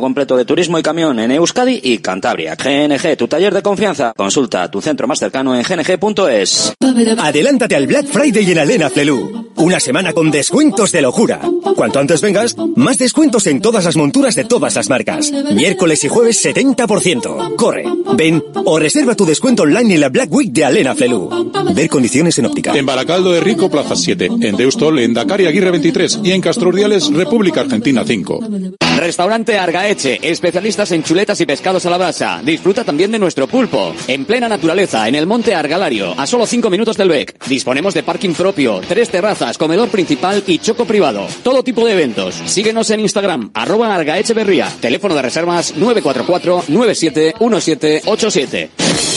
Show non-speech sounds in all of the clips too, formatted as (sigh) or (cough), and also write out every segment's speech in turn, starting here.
completo de turismo y camión en Euskadi y Cantabria. GNG, tu taller de confianza. Consulta tu centro más cercano en gng.es. Adelántate al Black Friday en Alena Flelu. Una semana con descuentos de locura. Cuanto antes vengas, más descuentos en todas las monturas de todas las marcas. Miércoles y jueves 70%. Corre, ven o reserva tu descuento online en la Black Week de Alena Flelu. Ver condiciones en óptica. En Baracaldo de Rico, Plaza 7. En Deustol, en Dakar y Aguirre 23. Y en Castrurdiales, República Argentina 5. Restaurante Argaeche, especialistas en chuletas y pescados a la brasa. Disfruta también de nuestro pulpo. En plena naturaleza, en el monte Argalario, a solo 5 minutos del BEC. Disponemos de parking propio, tres terrazas, comedor principal y choco privado. Todo tipo de eventos. Síguenos en Instagram, arroba Argaecheverría. Teléfono de reservas 944-971787.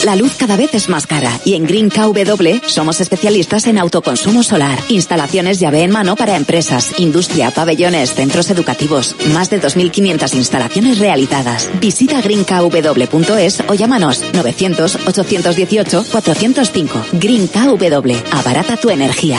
La luz cada vez es más cara y en Green KW somos especialistas en autoconsumo solar, instalaciones llave en mano para empresas, industria, pabellones, centros educativos. Más de 2.500 instalaciones realizadas. Visita greenkw.es o llámanos 900-818-405. Green KW. Abarata tu energía.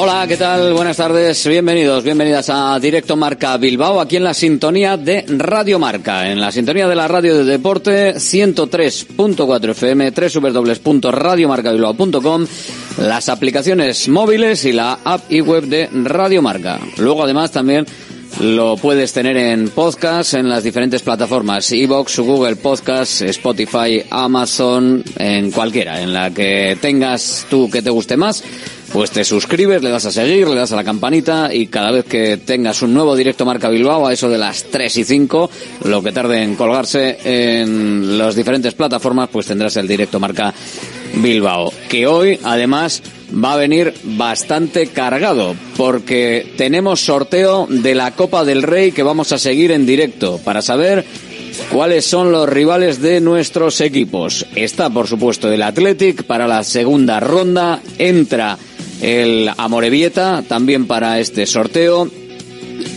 Hola, ¿qué tal? Buenas tardes, bienvenidos, bienvenidas a Directo Marca Bilbao, aquí en la sintonía de Radio Marca, en la sintonía de la radio de deporte 103.4 FM, www.radiomarcabilbao.com, las aplicaciones móviles y la app y web de Radio Marca. Luego además también lo puedes tener en podcast en las diferentes plataformas, Evox, Google Podcast, Spotify, Amazon, en cualquiera, en la que tengas tú que te guste más pues te suscribes, le das a seguir, le das a la campanita y cada vez que tengas un nuevo directo Marca Bilbao, a eso de las 3 y 5, lo que tarde en colgarse en las diferentes plataformas, pues tendrás el directo Marca Bilbao. Que hoy, además, va a venir bastante cargado porque tenemos sorteo de la Copa del Rey que vamos a seguir en directo para saber cuáles son los rivales de nuestros equipos. Está, por supuesto, el Athletic para la segunda ronda. Entra el Amorebieta también para este sorteo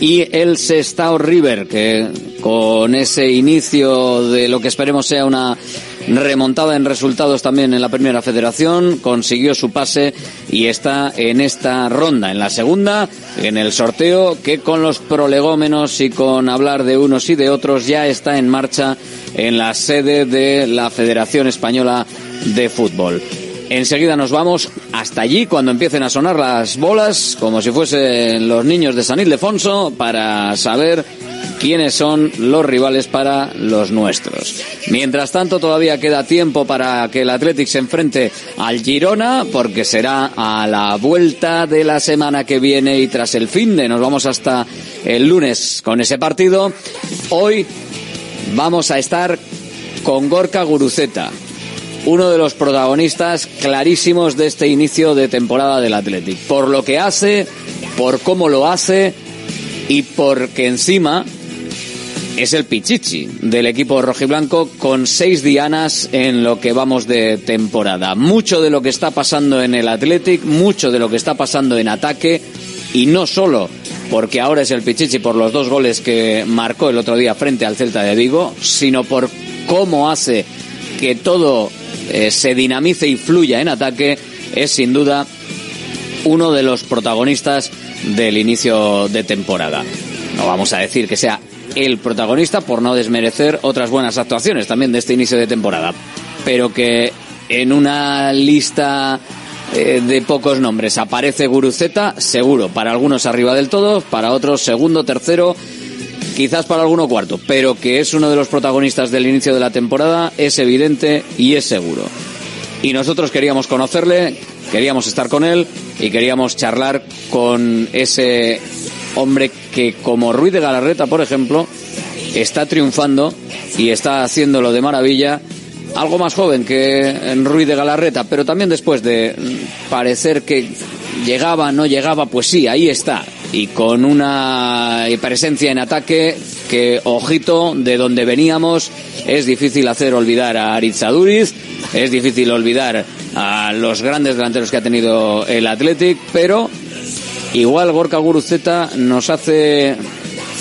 y el Sestao River que con ese inicio de lo que esperemos sea una remontada en resultados también en la primera federación, consiguió su pase y está en esta ronda, en la segunda, en el sorteo que con los prolegómenos y con hablar de unos y de otros ya está en marcha en la sede de la Federación Española de Fútbol. Enseguida nos vamos hasta allí cuando empiecen a sonar las bolas, como si fuesen los niños de San Ildefonso, para saber quiénes son los rivales para los nuestros. Mientras tanto, todavía queda tiempo para que el Athletic se enfrente al Girona, porque será a la vuelta de la semana que viene y tras el fin de nos vamos hasta el lunes con ese partido. Hoy vamos a estar con Gorka Guruceta uno de los protagonistas clarísimos de este inicio de temporada del Athletic. Por lo que hace, por cómo lo hace y porque encima es el Pichichi del equipo rojiblanco con seis dianas en lo que vamos de temporada. Mucho de lo que está pasando en el Athletic, mucho de lo que está pasando en ataque y no solo porque ahora es el Pichichi por los dos goles que marcó el otro día frente al Celta de Vigo, sino por cómo hace que todo eh, se dinamice y fluya en ataque, es sin duda uno de los protagonistas del inicio de temporada. No vamos a decir que sea el protagonista por no desmerecer otras buenas actuaciones también de este inicio de temporada, pero que en una lista eh, de pocos nombres aparece Guruceta, seguro, para algunos arriba del todo, para otros segundo, tercero, quizás para alguno cuarto, pero que es uno de los protagonistas del inicio de la temporada es evidente y es seguro. Y nosotros queríamos conocerle, queríamos estar con él y queríamos charlar con ese hombre que como Ruiz de Galarreta, por ejemplo, está triunfando y está haciéndolo de maravilla. Algo más joven que Ruiz de Galarreta, pero también después de parecer que llegaba, no llegaba, pues sí, ahí está. Y con una presencia en ataque que, ojito, de donde veníamos, es difícil hacer olvidar a Arizaduriz, es difícil olvidar a los grandes delanteros que ha tenido el Athletic, pero igual Gorka Guruceta nos hace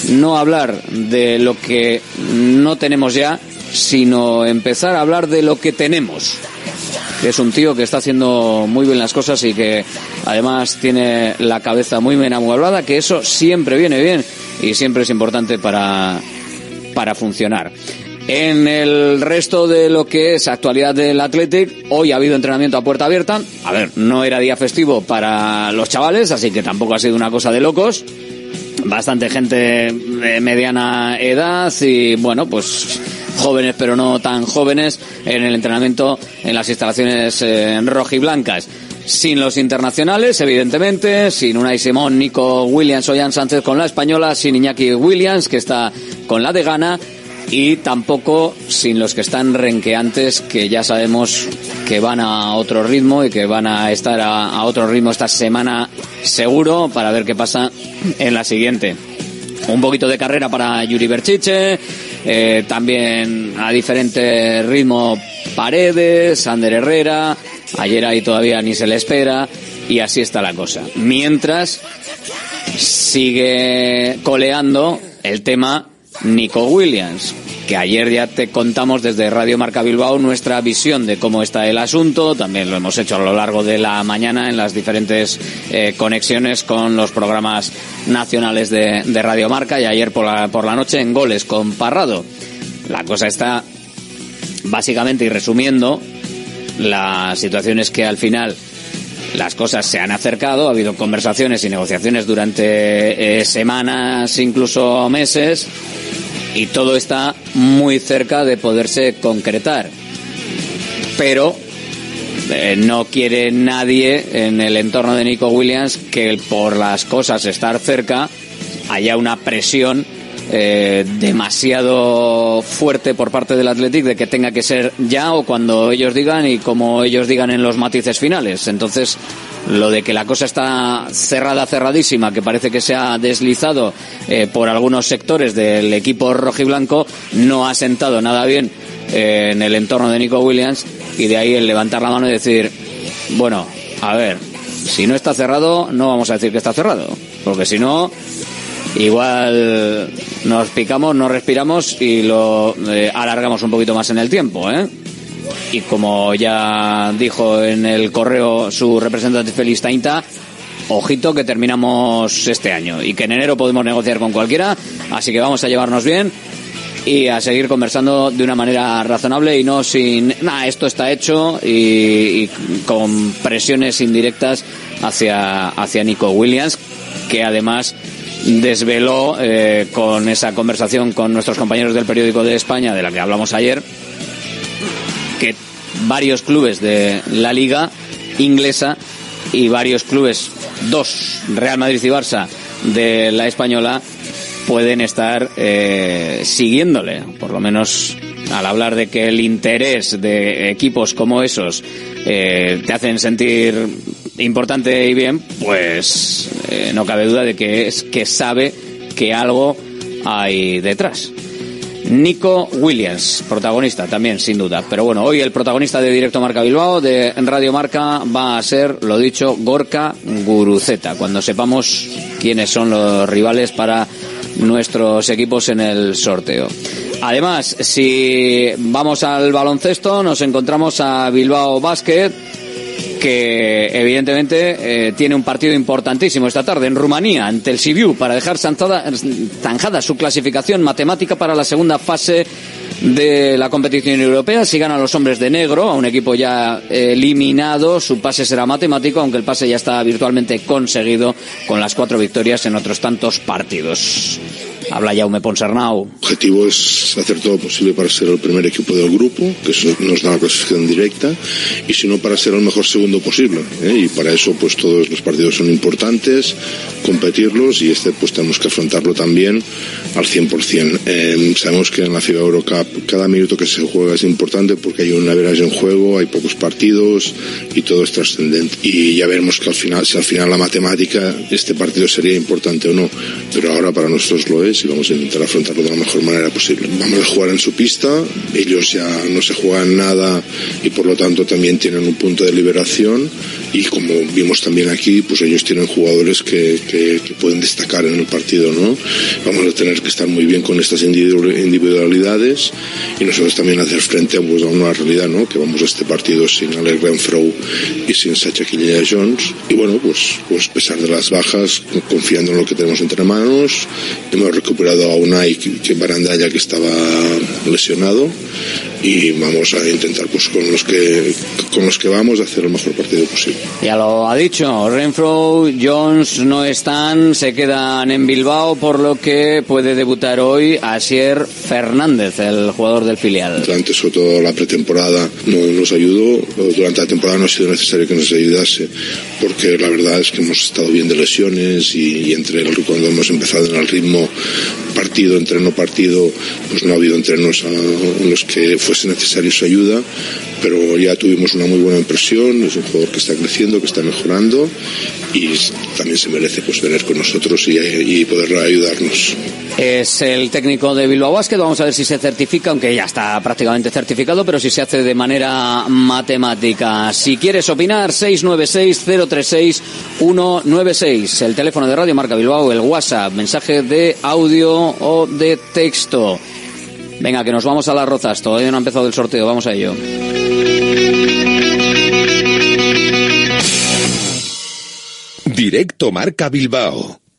no hablar de lo que no tenemos ya, sino empezar a hablar de lo que tenemos. Es un tío que está haciendo muy bien las cosas y que además tiene la cabeza muy bien amueblada, que eso siempre viene bien y siempre es importante para, para funcionar. En el resto de lo que es actualidad del Athletic, hoy ha habido entrenamiento a puerta abierta. A ver, no era día festivo para los chavales, así que tampoco ha sido una cosa de locos. Bastante gente de mediana edad y bueno, pues jóvenes pero no tan jóvenes en el entrenamiento en las instalaciones eh, rojiblancas. Sin los internacionales, evidentemente, sin Unai Simón, Nico Williams o Jan Sánchez con la española, sin Iñaki Williams, que está con la de Ghana, y tampoco sin los que están renqueantes, que ya sabemos que van a otro ritmo y que van a estar a, otro ritmo esta semana seguro para ver qué pasa en la siguiente. Un poquito de carrera para Yuri Berchiche, eh, también a diferente ritmo Paredes, Ander Herrera, ayer ahí todavía ni se le espera y así está la cosa. Mientras sigue coleando el tema Nico Williams, que ayer ya te contamos desde Radio Marca Bilbao nuestra visión de cómo está el asunto, también lo hemos hecho a lo largo de la mañana en las diferentes eh, conexiones con los programas nacionales de, Radio Marca y ayer por la, por la noche en goles con Parrado. La cosa está básicamente y resumiendo, la situación es que al final las cosas se han acercado, ha habido conversaciones y negociaciones durante eh, semanas, incluso meses, y todo está muy cerca de poderse concretar. Pero eh, no quiere nadie en el entorno de Nico Williams que por las cosas estar cerca haya una presión eh, demasiado fuerte por parte del Athletic de que tenga que ser ya o cuando ellos digan y como ellos digan en los matices finales. Entonces, lo de que la cosa está cerrada, cerradísima, que parece que se ha deslizado eh, por algunos sectores del equipo rojiblanco, no ha sentado nada bien eh, en el entorno de Nico Williams y de ahí el levantar la mano y decir, bueno, a ver, si no está cerrado, no vamos a decir que está cerrado, porque si no, igual nos picamos, nos respiramos y lo eh, alargamos un poquito más en el tiempo, ¿eh? Y como ya dijo en el correo su representante Félix Tainta, ojito que terminamos este año y que en enero podemos negociar con cualquiera, así que vamos a llevarnos bien y a seguir conversando de una manera razonable y no sin, nada, esto está hecho y, y con presiones indirectas hacia, hacia Nico Williams, que además desveló eh, con esa conversación con nuestros compañeros del periódico de España, de la que hablamos ayer, que varios clubes de la liga inglesa y varios clubes, dos, Real Madrid y Barça, de la española, pueden estar eh, siguiéndole, por lo menos al hablar de que el interés de equipos como esos eh, te hacen sentir importante y bien, pues eh, no cabe duda de que es que sabe que algo hay detrás. Nico Williams, protagonista también, sin duda. Pero bueno, hoy el protagonista de Directo Marca Bilbao, de Radio Marca, va a ser, lo dicho, Gorka Guruceta, cuando sepamos quiénes son los rivales para nuestros equipos en el sorteo. Además, si vamos al baloncesto, nos encontramos a Bilbao Basket, que evidentemente eh, tiene un partido importantísimo esta tarde en Rumanía ante el Sibiu para dejar zanjada, zanjada su clasificación matemática para la segunda fase de la competición europea. Si ganan los hombres de negro, a un equipo ya eliminado, su pase será matemático, aunque el pase ya está virtualmente conseguido con las cuatro victorias en otros tantos partidos. Habla Jaume Ponsarnau. El objetivo es hacer todo lo posible para ser el primer equipo del grupo, que eso nos da la clasificación directa, y si no para ser el mejor segundo posible. ¿eh? Y para eso pues todos los partidos son importantes, competirlos y este pues tenemos que afrontarlo también al 100%. Eh, sabemos que en la FIBA Eurocup cada minuto que se juega es importante porque hay una veras en juego, hay pocos partidos y todo es trascendente. Y ya veremos que al final, si al final la matemática, este partido sería importante o no, pero ahora para nosotros lo es y vamos a intentar afrontarlo de la mejor manera posible. Vamos a jugar en su pista, ellos ya no se juegan nada y por lo tanto también tienen un punto de liberación y como vimos también aquí, pues ellos tienen jugadores que, que, que pueden destacar en el partido, ¿no? Vamos a tener que estar muy bien con estas individualidades y nosotros también hacer frente a, una realidad, ¿no? Que vamos a este partido sin Alex Renfro y sin Sacha Quillea Jones y bueno, pues, pues a pesar de las bajas, confiando en lo que tenemos entre manos, hemos recuperado a Unai Barandalla que estaba lesionado y vamos a intentar pues con los que con los que vamos a hacer el mejor partido posible. Ya lo ha dicho, Renfro, Jones no están, se quedan en Bilbao, por lo que puede debutar hoy Asier Fernández, el jugador del filial. Durante sobre todo la pretemporada no nos ayudó, durante la temporada no ha sido necesario que nos ayudase, porque la verdad es que hemos estado bien de lesiones y, y entre el, cuando hemos empezado en el ritmo partido, entreno, partido, pues no ha habido entrenos en los que fuese necesario su ayuda, pero ya tuvimos una muy buena impresión, es un jugador que está creciendo, que está mejorando y también se merece pues venir con nosotros y, y poder ayudarnos. Es el técnico de Bilbao Basket, vamos a ver si se certifica, aunque ya está prácticamente certificado, pero si se hace de manera matemática. Si quieres opinar, 696-036-196, el teléfono de Radio Marca Bilbao, el WhatsApp, mensaje de audio o de texto. Venga, que nos vamos a las rozas. Todavía no ha empezado el sorteo. Vamos a ello. Directo Marca Bilbao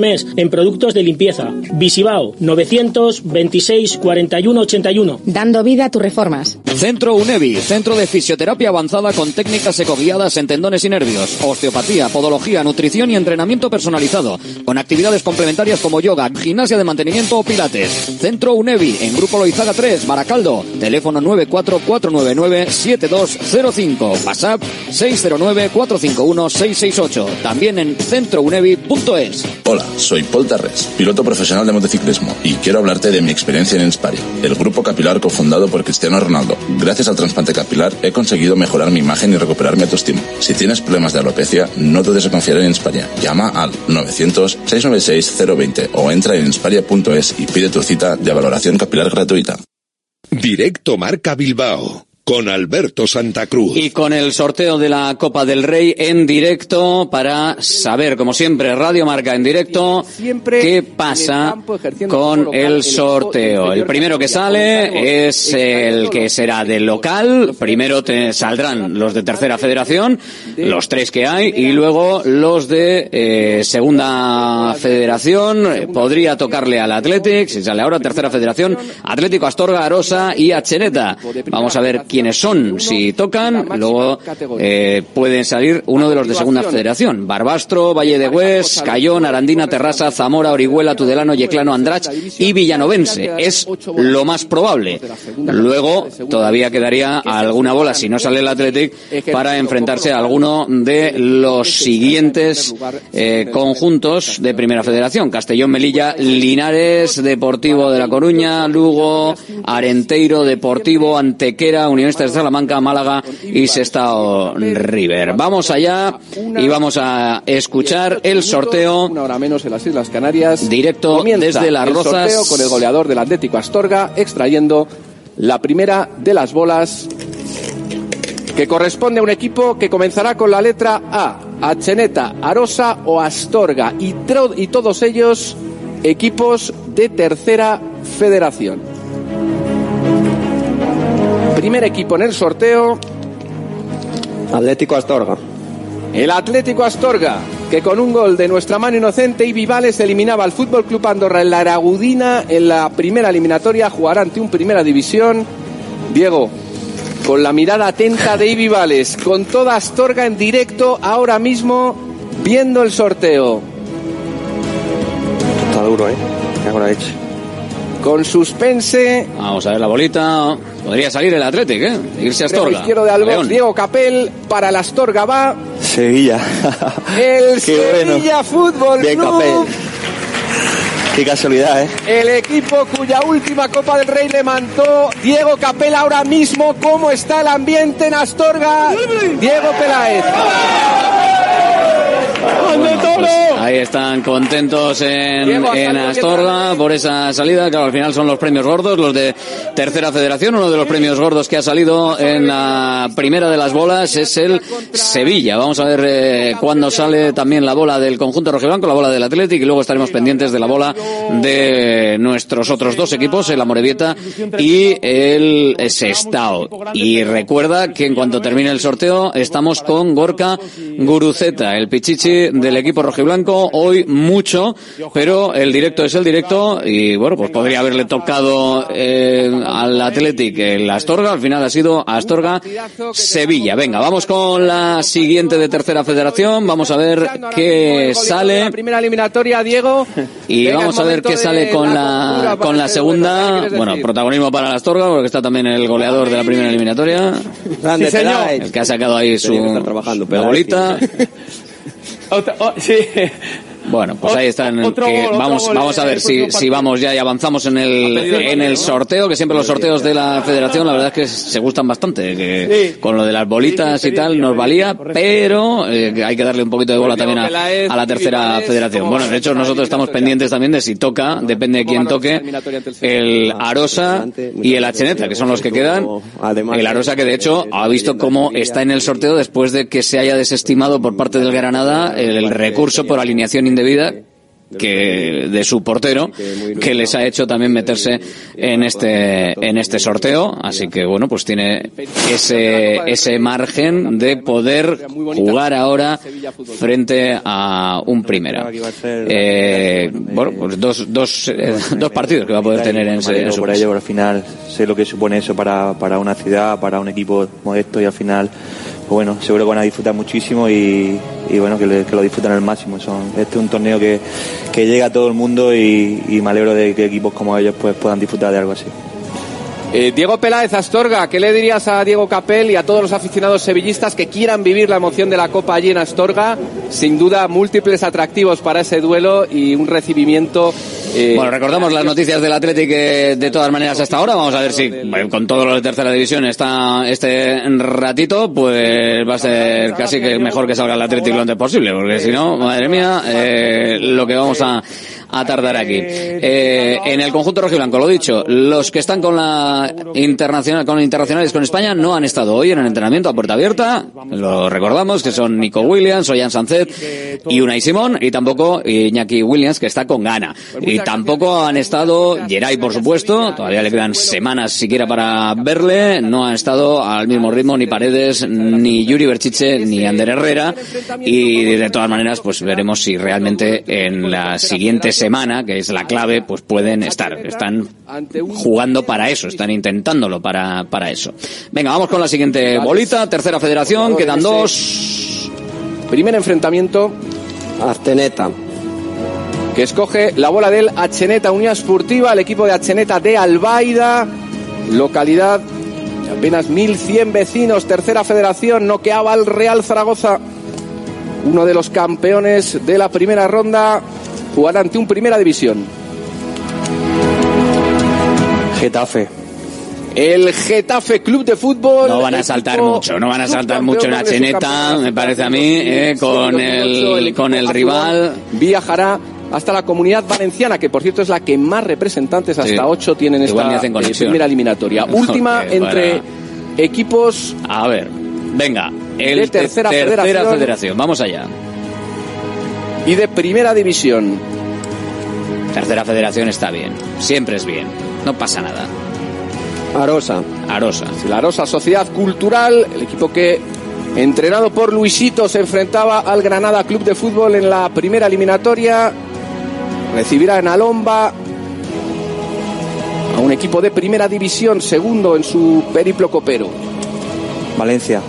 mes en productos de limpieza. Visibao 926 41 81. Dando vida a tus reformas. Centro UNEVI, centro de fisioterapia avanzada con técnicas ecoguiadas en tendones y nervios, osteopatía, podología, nutrición y entrenamiento personalizado, con actividades complementarias como yoga, gimnasia de mantenimiento o pilates. Centro UNEVI, en Grupo Loizaga 3, Baracaldo, teléfono 944997205, WhatsApp 609451668, también en centrounevi.es. Hola, soy Paul Tarres, piloto profesional de motociclismo, y quiero hablarte de mi experiencia en Inspire, el grupo capilar cofundado por Cristiano Ronaldo. Gracias al trasplante capilar he conseguido mejorar mi imagen y recuperar mi autoestima. Si tienes problemas de alopecia, no dudes en confiar en Inspire. Llama al 900-696-020 o entra en inspire.es y pide tu cita de valoración capilar gratuita. Directo Marca Bilbao con Alberto Santa Cruz. Y con el sorteo de la Copa del Rey en directo para saber, como siempre, Radio Marca en directo, qué pasa con el sorteo. El primero que sale es el que será del local. Primero te saldrán los de tercera federación, los tres que hay, y luego los de eh, segunda federación. Podría tocarle al Athletic, si sale ahora tercera federación, Atlético Astorga, Arosa y Acheneta. Vamos a ver quién quiénes son. Si tocan, luego eh, pueden salir uno de los de segunda federación. Barbastro, Valle de Hues, Cayón, Arandina, Terrassa, Zamora, Orihuela, Tudelano, Yeclano, Andrach y Villanovense. Es lo más probable. Luego todavía quedaría alguna bola, si no sale el Athletic, para enfrentarse a alguno de los siguientes eh, conjuntos de Primera Federación. Castellón, Melilla, Linares, Deportivo de La Coruña, Lugo, Arenteiro, Deportivo, Antequera, Universidad de Salamanca, Málaga y Sestao River. Vamos allá y vamos a escuchar el sorteo. Una hora menos en las Islas Canarias. Directo desde Las Rozas. sorteo con el goleador del Atlético Astorga extrayendo la primera de las bolas que corresponde a un equipo que comenzará con la letra A, Acheneta, Arosa o Astorga y, y todos ellos equipos de tercera federación. Primer equipo en el sorteo. Atlético Astorga. El Atlético Astorga, que con un gol de nuestra mano inocente y Vivales eliminaba al Fútbol Club Andorra en la Aragudina en la primera eliminatoria, jugará ante un Primera División. Diego, con la mirada atenta de Vivales, con toda Astorga en directo ahora mismo, viendo el sorteo. Está duro, ¿eh? Con suspense. Vamos a ver la bolita. Podría salir el Athletic, ¿eh? Irse a Astorga. izquierdo de. Diego Capel, para la Astorga va Sevilla. (laughs) el Qué bueno. Sevilla Fútbol Bien, Club. Capel. Qué casualidad, ¿eh? El equipo cuya última Copa del Rey le mandó Diego Capela ahora mismo. ¿Cómo está el ambiente en Astorga? Diego Peláez. Bueno, pues ahí están contentos en, Astorga por esa salida. Claro, al final son los premios gordos, los de Tercera Federación. Uno de los premios gordos que ha salido en la primera de las bolas es el Sevilla. Vamos a ver eh, cuándo sale también la bola del conjunto rojiblanco, la bola del Athletic, y luego estaremos pendientes de la bola de nuestros otros dos equipos, el Amorebieta y el Sestao. Y recuerda que en cuanto termine el sorteo estamos con Gorka Guruceta, el pichichi del equipo rojiblanco. Hoy mucho, pero el directo es el directo y bueno, pues podría haberle tocado eh, al Athletic el Astorga. Al final ha sido Astorga Sevilla. Venga, vamos con la siguiente de tercera federación. Vamos a ver qué sale. La primera eliminatoria, Diego. Y vamos el a ver qué sale con la con la segunda. vuelta. ¿Qué quieres Bueno, protagonismo para la Astorga porque está también el goleador de la primera eliminatoria. El que ha sacado ahí su trabajando, bolita. (laughs) Otra- oh, (laughs) sí. Bueno, pues ahí están. Otro que gol, otro vamos, gol vamos a en ver si, si vamos ya y avanzamos en el, en el sorteo, que siempre los sorteos de la federación, la verdad es que se gustan bastante, que con lo de las bolitas y tal nos valía, pero eh, hay que darle un poquito de bola también a, a la tercera federación. Bueno, de hecho nosotros estamos pendientes también de si toca, depende de quién toque, el Arosa y el Acheneta, que son los que quedan. El Arosa que de hecho ha visto cómo está en el sorteo después de que se haya desestimado por parte del Granada el recurso por alineación indebida que de su portero que les ha hecho también meterse en este en este sorteo así que bueno pues tiene ese ese margen de poder jugar ahora frente a un primera Eh, bueno pues dos dos eh, dos partidos que va a poder tener en, en su por ello, pero al final sé lo que supone eso para, para una ciudad, para un equipo modesto y al final, pues bueno, seguro que van a disfrutar muchísimo y, bueno, que, lo disfrutan al máximo. Son, este es un torneo que, llega a todo el mundo y, y me alegro de que equipos como ellos pues puedan disfrutar de algo así. Eh, Diego Peláez Astorga, ¿qué le dirías a Diego Capel y a todos los aficionados sevillistas que quieran vivir la emoción de la Copa allí en Astorga? Sin duda, múltiples atractivos para ese duelo y un recibimiento. eh, Bueno, recordamos las noticias del Atlético de todas maneras hasta ahora. Vamos a ver si con todo lo de tercera división está este ratito, pues va a ser casi que mejor que salga el Atlético lo antes posible, porque si no, madre mía, eh, lo que vamos a, a tardar aquí. Eh, en el conjunto rojiblanco, lo dicho, los que están con la internacional, con internacionales con España no han estado hoy en el entrenamiento a puerta abierta. Lo recordamos que son Nico Williams, Ollán Sancet y Unai Simón y tampoco Iñaki Williams que está con gana. Y tampoco han estado Geray, por supuesto, todavía le quedan semanas siquiera para verle, no han estado al mismo ritmo ni Paredes, ni Yuri Berchiche, ni Ander Herrera y de todas maneras pues veremos si realmente en las siguientes semana, que es la clave, pues pueden estar. Están jugando para eso, están intentándolo para, para eso. Venga, vamos con la siguiente bolita. Tercera federación, quedan dos. Primer enfrentamiento. Arteneta. Que escoge la bola del Acheneta Unión Esportiva, el equipo de Acheneta de Albaida, localidad de apenas 1.100 vecinos, tercera federación, noqueaba al Real Zaragoza, uno de los campeones de la primera ronda, jugará ante un primera división. Getafe. El Getafe Club de Fútbol. No van a saltar mucho, no van a saltar mucho la cheneta, me parece a mí, eh, con el, con el rival. Viajará hasta la comunidad valenciana, que por cierto es la que más representantes, hasta Sí. ocho, tienen Igual esta eh, primera eliminatoria. (laughs) Última entre para- equipos A ver, venga, el De tercera te- federación. federación, vamos allá. Y de primera división. Tercera federación está bien, siempre es bien, no pasa nada. Arosa. Arosa. La Rosa Sociedad Cultural, el equipo que, entrenado por Luisito, se enfrentaba al Granada Club de Fútbol en la primera eliminatoria. Recibirá en Alomba a un equipo de primera división, segundo en su periplo copero. Valencia.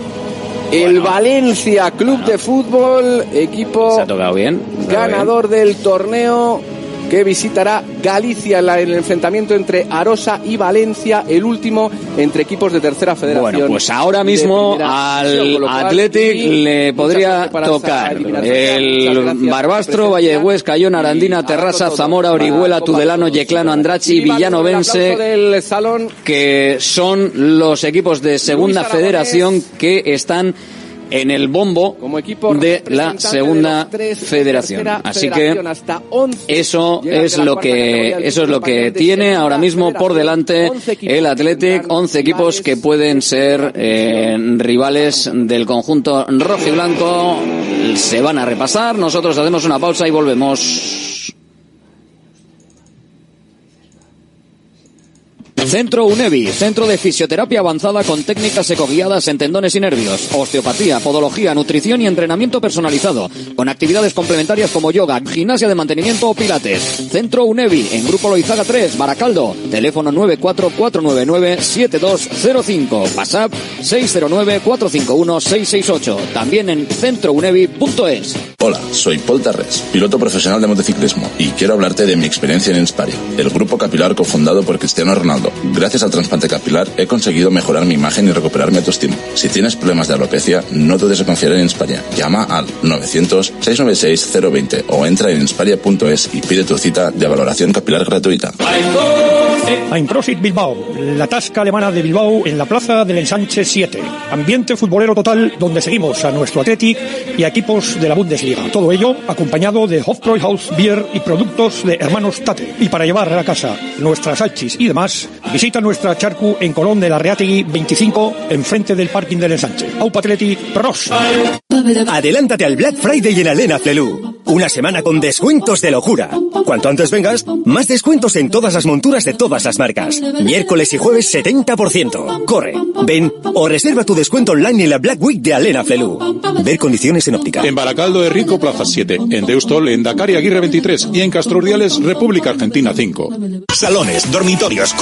El Valencia Club de Fútbol, equipo Se ha tocado bien. ganador del torneo que visitará Galicia en, el enfrentamiento entre Arosa y Valencia, el último entre equipos de tercera federación. Bueno, pues ahora mismo al Athletic le podría tocar el Barbastro, Valle de Huesca, Cayón, Arandina, Terrassa, Zamora, Orihuela, Tudelano, Yeclano, Andrachi Villanovense, del salón. que son los equipos de segunda federación que están en el bombo de la segunda federación. Así que federación hasta 11 eso es lo que eso es lo que tiene ahora mismo por delante el Athletic, 11 equipos que pueden ser eh, rivales del conjunto rojo y blanco. Se van a repasar, nosotros hacemos una pausa y volvemos. Centro UNEVI, centro de fisioterapia avanzada con técnicas ecoguiadas en tendones y nervios, osteopatía, podología, nutrición y entrenamiento personalizado, con actividades complementarias como yoga, gimnasia de mantenimiento o pilates. Centro UNEVI, en Grupo Loizaga 3, Baracaldo, teléfono 944997205, WhatsApp 609451668, también en centrounevi.es. Hola, soy Paul Tarrés, piloto profesional de motociclismo, y quiero hablarte de mi experiencia en Inspire, el grupo capilar cofundado por Cristiano Ronaldo. Gracias al trasplante capilar he conseguido mejorar mi imagen y recuperar mi autoestima. Si tienes problemas de alopecia, no dudes en confiar en Inspire. Llama al 900-696-020 o entra en inspire.es y pide tu cita de valoración capilar gratuita. Prosit Bilbao, la tasca alemana de Bilbao en la plaza del Ensanche 7. Ambiente futbolero total donde seguimos a nuestro Athletic y a equipos de la Bundesliga. Todo ello acompañado de Hofbräuhaus Beer y productos de hermanos Tate. Y para llevar a la casa nuestras salchis y demás, visita nuestra charcu en Colón de la Reategui 25, enfrente del parking del Ensanche. Aupa Athletic, pros. Adelántate al Black Friday en Alena Flelu. Una semana con descuentos de locura. Cuanto antes vengas, más descuentos en todas las monturas de todas las marcas. Miércoles y jueves 70%. Corre, ven o reserva tu descuento online en la Black Week de Alena Flelu. Ver condiciones en óptica. En Baracaldo de Rico, Plaza 7. En Deustol, en Dakar y Aguirre 23. Y en Castro Urdiales, República Argentina 5. Salones, dormitorios,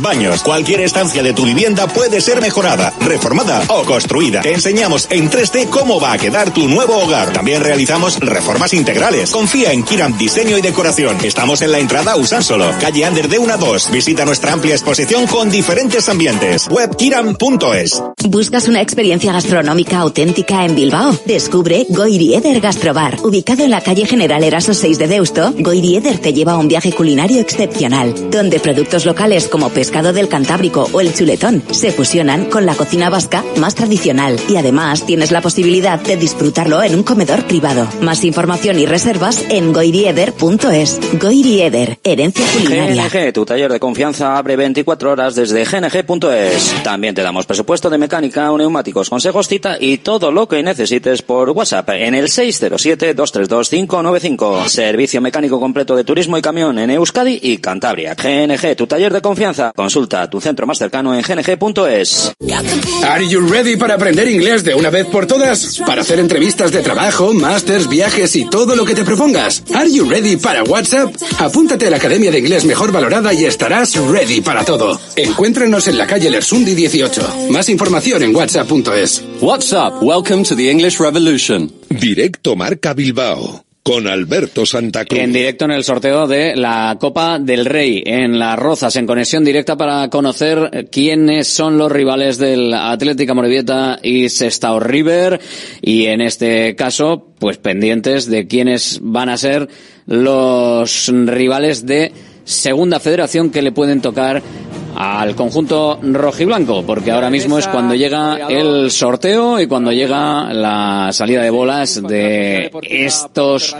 baños, cualquier estancia de tu vivienda puede ser mejorada, reformada o construida. Te enseñamos en 3D cómo va a quedar tu nuevo hogar. También realizamos reformas integrales. Confía en Kiram Diseño y Decoración. Estamos en la entrada Usánsolo, calle Ander de 1 a 2. Visita nuestra amplia exposición con diferentes ambientes. Web kiram.es. ¿Buscas una experiencia gastronómica auténtica en Bilbao? Descubre Goirieder Gastrobar. Ubicado en la calle General Eraso 6 de Deusto, Goirieder te lleva a un viaje culinario excepcional, donde productos locales como pescado del Cantábrico o el chuletón se fusionan con la cocina vasca más tradicional y además tienes la posibilidad de disfrutarlo en un comedor privado. Más información y reservas en goirieder.es. Goirieder, herencia culinaria. GNG, tu taller de confianza abre 24 horas desde gng.es. También te damos presupuesto de mecánica, neumáticos, consejos, cita y todo lo que necesites por WhatsApp en el 607-232-595. Servicio mecánico completo de turismo y camión en Euskadi y Cantabria. GNG, tu taller de confianza. Consulta tu centro más cercano en gng.es. Are you ready para aprender inglés de una vez por todas? para hacer entrevistas de trabajo, másters, viajes y todo lo que te propongas. ¿Are you ready para WhatsApp? Apúntate a la Academia de Inglés Mejor Valorada y estarás ready para todo. Encuéntranos en la calle Lersundi 18. Más información en whatsapp.es. WhatsApp, welcome to the English Revolution. Directo Marca Bilbao con Alberto Santa Cruz. En directo en el sorteo de la Copa del Rey en Las Rozas, en conexión directa para conocer quiénes son los rivales del Atlética Morevieta y Sestao River y en este caso, pues pendientes de quiénes van a ser los rivales de Segunda Federación que le pueden tocar al conjunto rojiblanco, porque ahora mismo es cuando llega el sorteo y cuando llega la salida de bolas de estos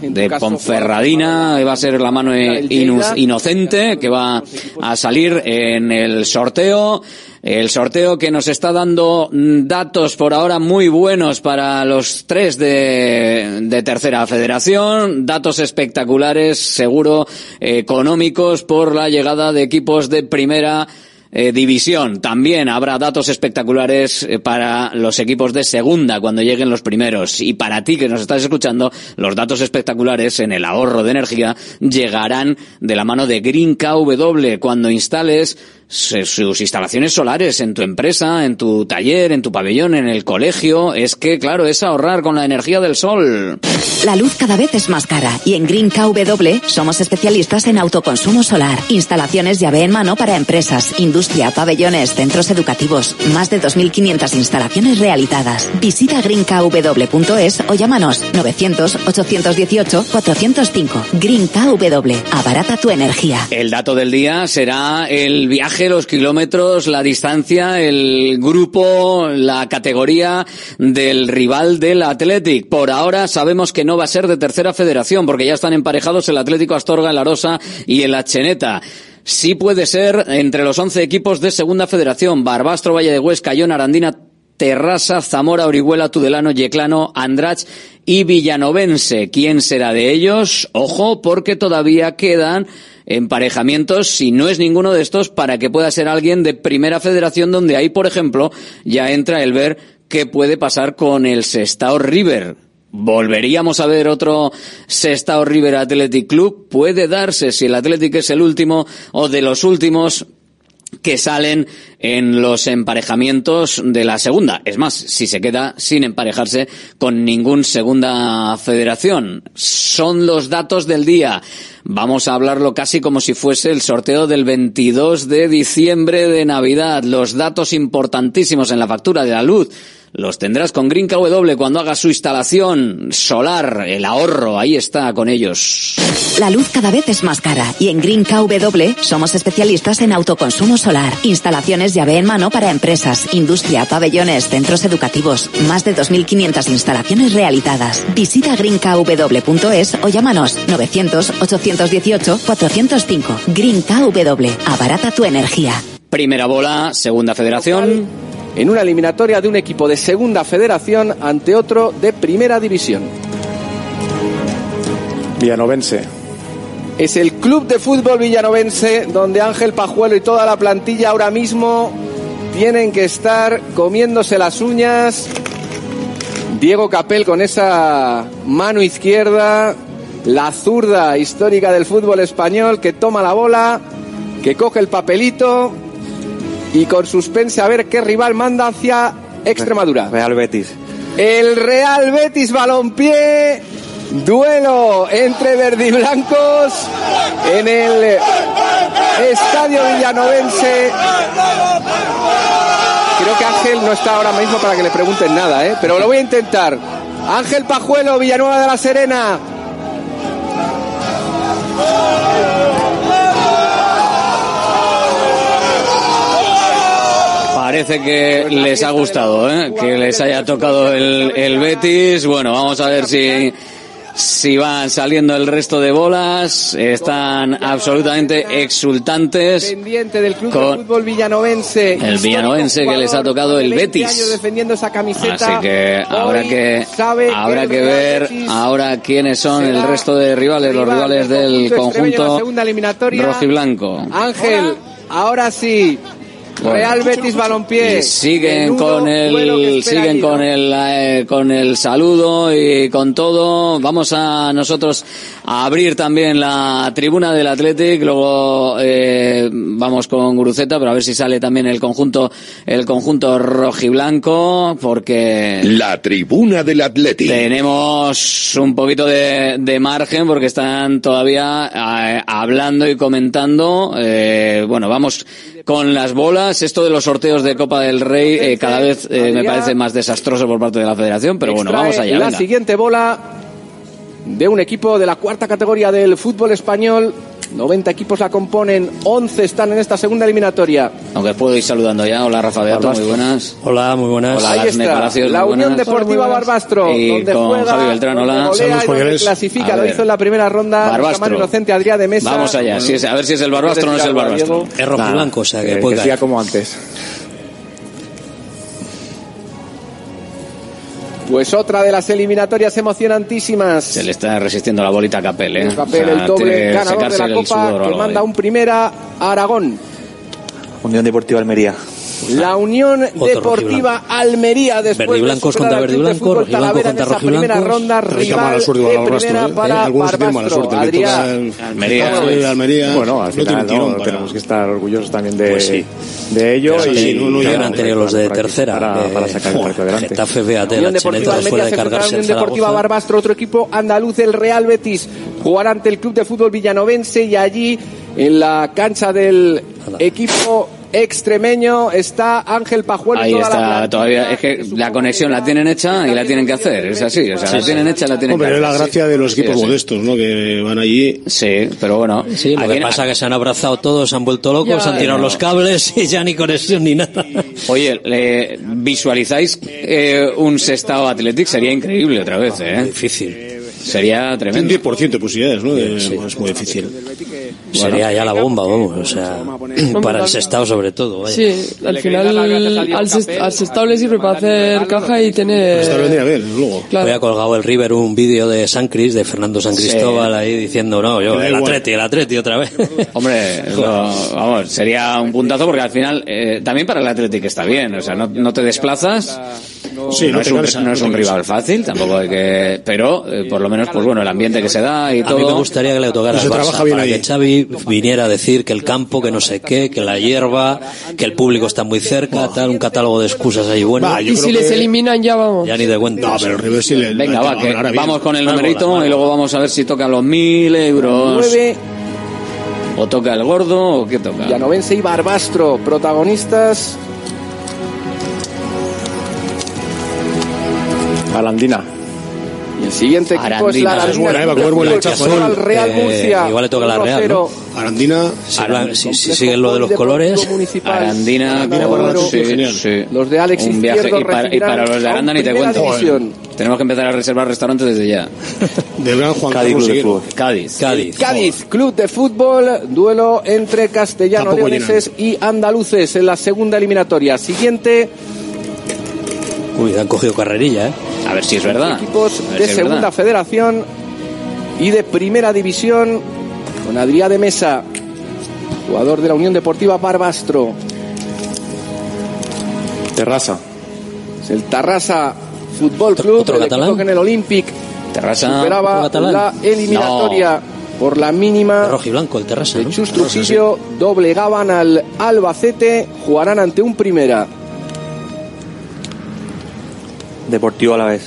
de Ponferradina, va a ser la mano inocente que va a salir en el sorteo. El sorteo que nos está dando datos por ahora muy buenos para los tres de, de tercera federación, datos espectaculares, seguro, económicos por la llegada de equipos de primera eh, división. También habrá datos espectaculares eh, para los equipos de segunda cuando lleguen los primeros. Y para ti que nos estás escuchando, los datos espectaculares en el ahorro de energía llegarán de la mano de Green KW cuando instales sus instalaciones solares en tu empresa, en tu taller, en tu pabellón, en el colegio. Es que, claro, es ahorrar con la energía del sol. La luz cada vez es más cara y en Green KW somos especialistas en autoconsumo solar, instalaciones llave en mano para empresas, industria, pabellones, centros educativos. Más de 2.500 instalaciones realizadas. Visita greenkw.es o llámanos 900-818-405. Green KW. Abarata tu energía. El dato del día será el viaje, los kilómetros, la distancia, el grupo, la categoría del rival del Athletic. Por ahora sabemos que no va a ser de tercera federación porque ya están emparejados el Atlético Astorga, el Arosa y el Acheneta. Sí puede ser entre los 11 equipos de segunda federación. Barbastro, Valle de Huesca, Ion, Arandina, Terrassa, Zamora, Orihuela, Tudelano, Yeclano, Andrach y Villanovense. ¿Quién será de ellos? Ojo, porque todavía quedan emparejamientos, si no es ninguno de estos, para que pueda ser alguien de primera federación, donde ahí, por ejemplo, ya entra el ver qué puede pasar con el Sestao River. ¿Volveríamos a ver otro Sestao River Athletic Club? Puede darse si el Athletic es el último o de los últimos que salen en los emparejamientos de la segunda. Es más, si se queda sin emparejarse con ningún segunda federación. Son los datos del día. Vamos a hablarlo casi como si fuese el sorteo del 22 de diciembre de Navidad. Los datos importantísimos en la factura de la luz los tendrás con Green KW cuando haga su instalación solar, el ahorro, ahí está con ellos. La luz cada vez es más cara y en Green KW somos especialistas en autoconsumo solar, instalaciones llave en mano para empresas, industria, pabellones, centros educativos, más de 2.500 instalaciones realizadas. Visita greenkw.es o llámanos 900-818-405. Green KW, abarata tu energía. Primera bola, segunda federación en una eliminatoria de un equipo de segunda federación ante otro de primera división. Villanovense. Es el club de fútbol villanovense donde Ángel Pajuelo y toda la plantilla ahora mismo tienen que estar comiéndose las uñas. Diego Capel con esa mano izquierda, la zurda histórica del fútbol español que toma la bola, que coge el papelito y con suspense a ver qué rival manda hacia Extremadura. Real Betis. El Real Betis Balompié. Duelo entre verdiblancos en el Estadio Villanovense. Creo que Ángel no está ahora mismo para que le pregunten nada, ¿eh? pero lo voy a intentar. Ángel Pajuelo, Villanueva de la Serena. Parece que les ha gustado, ¿eh? que les haya tocado el, el Betis. Bueno, vamos a ver si si van saliendo el resto de bolas, están absolutamente exultantes. Pendiente del club de fútbol villanovense. El villanovense que les ha tocado el Betis. defendiendo esa camiseta. Así que habrá que habrá que ver ahora quiénes son el resto de rivales, los rivales del conjunto rojo y blanco. Ángel, ahora sí, Real Betis Balompié. Y siguen con el siguen allí, con ¿no? el eh, con el saludo y con todo. Vamos a nosotros a abrir también la tribuna del Athletic, luego eh, vamos con Guruceta, pero a ver si sale también el conjunto el conjunto rojiblanco porque La tribuna del Athletic. tenemos un poquito de, de margen porque están todavía eh, hablando y comentando. Eh, bueno, vamos con las bolas. Esto de los sorteos de Copa del Rey eh, cada vez eh, me parece más desastroso por parte de la Federación, pero bueno, vamos allá. La venga. siguiente bola de un equipo de la cuarta categoría del fútbol español. 90 equipos la componen, 11 están en esta segunda eliminatoria. Aunque puedo ir saludando ya. Hola Rafa Beato, muy buenas. Hola, muy buenas. Hola, Ahí está, Palacios, la Unión buenas. Deportiva Barbastro, Y donde con juega, Javi Beltrán, hola. y donde clasifica, lo hizo en la primera ronda. Barbastro. Inocente Adrián de Mesa. Vamos allá, si es- a ver si es el Barbastro o no es el Barbastro. Es rojiblanco, o sea que Eh, puede que caer. siga como antes. Pues otra de las eliminatorias emocionantísimas. Se le está resistiendo la bolita a Capel, ¿eh? Capel, O sea, el doble ganador de la Copa, sudor que manda un primera a Aragón. Unión Deportiva Almería. La Unión Deportiva Almería después Verdiblancos de superar contra al Club de verdiblancos, Fútbol rojiblancos Talavera en contra esa primera ronda rival mala suerte con de primera ¿eh? para Algunos tienen mala Barbastro. suerte. Adrián. Almería. el de Almería Bueno, al no tiene final tirón ¿no? para- tenemos que estar orgullosos también de, Pues sí. de ello. Y, no, han tenido los de tercera. Para, sacar el partido adelante. Getafe, fíjate, Unión la Deportiva chineta después Almería de cargarse Unión el Deportiva. Barbastro, otro equipo andaluz, el Real Betis, jugará ante el Club de Fútbol Villanovense y allí en la cancha del equipo extremeño está Ángel Pajuelo Ahí toda está, todavía. Es que la conexión la tienen hecha y la tienen que hacer. Es así, o sea, la tienen hecha, la tienen Hombre, que es hacer. la gracia de los Sí, equipos sí. modestos, ¿no? Que van allí. Sí, pero bueno. Sí, lo que pasa es que se han abrazado todos, se han vuelto locos, Ya, se han tirado no. los cables (laughs) y ya ni conexión ni nada. Oye, le- ¿visualizáis eh, un Sestao Athletic? Sería increíble otra vez, ¿eh? Difícil. Sería tremendo. un 10% de posibilidades, ¿no? De- Es muy difícil. Sería ya la bomba, vamos, o sea, (clears throat) para el sestado sobre todo. vaya. Sí, al final al, Sest- al Sestao le sirve para hacer caja y tener... Está vendría bien, luego. Claro. Hoy ha colgado el River un vídeo de San Cris, de Fernando San Cristóbal, ahí diciendo, no, yo, Que el. Atleti, el Atleti otra vez. (laughs) Hombre, vamos, sería un puntazo porque al final, eh, también para el Athletic está bien, o sea, no, no te desplazas, Sí, no, no es un, no es rival fácil, tampoco hay que, pero eh, por lo menos, pues bueno, el ambiente que se da y A todo. mí me gustaría que le tocara Y se al Barça, trabaja bien para ahí. que Xavi viniera a decir que el campo, que no sé qué, que la hierba, que el público está muy cerca, tal, un catálogo de excusas ahí bueno. y si les eliminan ya vamos. Ya ni de cuenta. No, pero el River sí le. Venga, va, que vamos con el numerito y luego vamos a ver si toca los mil euros. Nueve, O toca el gordo o qué toca. Villanovense y Barbastro, protagonistas. Alandina. Y el siguiente equipo es la Arandina. Arandina. Es buena, eh, va a comer buen Club de lechazo, Fútbol al Real Eh, Murcia. igual le toca la Real, 1-0. Arandina. Si, hablan- si, si siguen lo de los colores, Municipal. Arandina, Arandina, por- sí. Los de Alex un viaje y para, y para los de Aranda ni te cuento. división. Tenemos que empezar a reservar restaurantes desde ya. Del gran Juan Cádiz Club de. Fútbol. Cádiz. Cádiz. Cádiz, Club de Fútbol, duelo entre castellanos leoneses y andaluces en la segunda eliminatoria. Siguiente, uy, han cogido carrerilla, ¿eh? A ver si es verdad. equipos de si segunda verdad. federación y de primera división con Adrián de Mesa, jugador de la Unión Deportiva Barbastro. Terrassa. Es el Tarrasa Fútbol Club, otro el catalán? que en el Olympic Terrassa. superaba la eliminatoria por la mínima. Rojo y blanco, el terrasa, ¿no? Chus Trujillo doblegaban al Albacete, jugarán ante un primera. Deportivo a la vez.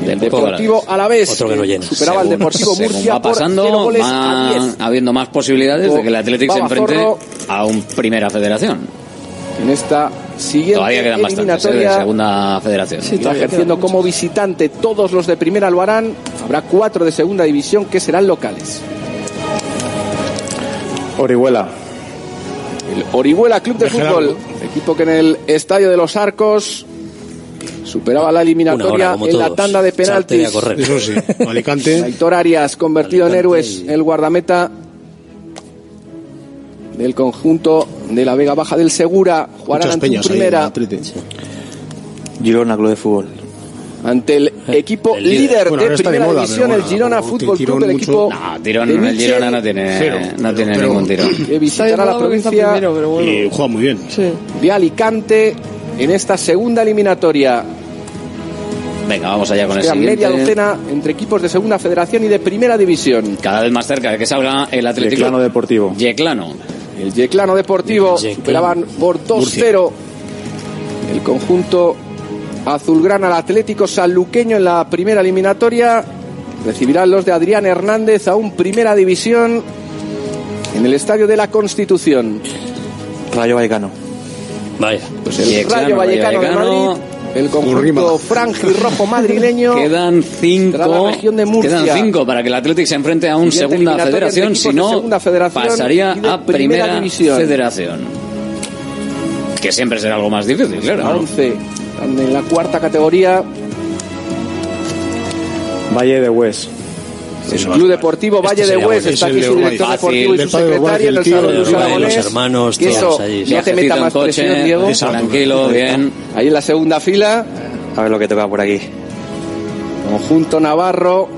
Deportivo a la vez. Otro que no llena. Superaba al Según- Deportivo según Murcia va por pasando, goles a van 10. habiendo más posibilidades de que el Athletic se enfrente Zorro. a un Primera Federación. En esta siguiente Todavía quedan bastantes ¿eh? de eliminatoria, Segunda Federación. Sí, todavía ejerciendo como visitante todos los de primera lo harán. Habrá cuatro de segunda división que serán locales. Orihuela. El Orihuela Club de De. Fútbol, equipo que en el Estadio de los Arcos superaba la eliminatoria hora, en la tanda de penaltis. correr. Eso sí. Alicante. Aitor Arias, convertido en héroes, y- el guardameta del conjunto de la Vega Baja del Segura. Jugarán ante peñas primera. Girona Club de Fútbol. ante el equipo el líder. líder, Bueno, de primera moda, división, el Girona Fútbol Club, tirón el mucho- equipo No, tirón, de el Girona no tiene, Cero. no tiene Pero- ningún tirón. que visitará la provincia primero, pero bueno. Y juega muy bien. Sí. de Alicante en esta segunda eliminatoria. Venga, vamos allá con el Queda media docena entre equipos de segunda federación y de primera división. Cada vez más cerca de que salga el Atlético. Yeclano Deportivo. Yeclano. El Yeclano Deportivo Yeclano. superaban por 2-0 el conjunto azulgrana al Atlético Sanluqueño en la primera eliminatoria. Recibirán los de Adrián Hernández a un primera división en el Estadio de la Constitución. Rayo Vallecano. Vaya. Pues el Yeclano, Rayo Vallecano de Vallecano. Madrid, el conjunto franjirrojo madrileño. Quedan cinco. la región de Murcia. Quedan cinco para que el Atlético se enfrente a un segunda federación. Si de no, pasaría de a primera primera división. federación. Que siempre será algo más difícil, claro. A ¿no? 11 están en la cuarta categoría. Valle de Hues. El Club Deportivo Valle Este de Hues está Es aquí su de director deportivo y su. Del secretario, el Gil, Luis Aragonés. los hermanos, Que eso allí. no te meta en más coche, presión, Diego. Tranquilo, bien. Ahí en la segunda fila, A ver lo que toca por aquí. conjunto Navarro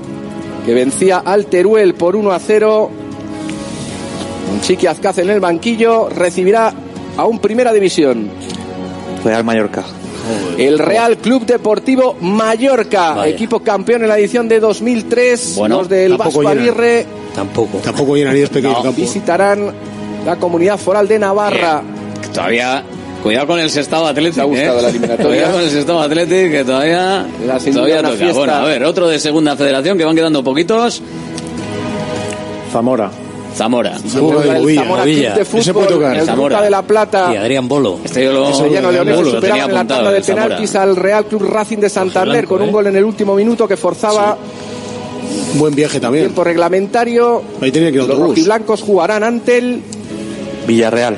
que vencía al Teruel por 1 a 0. Un Chiqui Azcaz en el banquillo recibirá a un primera división. Real Mallorca. El Real Club Deportivo Mallorca, Vaya. equipo campeón en la edición de 2003. Bueno, los del Vasco. Aguirre Tampoco. Tampoco llenaría este pequeño campo. visitarán la comunidad foral de Navarra. Todavía. Cuidado con el Sestado Atlético. ¿Te ha gustado eh. la eliminatoria? Cuidado con el Sestado Atlético que todavía. Todavía toca. fiesta. Bueno, a ver, otro de segunda federación que van quedando poquitos. Zamora. Zamora. Zamora de el. Zamora. Club de Ese puede Fútbol, tocar. el Zamora. Ruta de la Plata. Y Adrián Bolo. Este yo lo, Sevillano superaban tenía en la tanda de penaltis al Real Club Racing de Santander blanco, con un ¿eh? gol en el último minuto que forzaba Buen viaje también. tiempo reglamentario. Ahí tenía que ir Los rojiblancos jugarán ante el Villarreal.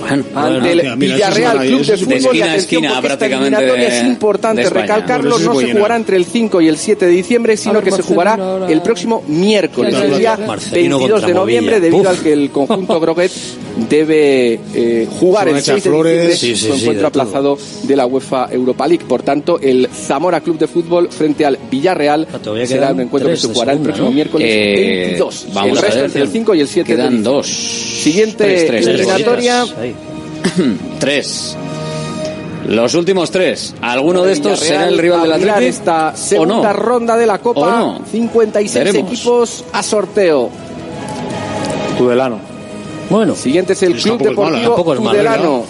Bueno, ante el hostia, mira, Villarreal Club de Fútbol de y esquina a atención esquina, porque esta eliminatoria de- es importante de recalcarlo, Bueno, no se se jugará entre el 5 y el 7 de diciembre, sino ver, que se Marcelino jugará ahora- el próximo miércoles, el día. Marcelino 22 de noviembre, Movilla. debido Uf. al que el conjunto (laughs) Groguet debe eh, jugar el a echar 6 de flores. diciembre Sí, sí, su sí, encuentro de todo. aplazado de la UEFA Europa League. Por tanto, el Zamora Club de Fútbol frente al Villarreal Ah, será un encuentro que se de jugará el próximo ¿no? miércoles Eh, 22. vamos el a resto ver. entre el 5 y el 7 de Quedan diciembre. dos. Siguiente Tres, tres, eliminatoria. (clears throat) Tres. Los últimos tres. ¿Alguno de estos Villarreal será el rival del Atlético? esta ¿O segunda no? ronda de la Copa. ¿O no? 56 Veremos. equipos a sorteo. Tudelano. Bueno. Siguiente es el Club Deportivo mala, Tudelano.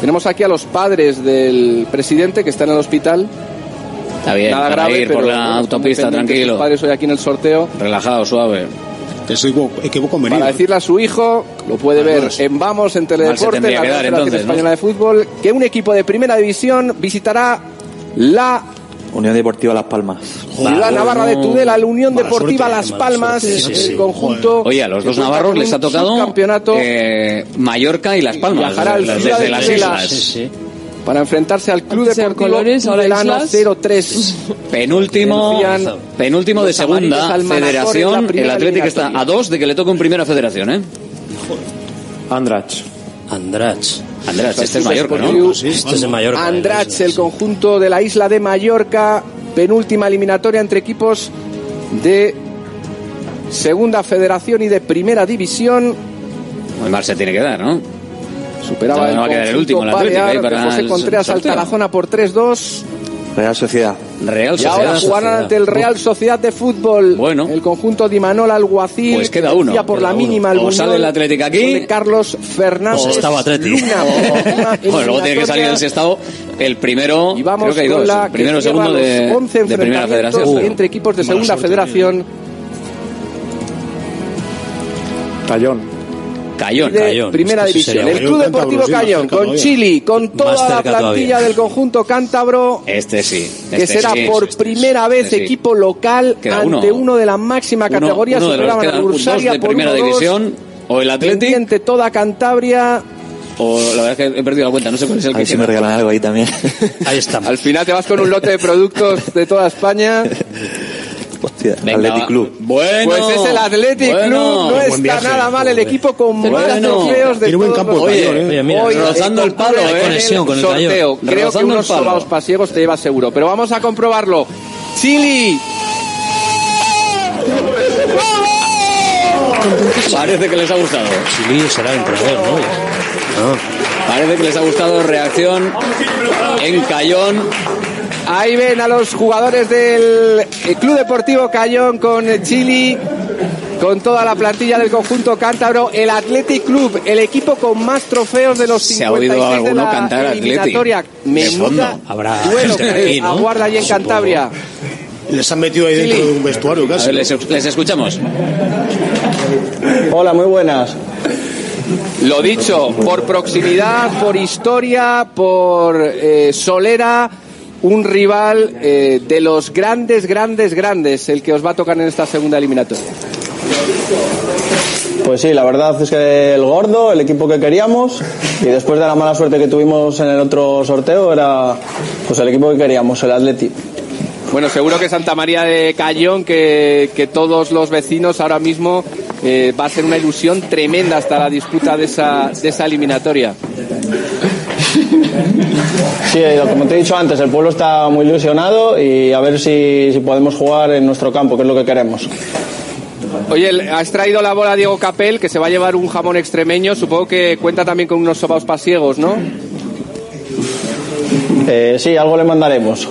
Tenemos aquí a los padres del presidente que están en el hospital. Está bien, Nada para grave, ir por pero la bueno, están autopista, tranquilo. Sus padres hoy aquí en el sorteo. Relajado, suave. Para decirle a su hijo, lo puede ver en Vamos, en Teledeporte, tendría la Federación. Española de Fútbol, que un equipo de primera división visitará la Unión Deportiva Las Palmas. Ciudad Navarra de Tudela, la Unión Mala Deportiva suerte, Las Palmas, suerte. Sí, sí, el sí. conjunto. Oye, a los dos navarros les ha tocado subcampeonato eh, Mallorca y Las Palmas. Viajará al desde Ciudad de las islas. Sí, sí. para enfrentarse al Club Deportivo colores, Tudelano islas. 0-3. Penúltimo, penúltimo de segunda federación. El Atlético está a dos de que le toque un primera federación, ¿eh? Andrach. Andrach. Andrés, este es Mallorca, Este es Mallorca. Andrach, el conjunto de la isla de Mallorca, penúltima eliminatoria entre equipos de segunda federación y de primera división. Muy mal se tiene que dar, ¿no? Superaba No, el no va a quedar el último, el Balear ahí de para José el Contreras por 3-2. Real Sociedad. Real Y ahora Sociedad. jugarán ante el Real Sociedad de Fútbol. Bueno. El conjunto de Imanol Alguacil. Pues queda que uno, vencía por queda la uno. mínima al O sale el Atlético aquí. de Carlos Fernández. O estaba Atleti. Luna. (laughs) Bueno, luego tiene que salir el sextado. El primero, Y vamos creo que hay dos. la El primero que segundo de, los 11 de primera federación. entre equipos de segunda suerte, federación. Tallón. Cayón. de Cayón, primera división. El. Club Deportivo Cayón con todavía. Chili, con toda la plantilla todavía. del conjunto cántabro. Este sí. Que este será sí, por este primera vez este sí. equipo local Queda ante uno. uno, de la máxima Uno- categoría. uno de los superaban a Bursaria por primera 1-2. división. O el Atlético. Pendiente toda Cantabria. O la verdad es que he perdido la cuenta. No sé cuál es el A que si me regalan algo ahí también. Ahí estamos. Al final te vas con un lote de productos de toda España. (laughs) Sí, Venga, Athletic. Club. Bueno. Pues es el Athletic bueno. Club, no está viaje. nada mal el equipo con más Bueno. trofeos de buen todos campo el Oye, ¿eh? Oye, mira, Hoy, rozando el palo, ¿eh? Conexión con el sorteo. Cayón. Creo que unos sobaos pasiegos te llevas seguro, pero vamos a comprobarlo. Chili, Parece que les ha gustado. Chili será el entrenador, ¿no? Parece que les ha gustado reacción en Cayón. Ahí ven a los jugadores del eh, Club Deportivo Cayón con Chili, con toda la plantilla del conjunto cántabro, el Athletic Club, el equipo con más trofeos de los Se ha 56 oído de alguno la cantar Athletic. eliminatoria. De Menuda fondo. Habrá duelo que ¿no? aguarda allí en Supongo. Cantabria. Les han metido ahí dentro Chili. de un vestuario A casi. ver, les, les escuchamos. Hola, muy buenas. Lo dicho, por proximidad, por historia, por eh, solera, un rival eh, de los grandes, grandes, grandes, el que os va a tocar en esta segunda eliminatoria. Pues sí, la verdad es que el gordo, el equipo que queríamos, y después de la mala suerte que tuvimos en el otro sorteo, era pues el equipo que queríamos, el Atleti. Bueno, seguro que Santa María de Cayón, que, que todos los vecinos ahora mismo eh, va a ser una ilusión tremenda hasta la disputa de esa, de esa eliminatoria. Sí, eh, como te he dicho antes, el pueblo está muy ilusionado y a ver si, si podemos jugar en nuestro campo, que es lo que queremos. Oye, has traído la bola a Diego Capel, que se va a llevar un jamón extremeño. Supongo que cuenta también con unos sobaos pasiegos, ¿no? Eh, sí, algo le mandaremos.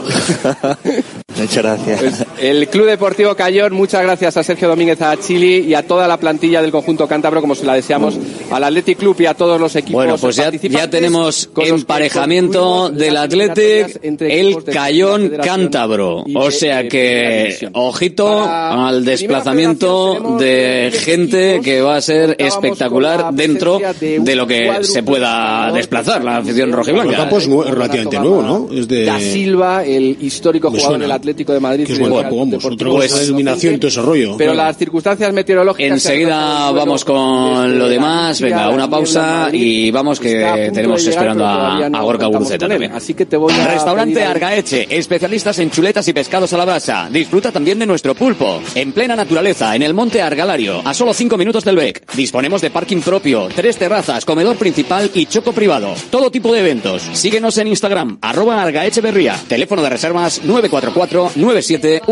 (laughs) Muchas gracias. El Club Deportivo Cayón, muchas gracias a Sergio Domínguez, a Chili y a toda la plantilla del conjunto cántabro, como se la deseamos, al Athletic Club y a todos los equipos. Bueno, pues ya, ya tenemos emparejamiento del Athletic, el Cayón Cántabro. O sea que, ojito al desplazamiento de diez gente que va a ser espectacular la dentro de lo que se pueda desplazar la afición El rojiblanca. campo es relativamente nuevo, ¿no? Es de... Da Silva, el histórico jugador del Atlético de Madrid. Vamos. Deportivo Otra cosa San es eliminación y todo ese rollo. Pero claro. las circunstancias meteorológicas. Enseguida vamos con lo demás. Venga, una pausa y vamos que tenemos de esperando a, a Gorka Guruceta también. Así que te voy a Restaurante Argaeche, especialistas en chuletas y pescados a la brasa. Disfruta también de nuestro pulpo. En plena naturaleza, en el monte Argalario, a solo 5 minutos del BEC. Disponemos de parking propio, tres terrazas, comedor principal y choco privado. Todo tipo de eventos. Síguenos en Instagram, arroba Argaecheverría. Teléfono de reservas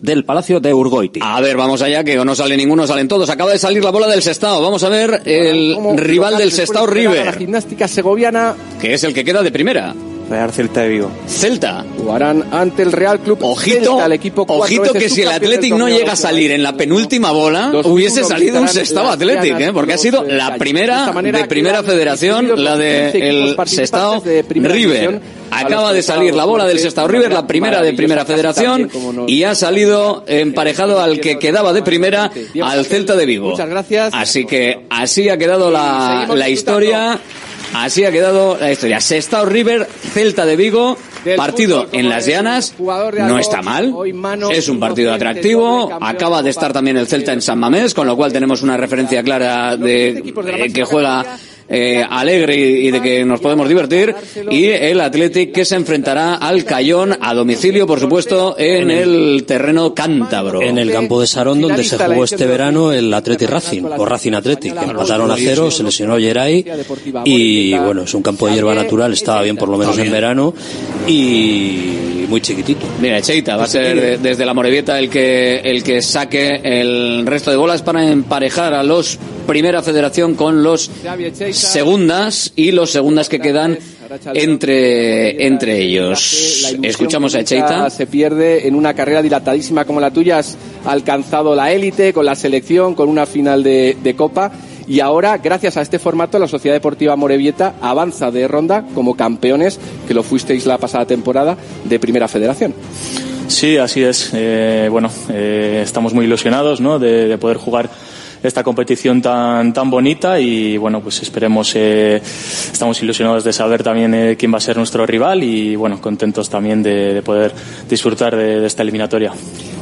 del Palacio de Urgoiti. A ver, vamos allá, que o no sale ninguno, salen todos. Acaba de salir la bola del Sestao. Vamos a ver el rival del Sestao a La River, gimnástica segoviana que es el que queda de primera. Real Celta de Vigo. Celta. jugarán ante el Real Club Ojito, Celta, el equipo ojito que si el Athletic no llega a salir en la penúltima bola, hubiese salido un las Athletic, ¿eh? porque ha sido eh, la primera de primera federación, la de 15 equipos el Sestao River. Acaba de salir la bola del Sestao de River, la primera de primera federación, y ha salido emparejado al que quedaba de primera al Celta de Vigo. Muchas gracias. Así que así ha quedado la, la historia. Así ha quedado la historia. Sestao River, Celta de Vigo, partido en las llanas. No está mal. Es un partido atractivo. Acaba de estar también el Celta en San Mamés, con lo cual tenemos una referencia clara de eh, que juega eh, alegre y, y de que nos podemos divertir. Y el Athletic que se enfrentará al Cayón a domicilio, por supuesto, en el terreno cántabro. En el campo de Sarón, donde se jugó este verano el Athletic Racing, o Racing Athletic, que empataron a cero, se lesionó Geray, y bueno, es un campo de hierba natural, estaba bien por lo menos en verano, y muy chiquitito. Mira, Cheita va a ser de- desde la Morevieta el que el que saque el resto de bolas para emparejar a los Primera Federación con los segundas y los segundas que quedan entre entre ellos. Escuchamos a Cheita. Se pierde en una carrera dilatadísima como la tuya. Has alcanzado la élite con la selección, con una final de, de Copa. Y ahora, gracias a este formato, la Sociedad Deportiva Morevieta avanza de ronda como campeones, que lo fuisteis la pasada temporada, de Primera Federación. Sí, así es. Eh, bueno, eh, estamos muy ilusionados ¿no? de, de poder jugar esta competición tan, tan bonita y bueno, pues esperemos, eh, estamos ilusionados de saber también eh, quién va a ser nuestro rival y bueno, contentos también de, de poder disfrutar de, de esta eliminatoria.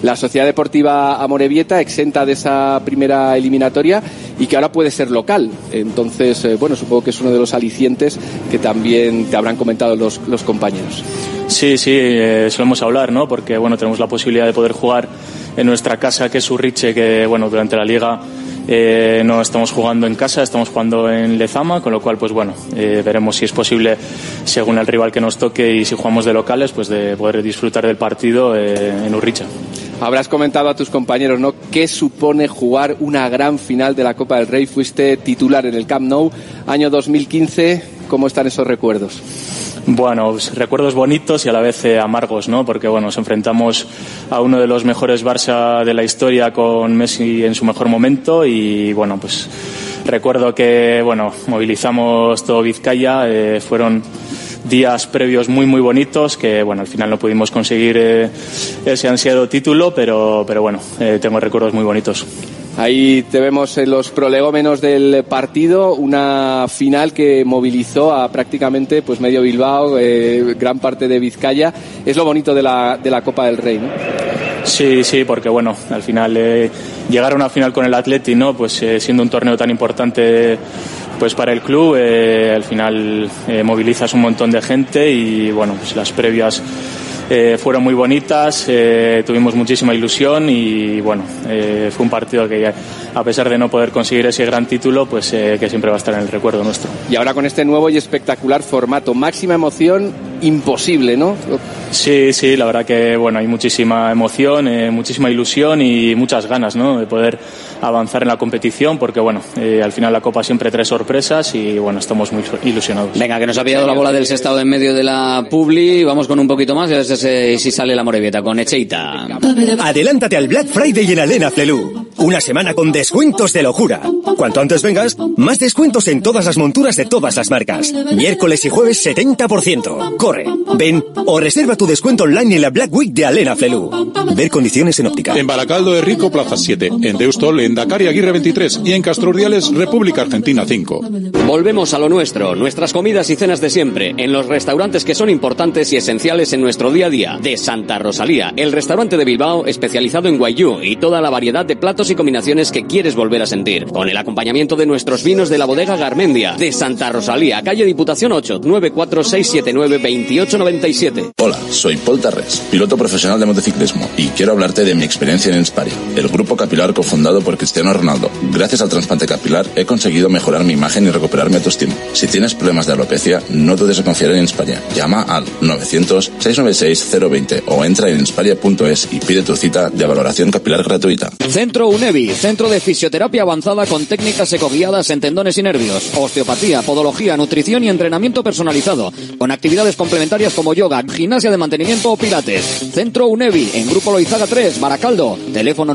La Sociedad Deportiva Amorebieta exenta de esa primera eliminatoria y que ahora puede ser local. Entonces, eh, bueno, supongo que es uno de los alicientes que también te habrán comentado los, los compañeros. Sí, sí, eh, solemos hablar, ¿no? Porque bueno, tenemos la posibilidad de poder jugar en nuestra casa, que es Urriche, que bueno, durante la liga eh, no estamos jugando en casa, estamos jugando en Lezama, con lo cual, pues bueno, eh, veremos si es posible, según el rival que nos toque y si jugamos de locales, pues de poder disfrutar del partido eh, en Urricha. Habrás comentado a tus compañeros, ¿no? ¿Qué supone jugar una gran final de la Copa del Rey? Fuiste titular en el Camp Nou, año 2015. ¿Cómo están esos recuerdos? Bueno, pues, recuerdos bonitos y a la vez eh, amargos, ¿no? Porque bueno, nos enfrentamos a uno de los mejores Barça de la historia con Messi en su mejor momento y bueno, pues recuerdo que bueno, movilizamos todo Vizcaya, eh, fueron días previos muy muy bonitos que bueno al final no pudimos conseguir eh, ese ansiado título pero pero bueno eh, tengo recuerdos muy bonitos Ahí te vemos en los prolegómenos del partido, una final que movilizó a prácticamente pues medio Bilbao, eh, gran parte de Vizcaya. Es lo bonito de la, de la Copa del Rey, ¿no? Sí, sí, porque bueno, al final eh, llegar a una final con el Atleti, ¿no? Pues eh, siendo un torneo tan importante pues para el club, al final movilizas un montón de gente y bueno, pues las previas eh, fueron muy bonitas, eh, tuvimos muchísima ilusión y bueno, eh, fue un partido que a pesar de no poder conseguir ese gran título, pues eh, que siempre va a estar en el recuerdo nuestro. Y ahora con este nuevo y espectacular formato, máxima emoción, imposible, ¿no? Sí, sí, la verdad que bueno, hay muchísima emoción, muchísima ilusión y muchas ganas, ¿no? De poder avanzar en la competición, porque bueno, eh, al final la Copa siempre trae sorpresas y bueno, estamos muy ilusionados. Venga, que nos ha pillado la bola del sextado en medio de la Publi. Vamos con un poquito más y a ver si, si sale la Morevieta con Echeita. Adelántate al Black Friday en Alena Flelu. Una semana con descuentos de locura. Cuanto antes vengas, más descuentos en todas las monturas de todas las marcas. Miércoles y jueves 70%. Corre, ven o reserva tu descuento online en la Black Week de Alena Flelu. Ver condiciones en óptica. En Baracaldo de Rico, Plaza 7. En Deustol, en Dakar y Aguirre 23. Y en Castrurdiales, República Argentina 5. Volvemos a lo nuestro, nuestras comidas y cenas de siempre, en los restaurantes que son importantes y esenciales en nuestro día a día. De Santa Rosalía, el restaurante de Bilbao especializado en guayú y toda la variedad de platos y combinaciones que quieres volver a sentir. Con el acompañamiento de nuestros vinos de la bodega Garmendia. De Santa Rosalía, calle Diputación 8, 946792897. Hola, soy Paul Tarres, piloto profesional de motociclismo y quiero hablarte de mi experiencia en Inspire, el grupo capilar cofundado por Cristiano Ronaldo. Gracias al trasplante capilar he conseguido mejorar mi imagen y recuperar mi autoestima. Si tienes problemas de alopecia, no dudes en confiar en Inspire. Llama al 900-696-020 o entra en inspire.es y pide tu cita de valoración capilar gratuita. Centro UNEVI, centro de fisioterapia avanzada con técnicas ecoguiadas en tendones y nervios, osteopatía, podología, nutrición y entrenamiento personalizado, con actividades complementarias como yoga, gimnasia de mantenimiento o pilates. Centro UNEVI, en Grupo Loizaga 3, Baracaldo, teléfono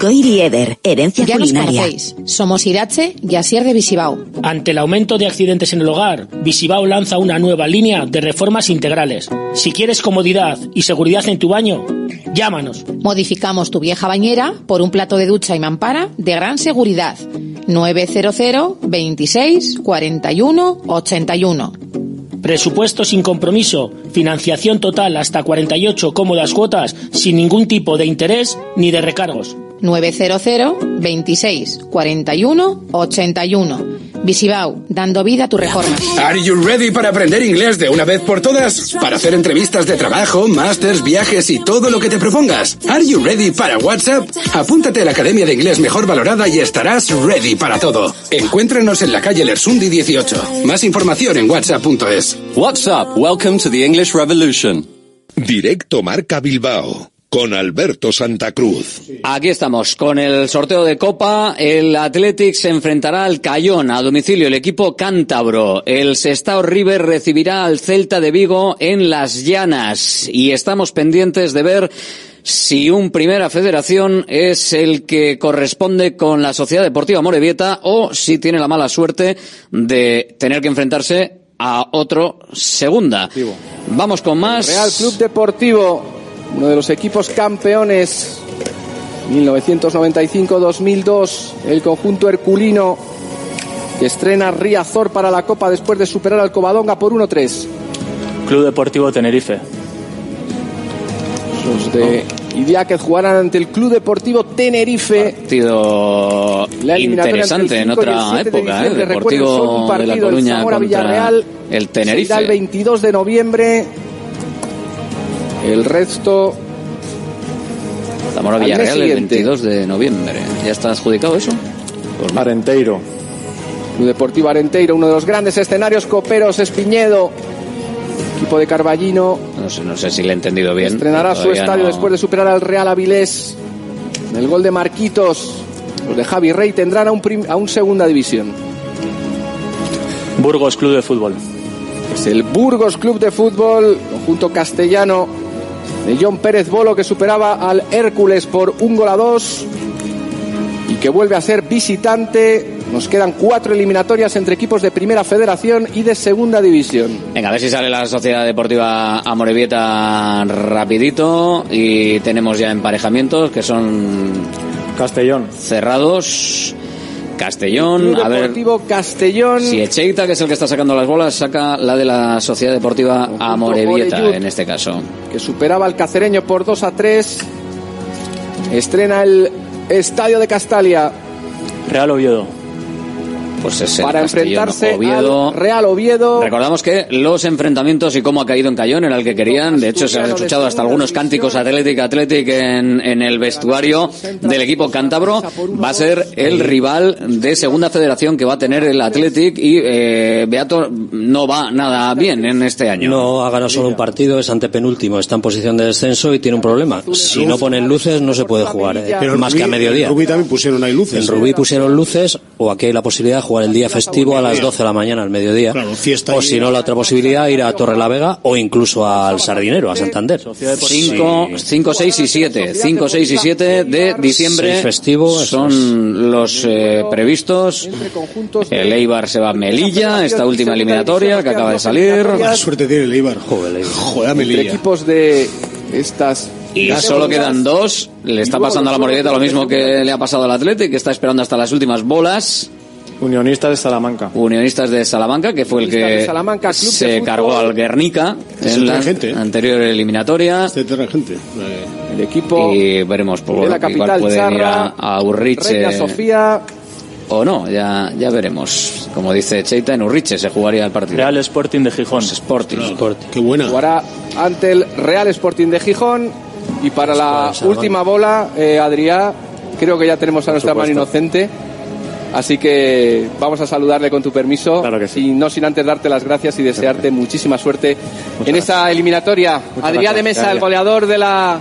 Goirieder, herencia Ya culinaria. Somos Irache y Asier de Visibao. Ante el aumento de accidentes en el hogar, Visibao lanza una nueva línea de reformas integrales. Si quieres comodidad y seguridad en tu baño, llámanos. Modificamos tu vieja bañera por un plato de ducha y mampara de gran seguridad. 900 26 41 81. Presupuesto sin compromiso, financiación total hasta 48 cómodas cuotas sin ningún tipo de interés ni de recargos. 900 26 41 81. Visibao, dando vida a tu reforma. Are you ready para aprender inglés de una vez por todas? Para hacer entrevistas de trabajo, másters, viajes y todo lo que te propongas. Are you ready para WhatsApp? Apúntate a la Academia de Inglés Mejor Valorada y estarás ready para todo. Encuéntranos en la calle Lersundi 18. Más información en whatsapp.es. WhatsApp, welcome to the English Revolution. Directo Marca Bilbao con Alberto Santa Cruz. Aquí estamos con el sorteo de Copa. El Athletic se enfrentará al Cayón a domicilio. El equipo cántabro. El Sestao River recibirá al Celta de Vigo en Las Llanas. Y estamos pendientes de ver si un Primera Federación es el que corresponde con la Sociedad Deportiva Morevieta o si tiene la mala suerte de tener que enfrentarse a otro Segunda. Vamos con más. Real Club Deportivo, uno de los equipos campeones 1995-2002, el conjunto herculino que estrena Riazor para la Copa después de superar al Covadonga por 1-3. Club Deportivo Tenerife. Los de Idiáquez jugarán ante el Club Deportivo Tenerife. Partido La interesante en entre el 5 y el otra 7 de época, ¿eh? solo un Deportivo de la el Coruña contra Villarreal. el irá el Tenerife. 22 de noviembre. El resto Zamora Villarreal el siguiente. 22 de noviembre. ¿Ya está adjudicado eso? Arenteiro. Club Deportivo Arenteiro, uno de los grandes escenarios coperos, Espiñedo. Equipo de Carballino No sé, no sé si le he entendido bien. estrenará su estadio no- después de superar al Real Avilés. En el gol de Marquitos, los de Javi Rey tendrán a un, prim- a un segunda división. Burgos Club de Fútbol. Es el Burgos Club de Fútbol, conjunto castellano de John Pérez Bolo que superaba al Hércules por un gol a dos y que vuelve a ser visitante. Nos quedan cuatro eliminatorias entre equipos de Primera Federación y de Segunda División. Venga, a ver si sale la Sociedad Deportiva Amorebieta rapidito y tenemos ya emparejamientos que son Castellón cerrados. Castellón, Club a ver Deportivo Castellón. si Echeita, que es el que está sacando las bolas, saca la de la Sociedad Deportiva Amorebieta en este caso. que superaba al cacereño por 2 a 3. Estrena el Estadio de Castalia Real Oviedo. Pues es el para enfrentarse Oviedo. al Real Oviedo. Recordamos que los enfrentamientos y cómo ha caído en Cayón era el que querían. De hecho, se han escuchado hasta algunos cánticos Athletic Athletic en, en el vestuario del equipo cántabro. Va a ser el rival de Segunda Federación que va a tener el Athletic y eh, Beato no va nada bien en este año. No ha ganado solo un partido, es antepenúltimo, está en posición de descenso y tiene un problema. Si no ponen luces no se puede jugar, eh, Pero más Rubí- que a mediodía. En Rubí también pusieron ahí luces. En Rubí pusieron luces o aquí hay la posibilidad de jugar el día festivo a las 12 de la mañana al mediodía. o si no, la otra posibilidad ir a Torre la Vega o incluso al Sardinero, a Santander. 5, 5, 6 y 7. 5, 6 y 7 de diciembre Seis festivos, son los eh, previstos. El Eibar se va a Melilla, esta última eliminatoria que acaba de salir. Qué suerte tiene el Eibar. Joder, Joder, entre Melilla. equipos de estas Y solo quedan dos. Le está pasando a la Morevieta lo mismo que le ha pasado al Athletic, que está esperando hasta las últimas bolas. Unionistas de Salamanca. Unionistas de Salamanca, que fue el Unionistas de que Salamanca, se cargó al Guernica Es en la gente, ¿eh? anterior eliminatoria. Este gente. el equipo Y veremos por de la capital pueden ir charra, a, a Urriche Reina Sofía o no, ya, ya veremos. Como dice Cheita, en Urriche se jugaría el partido. Real Sporting de Gijón. Sporting. Qué buena. jugará ante el Real Sporting de Gijón y para la última bola eh, Adrián creo que ya tenemos a nuestra mano inocente así que vamos a saludarle con tu permiso Claro que sí. y no sin antes darte las gracias y desearte muchísima suerte en esta eliminatoria Adrián de. Mesa Gracias. el goleador de la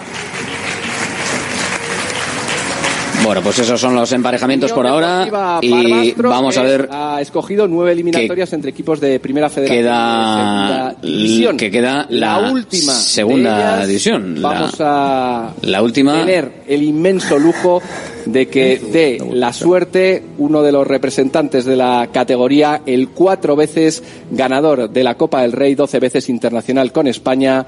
Bueno, pues esos son los emparejamientos por ahora. Y vamos a ver ha escogido nueve eliminatorias entre equipos de primera federación queda, división. que queda la, última segunda división. La- Vamos a la última. tener el inmenso lujo de que (laughs) dé la suerte uno de los representantes de la categoría, el cuatro veces ganador de la Copa del Rey, doce veces internacional con España,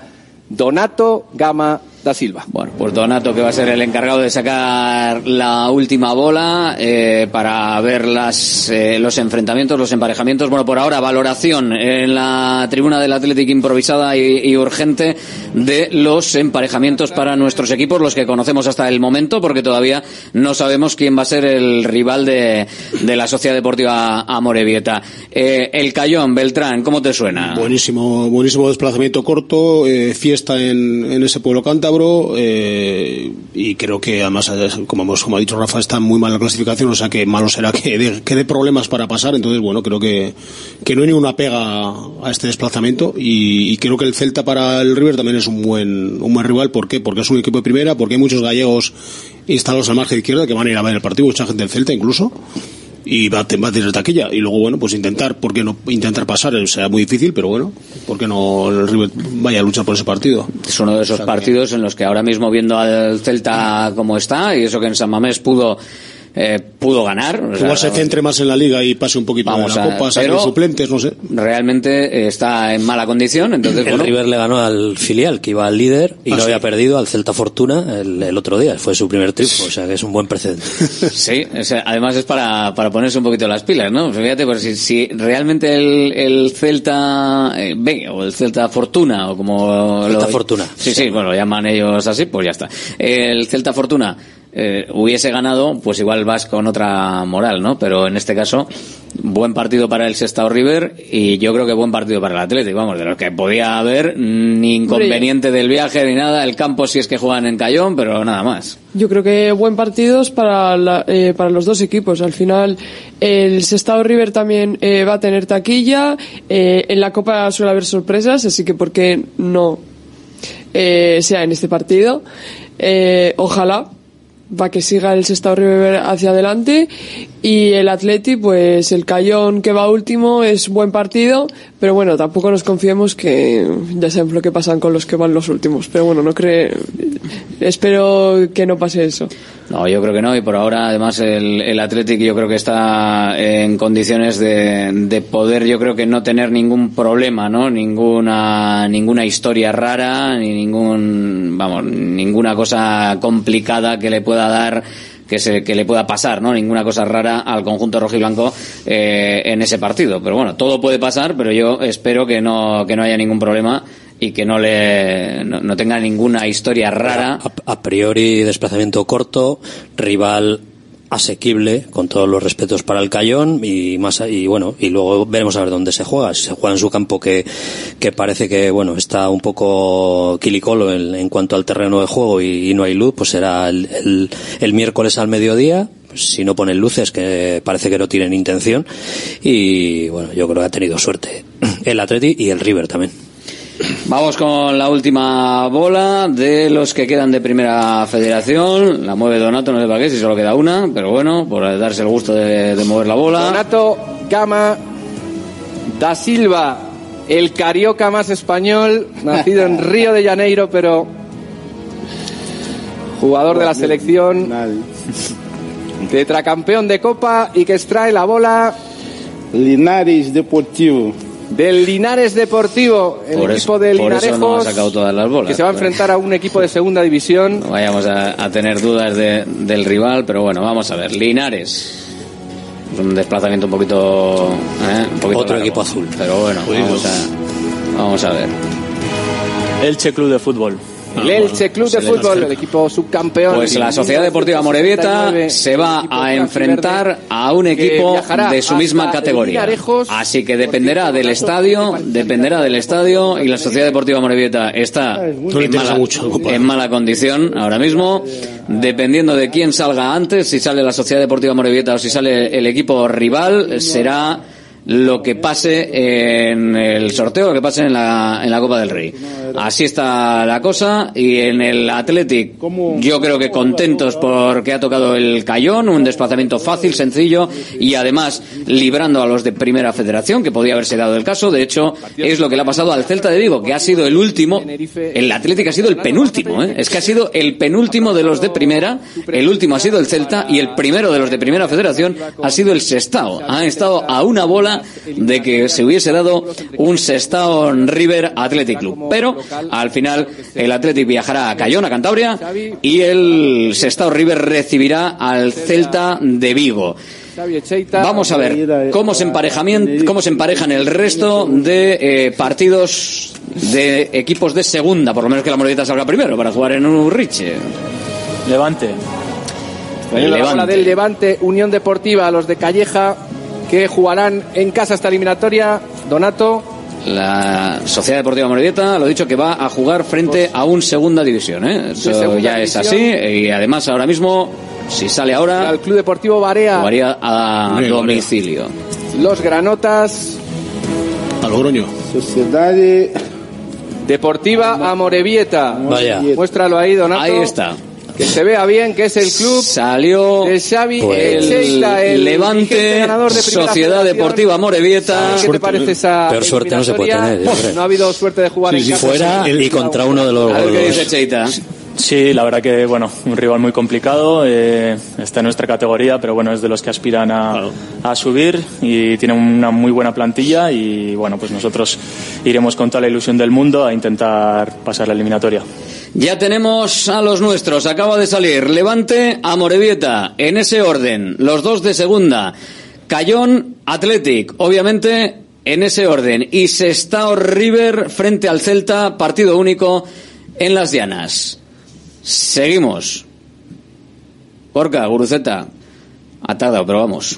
Donato Gama da Silva. Bueno, pues Donato que va a ser el encargado de sacar la última bola eh, para ver las, eh, los enfrentamientos, los emparejamientos. Bueno, por ahora valoración en la tribuna del Athletic improvisada y, y urgente de los emparejamientos para nuestros equipos, los que conocemos hasta el momento, porque todavía no sabemos quién va a ser el rival de, de la Sociedad Deportiva Amorebieta. Eh, el Cayón, Beltrán, ¿cómo te suena? Buenísimo, buenísimo desplazamiento corto, eh, fiesta en, en ese pueblo cántabro Eh, y creo que además, eh, como, hemos, como ha dicho Rafa, está muy mal la clasificación, o sea que malo será que dé, que problemas para pasar. Entonces, bueno, creo que, que no hay ninguna pega a este desplazamiento y, y creo que el Celta para el River también es un buen, un buen rival. ¿Por qué? Porque es un equipo de primera, porque hay muchos gallegos instalados al margen izquierda que van a ir a ver el partido, mucha gente del Celta incluso y va, va a tener taquilla. Y luego bueno pues intentar porque no intentar pasar eh, será muy difícil pero bueno porque no el River vaya a luchar por ese partido es uno de esos partidos en los que ahora mismo viendo al Celta como está y eso que en San Mamés pudo eh, pudo ganar. O sea, Igual se centre más en la liga y pase un poquito Vamos de la a- copa, pero- suplentes, no sé. realmente está en mala condición, entonces El bueno, River le ganó al filial, que iba al líder, y Ah, no sí. había perdido al Celta Fortuna el, el otro día. Fue su primer triunfo, o sea que es un buen precedente. (laughs) Sí, o sea, además es para, para ponerse un poquito las pilas, ¿no? Fíjate, pues si, si realmente el, el Celta eh, B o el Celta Fortuna o como Celta lo, Fortuna. Sí, sí, bueno, lo llaman ellos así, pues ya está. El Celta Fortuna eh, hubiese ganado, pues igual vas con otra moral, ¿no? Pero en este caso, buen partido para el Sestao River y yo creo que buen partido para el Atlético, vamos, de los que podía haber, ni inconveniente del viaje ni nada, el campo si es que juegan en Cayón, pero nada más. Yo creo que buen partidos para, la- eh, para los dos equipos. Al final, el Sestao River también eh, va a tener taquilla. eh, en la Copa suele haber sorpresas, así que ¿por qué no eh, sea en este partido? Ojalá para que siga el Sestao River hacia adelante. Y el Atleti pues el Cayón que va último es buen partido pero bueno tampoco nos confiemos que ya sabemos lo que pasan con los que van los últimos. Pero bueno no creo espero que no pase eso No, yo creo que no, y por ahora además el, el Athletic yo creo que está en condiciones de, de poder, yo creo que no tener ningún problema, ¿no? Ninguna, ninguna historia rara, ni ningún, vamos, ninguna cosa complicada que le pueda dar que se que le pueda pasar, ¿no? Ninguna cosa rara al conjunto rojiblanco eh, en ese partido. Pero bueno, todo puede pasar, pero yo espero que no que no haya ningún problema y que no le no, tenga ninguna historia rara. A, priori, desplazamiento corto, rival asequible, con todos los respetos para el Cayón y más y bueno y luego veremos a ver dónde se juega si se juega en su campo que, que parece que bueno está un poco quilicolo en, cuanto al terreno de juego y, y no hay luz pues será el, el, el miércoles al mediodía si no ponen luces que parece que no tienen intención y bueno yo creo que ha tenido suerte el Atleti y el River también Vamos con la última bola de los que quedan de primera federación. La mueve Donato, no sé para qué, si solo queda una, pero bueno, por darse el gusto de, de mover la bola. Donato Gama da Silva, el carioca más español, nacido en (laughs) Río de Janeiro, pero jugador de la selección, tetracampeón de Copa y que extrae la bola Linares Deportivo. Del Linares Deportivo, el Por equipo eso, de Linarejos, no ha sacado todas las bolas. que se va a enfrentar a un equipo de segunda división. No vayamos a, a tener dudas de- del rival, pero bueno, vamos a ver. Linares. Es un desplazamiento un poquito. ¿eh? Un poquito Otro largo. equipo azul. Pero bueno, vamos a, vamos a ver. Elche Club de Fútbol. El Elche Club de Fútbol, el equipo subcampeón. Pues la Sociedad Deportiva Morevieta se va a enfrentar a un equipo de su misma categoría. Así que dependerá del estadio, dependerá del estadio y la Sociedad Deportiva Morevieta está le en mala, en mala condición ahora mismo. Dependiendo de quién salga antes, si sale la Sociedad Deportiva Morevieta o si sale el equipo rival, será lo que pase en el sorteo, lo que pase en la, en la Copa del Rey. Así está la cosa y en el Athletic yo creo que contentos porque ha tocado el Cayón, un desplazamiento fácil, sencillo y además librando a los de Primera Federación, que podía haberse dado el caso. De hecho, es lo que le ha pasado al Celta de Vigo, que ha sido el último, el Athletic ha sido el penúltimo, ¿eh? es que ha sido el penúltimo de los de Primera, el último ha sido el Celta y el primero de los de Primera Federación ha sido el Sestao. Ha estado a una bola de que se hubiese dado un Sestao River Athletic Club. Pero al final el Athletic viajará a Cayón, a Cantabria, y el Sestao River recibirá al Celta de Vigo. Vamos a ver cómo se, cómo se emparejan el resto de eh, partidos de equipos de segunda, por lo menos que la Morevieta salga primero para jugar en Urriche. Levante. Trayendo la Levante. del Levante, Unión Deportiva, los de Calleja, que jugarán en casa esta eliminatoria. Donato. la Sociedad Deportiva Morevieta lo he dicho que va a jugar frente a un segunda división, ¿eh? Eso ya es así y además ahora mismo si sale ahora al Club Deportivo Barea jugaría a domicilio. Los Granotas a Logroño. Sociedad Deportiva Amorebieta. Vaya. Muéstralo ahí, Donato. Ahí está. Que se vea bien que es el club Salió de Xavi el, Echeita, el Levante ganador de Sociedad. Deportiva Morevieta. ¿Qué te parece esa Peor suerte no se puede tener. No ha habido suerte de jugar Sí, en sí, casa. Fuera y contra uno de los... A ver qué los- dice Cheita. Sí, la verdad que bueno, un rival muy complicado, eh, está en nuestra categoría, pero bueno, es de los que aspiran a, a subir y tiene una muy buena plantilla y bueno, pues nosotros iremos con toda la ilusión del mundo a intentar pasar la eliminatoria. Ya tenemos a los nuestros. Acaba de salir Levante a Morevieta. En ese orden, los dos de segunda. Cayón, Athletic. Obviamente, en ese orden. Y Sestao River frente al Celta. Partido único en las Llanas. Seguimos. Porca, Guruceta. Ha tardado, pero vamos.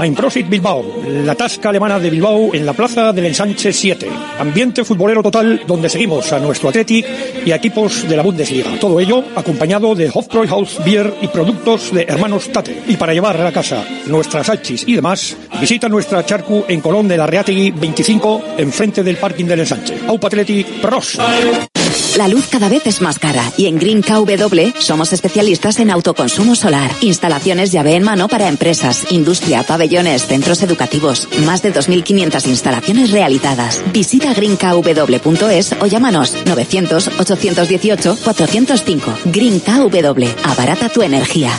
Einprosit Bilbao, la tasca alemana de Bilbao en la plaza del Ensanche 7. Ambiente futbolero total donde seguimos a nuestro Athletic y a equipos de la Bundesliga. Todo ello acompañado de Hofbräuhaus Beer y productos de hermanos Tate. Y para llevar a la casa nuestras hachis y demás, visita nuestra charcu en Colón de la Reategui 25, enfrente del parking del Ensanche. Aupa Athletic Pros. La luz cada vez es más cara y en Green KW somos especialistas en autoconsumo solar, instalaciones llave en mano para empresas, industria, pabellones, centros educativos, más de 2.500 instalaciones realizadas. Visita greenkw.es o llámanos 900 818 405. Green KW, abarata tu energía.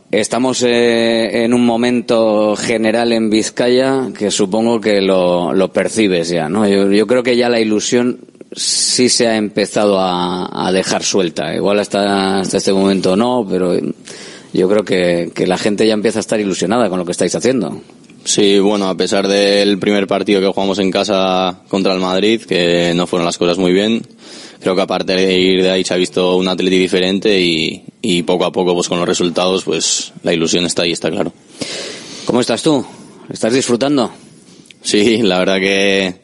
estamos eh, en un momento general en Vizcaya que supongo que lo, percibes ya, ¿no? Yo, creo que ya la ilusión sí se ha empezado a, dejar suelta. Igual hasta, hasta este momento no, pero yo creo que la gente ya empieza a estar ilusionada con lo que estáis haciendo. Sí, bueno, a pesar del primer partido que jugamos en casa contra el Madrid, que no fueron las cosas muy bien, creo que aparte de ir de ahí se ha visto un atleti diferente y, y poco a poco pues con los resultados pues la ilusión está ahí, está claro. ¿Cómo estás tú? ¿Estás disfrutando? Sí, la verdad que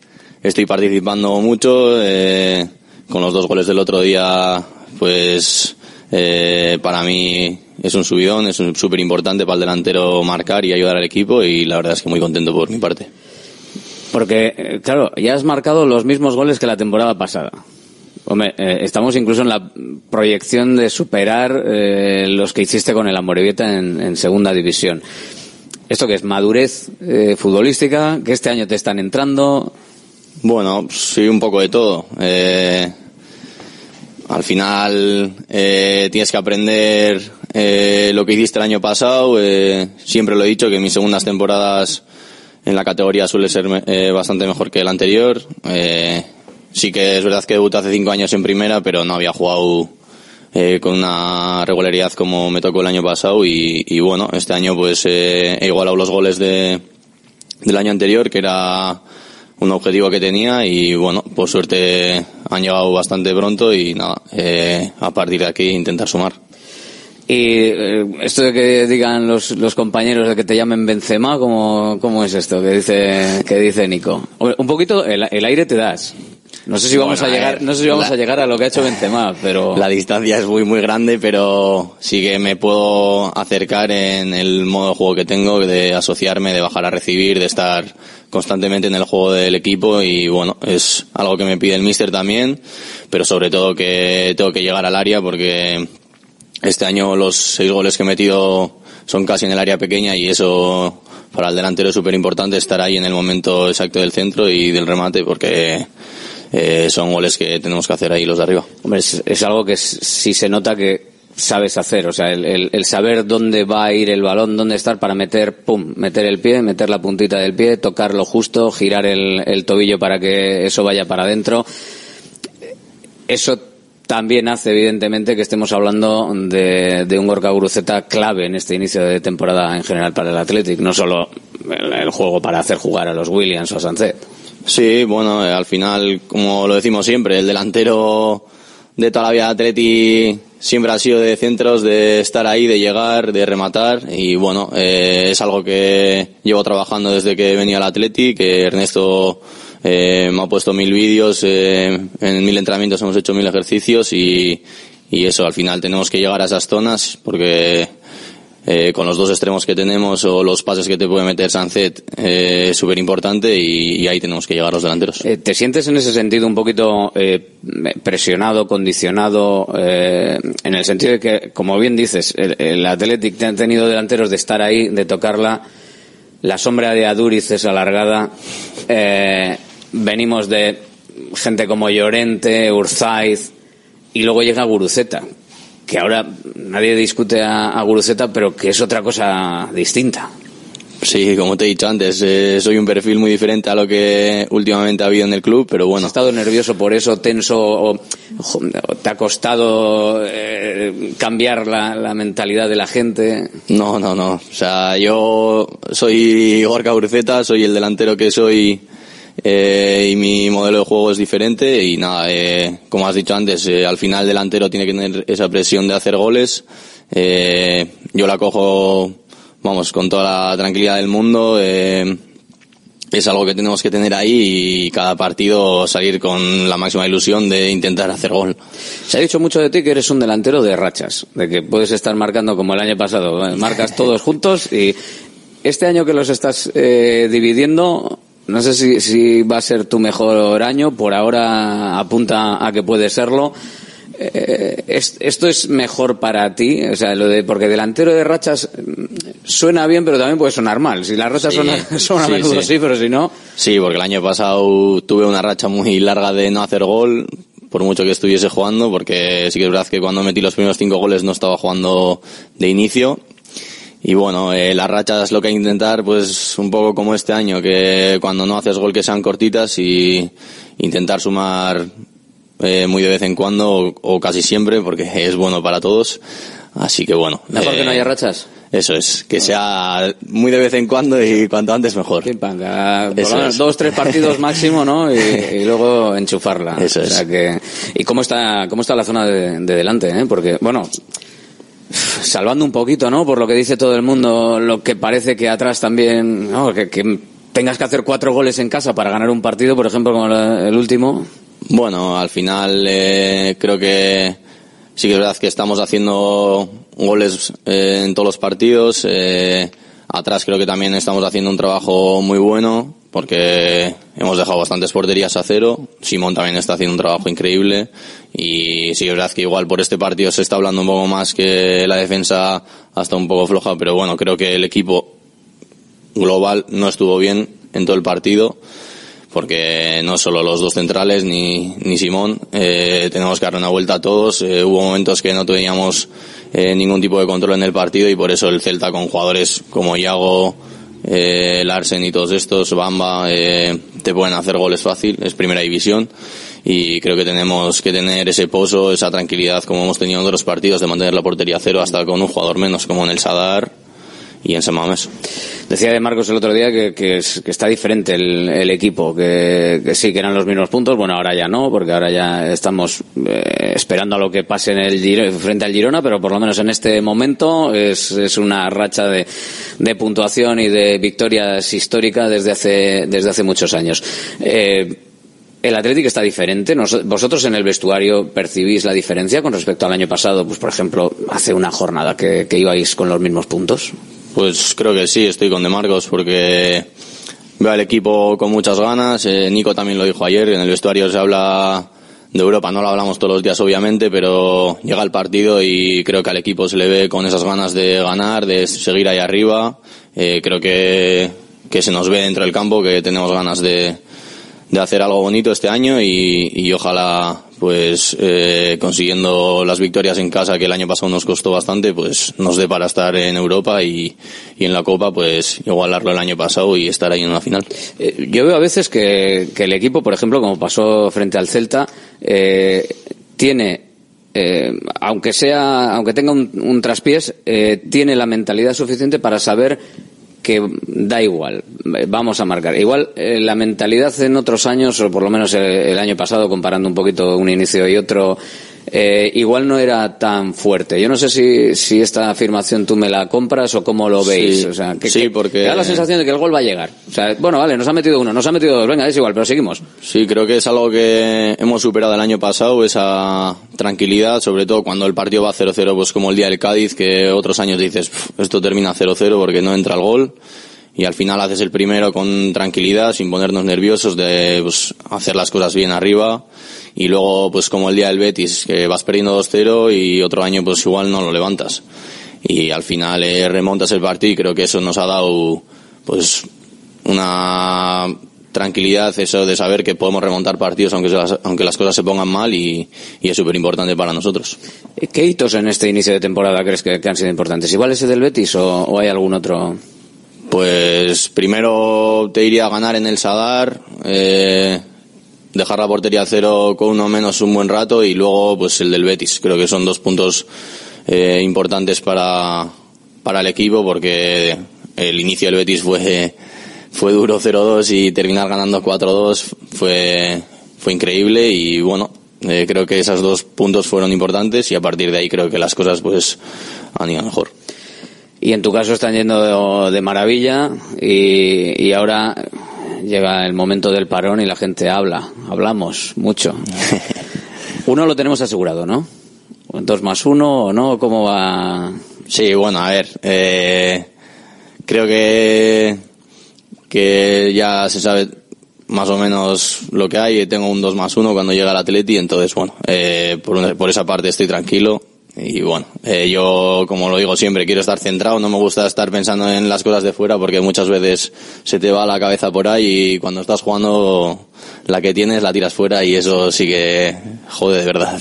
estoy participando mucho. eh, con los dos goles del otro día, pues eh, para mí es un subidón, es súper importante para el delantero marcar y ayudar al equipo y la verdad es que muy contento por mi parte. Porque, eh, claro, ya has marcado los mismos goles que la temporada pasada. Hombre, eh, estamos incluso en la proyección de superar eh, los que hiciste con el Amorebieta en, segunda división. ¿Esto qué es? ¿Madurez eh, futbolística? ¿Que este año te están entrando? Bueno, sí, un poco de todo. Eh, al final eh, tienes que aprender lo que hiciste el año pasado. siempre lo he dicho que mis segundas temporadas en la categoría suele ser bastante mejor que el anterior. Eh, sí que es verdad que debuté hace cinco años en primera, pero no había jugado eh, con una regularidad como me tocó el año pasado y, y bueno, este año pues eh, he igualado los goles de, del año anterior, que era un objetivo que tenía y bueno, por suerte han llegado bastante pronto y nada, eh, a partir de aquí intentar sumar. Y eh, esto de que digan los, los compañeros de que te llamen Benzema, ¿cómo, cómo es esto que dice, que dice Nico? Un poquito el aire te das. No sé si vamos Bueno, a llegar, no sé si vamos la- a llegar a lo que ha hecho Benzema, pero (laughs) La distancia es muy muy grande, pero sí que me puedo acercar en el modo de juego que tengo, de asociarme, de bajar a recibir, de estar constantemente en el juego del equipo y bueno, es algo que me pide el míster también, pero sobre todo que tengo que llegar al área porque este año los seis goles que he metido son casi en el área pequeña y eso para el delantero es súper importante estar ahí en el momento exacto del centro y del remate porque eh, son goles que tenemos que hacer ahí los de arriba. Hombre, es, algo que sí se nota que sabes hacer, o sea, el, el- el saber dónde va a ir el balón, dónde estar para meter, pum, meter el pie, meter la puntita del pie, tocarlo justo, girar el, tobillo para que eso vaya para adentro. Eso también hace, evidentemente, que estemos hablando de, un Gorka Guruceta clave en este inicio de temporada en general para el Athletic, no solo el, el juego para hacer jugar a los Williams o a Sancet. Sí, bueno, eh, al final, como lo decimos siempre, el delantero de toda la vida de Atleti siempre ha sido de centros, de estar ahí, de llegar, de rematar. Y bueno, eh, es algo que llevo trabajando desde que venía al Atleti, que Ernesto eh, me ha puesto mil vídeos, eh, en mil entrenamientos hemos hecho mil ejercicios y, y eso, al final tenemos que llegar a esas zonas porque eh, con los dos extremos que tenemos o los pases que te puede meter Sancet eh, es súper importante y, ahí tenemos que llegar los delanteros. Eh, ¿Te sientes en ese sentido un poquito eh, presionado, condicionado, en el sentido de que, como bien dices, el, el Athletic ha tenido delanteros de estar ahí, de tocarla, la sombra de Aduriz es alargada, venimos de gente como Llorente, Urzaiz, y luego llega Guruceta, que ahora nadie discute a, a Guruceta, pero que es otra cosa distinta. Sí, como te he dicho antes, eh, soy un perfil muy diferente a lo que últimamente ha habido en el club, pero bueno. ¿Has estado nervioso por eso, tenso, o, o te ha costado eh, cambiar la, la mentalidad de la gente? No, no, no. O sea, yo soy Gorka Urceta, soy el delantero que soy eh, y mi modelo de juego es diferente y nada, eh, como has dicho antes, eh, al final el delantero tiene que tener esa presión de hacer goles. Eh, yo la cojo, vamos, con toda la tranquilidad del mundo. eh, es algo que tenemos que tener ahí y cada partido salir con la máxima ilusión de intentar hacer gol. Se ha dicho mucho de ti que eres un delantero de rachas, de que puedes estar marcando como el año pasado, marcas todos juntos y este año que los estás dividiendo, no sé si, si va a ser tu mejor año, por ahora apunta a que puede serlo. Eh, es- esto es mejor para ti, o sea, lo de porque delantero de rachas mm, suena bien, pero también puede sonar mal. Si las rachas Sí, son, a menudo, sí. sí, pero si no, Sí, porque el año pasado tuve una racha muy larga de no hacer gol, por mucho que estuviese jugando, porque sí que es verdad que cuando metí los primeros cinco goles no estaba jugando de inicio. Y bueno, eh, las rachas lo que hay que intentar, pues un poco como este año, que cuando no haces gol que sean cortitas y intentar sumar eh, muy de vez en cuando o, o casi siempre, porque es bueno para todos. Así que bueno. mejor que no eh, haya rachas. Eso es, que sea muy de vez en cuando y cuanto antes mejor. Cada- por Eso lo menos es. dos, tres partidos (laughs) máximo, ¿no? Y, y luego enchufarla. Eso O sea es. que, ¿Y cómo está, cómo está la zona de, de delante, eh? Porque, bueno, salvando un poquito, ¿no? Por lo que dice todo el mundo, lo que parece que atrás también, ¿no? Que, tengas que hacer cuatro goles en casa para ganar un partido, por ejemplo, como el último. Bueno, al final eh, creo que sí que es verdad que estamos haciendo goles eh, en todos los partidos. eh, atrás creo que también estamos haciendo un trabajo muy bueno porque hemos dejado bastantes porterías a cero. Simón también está haciendo un trabajo increíble y sí es verdad que igual por este partido se está hablando un poco más que la defensa hasta un poco floja, pero bueno, creo que el equipo global no estuvo bien en todo el partido porque no solo los dos centrales ni, ni Simón, eh, tenemos que darle una vuelta a todos. Eh, hubo momentos que no teníamos eh, ningún tipo de control en el partido y por eso el Celta con jugadores como Iago, eh, Larsen y todos estos, Bamba, eh, te pueden hacer goles fácil, es primera división. Y creo que tenemos que tener ese pozo, esa tranquilidad como hemos tenido en otros partidos de mantener la portería cero hasta con un jugador menos como en el Sadar y en Semames. Decía de Marcos el otro día que, que, es- que está diferente el, el equipo, que, sí, que eran los mismos puntos. Bueno, ahora ya no, porque ahora ya estamos eh, esperando a lo que pase en el frente al Girona, pero por lo menos en este momento es, una racha de, de puntuación y de victorias histórica desde hace, desde hace muchos años. Eh, ¿El Atlético está diferente? ¿Vosotros en el vestuario percibís la diferencia con respecto al año pasado? Pues, por ejemplo, hace una jornada que ibais con los mismos puntos. Pues creo que sí, estoy con De Marcos porque veo al equipo con muchas ganas. Eh, Nico también lo dijo ayer, en el vestuario se habla de Europa, no lo hablamos todos los días obviamente, pero llega el partido y creo que al equipo se le ve con esas ganas de ganar, de seguir ahí arriba. Eh, creo que, que se nos ve dentro del campo, que tenemos ganas de, de hacer algo bonito este año y, y ojalá pues eh, consiguiendo las victorias en casa que el año pasado nos costó bastante pues nos dé para estar en Europa y, y en la Copa pues igualarlo el año pasado y estar ahí en una final. Eh, yo veo a veces que, que el equipo, por ejemplo, como pasó frente al Celta, eh, tiene, eh, aunque sea, aunque tenga un, un traspiés, eh, tiene la mentalidad suficiente para saber que da igual, vamos a marcar. Igual eh, la mentalidad en otros años, o por lo menos el año pasado, comparando un poquito un inicio y otro, eh, igual no era tan fuerte. Yo no sé si, si esta afirmación tú me la compras o cómo lo veis. Sí, o sea, que, sí, que- porque- que da la sensación de que el gol va a llegar. O sea, bueno, vale, nos ha metido uno, nos ha metido dos, venga, es igual, pero seguimos. Sí, creo que es algo que hemos superado el año pasado, esa tranquilidad, sobre todo cuando el partido va 0-0, pues como el día del Cádiz, que otros años dices, "Pf, esto termina 0-0 porque no entra el gol, y al final haces el primero con tranquilidad, sin ponernos nerviosos de pues, hacer las cosas bien arriba, y luego pues como el día del Betis, que vas perdiendo 2-0 y otro año pues igual no lo levantas. Y al final eh, remontas el partido y creo que eso nos ha dado pues una tranquilidad eso de saber que podemos remontar partidos aunque, las- aunque las cosas se pongan mal y, es súper importante para nosotros. ¿Qué hitos en este inicio de temporada crees que, han sido importantes? ¿Igual ese del Betis o hay algún otro? Pues primero te iría a ganar en el Sadar, eh, dejar la portería a cero con uno menos un buen rato y luego pues el del Betis. Creo que son dos puntos eh, importantes para, para el equipo porque el inicio del Betis fue, fue duro 0-2 y terminar ganando 4-2 fue, fue increíble y bueno, eh, creo que esos dos puntos fueron importantes y a partir de ahí creo que las cosas pues han ido mejor. Y en tu caso están yendo de, maravilla y, y ahora llega el momento del parón y la gente habla, hablamos mucho. (laughs) Uno lo tenemos asegurado, ¿no? Dos más uno o no, ¿cómo va? Sí, bueno, a ver, eh, creo que, que ya se sabe más o menos lo que hay. Tengo un 2 más 1 cuando llega el Atleti, entonces, bueno, eh, por, una- por esa parte estoy tranquilo. Y bueno, eh, yo, como lo digo siempre, quiero estar centrado, no me gusta estar pensando en las cosas de fuera porque muchas veces se te va la cabeza por ahí y cuando estás jugando la que tienes la tiras fuera y eso sí que jode de verdad.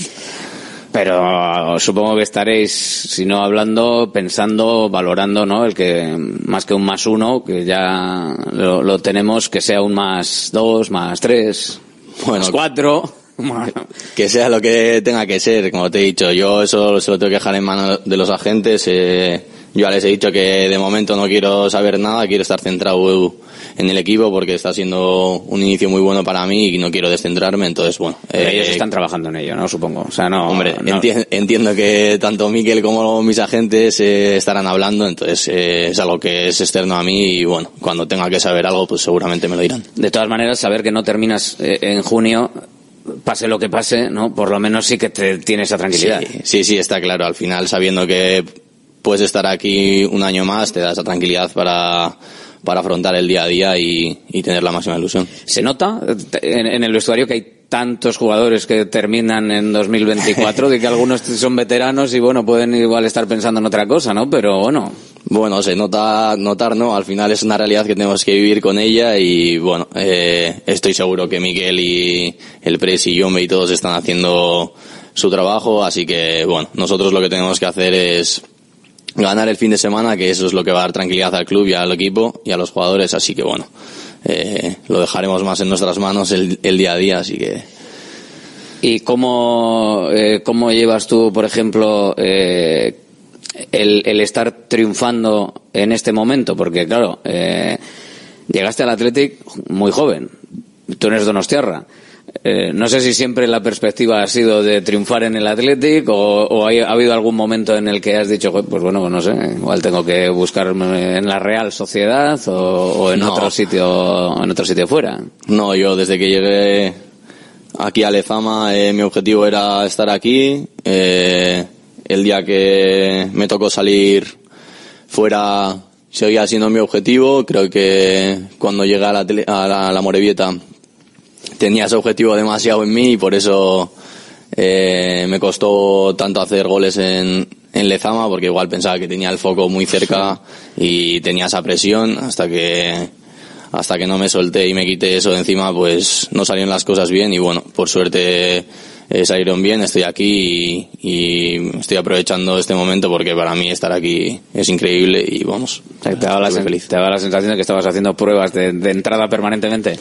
Pero supongo que estaréis, si no hablando, pensando, valorando, ¿no? El que más que un más uno, que ya lo, lo tenemos, que sea un más dos, más tres, Bueno, más cuatro. Que sea lo que tenga que ser, como te he dicho, yo eso se lo tengo que dejar en manos de los agentes. eh, yo ya les he dicho que de momento no quiero saber nada, quiero estar centrado en el equipo porque está siendo un inicio muy bueno para mí y no quiero descentrarme, entonces bueno. Pero eh, ellos están trabajando en ello, ¿no? Supongo. O sea, no. Hombre, no- enti- entiendo que tanto Miquel como mis agentes eh, estarán hablando, entonces eh, es algo que es externo a mí y bueno, cuando tenga que saber algo, pues seguramente me lo dirán. De todas maneras, saber que no terminas eh, en junio, pase lo que pase, ¿no? Por lo menos sí que te tiene esa tranquilidad. Sí, sí, sí, está claro. Al final, sabiendo que puedes estar aquí un año más, te da esa tranquilidad para, para afrontar el día a día y, y tener la máxima ilusión. ¿Se nota en, en el vestuario que hay tantos jugadores que terminan en 2024, de que algunos son veteranos y bueno, pueden igual estar pensando en otra cosa, ¿no? Pero bueno. Bueno, se nota, notar, ¿no? Al final es una realidad que tenemos que vivir con ella y bueno, eh, estoy seguro que Miguel y el Pres y Yombe y todos están haciendo su trabajo, así que bueno, nosotros lo que tenemos que hacer es ganar el fin de semana, que eso es lo que va a dar tranquilidad al club y al equipo y a los jugadores, así que bueno, eh, lo dejaremos más en nuestras manos el, el día a día, así que ¿Y cómo, eh, cómo llevas tú, por ejemplo, eh, el, estar triunfando en este momento? Porque, claro, eh, llegaste al Athletic muy joven. Tú eres donostiarra. Eh, no sé si siempre la perspectiva ha sido de triunfar en el Athletic o, o hay- ha habido algún momento en el que has dicho, "Joder, pues bueno, no sé, igual tengo que buscarme en la Real Sociedad o, o en No. otro sitio, en otro sitio fuera. No, yo desde que llegué aquí a Lezama eh, mi objetivo era estar aquí. Eh, el día que me tocó salir fuera seguía siendo mi objetivo. Creo que cuando llegué a la, a la, a la Morevieta tenía ese objetivo demasiado en mí y por eso eh, me costó tanto hacer goles en, en Lezama porque igual pensaba que tenía el foco muy cerca y tenía esa presión hasta que hasta que no me solté y me quité eso de encima pues no salieron las cosas bien y bueno por suerte eh, salieron bien estoy aquí y, y estoy aprovechando este momento porque para mí estar aquí es increíble y vamos O sea, te daba la, sen- la sensación de que estabas haciendo pruebas de, de entrada permanentemente.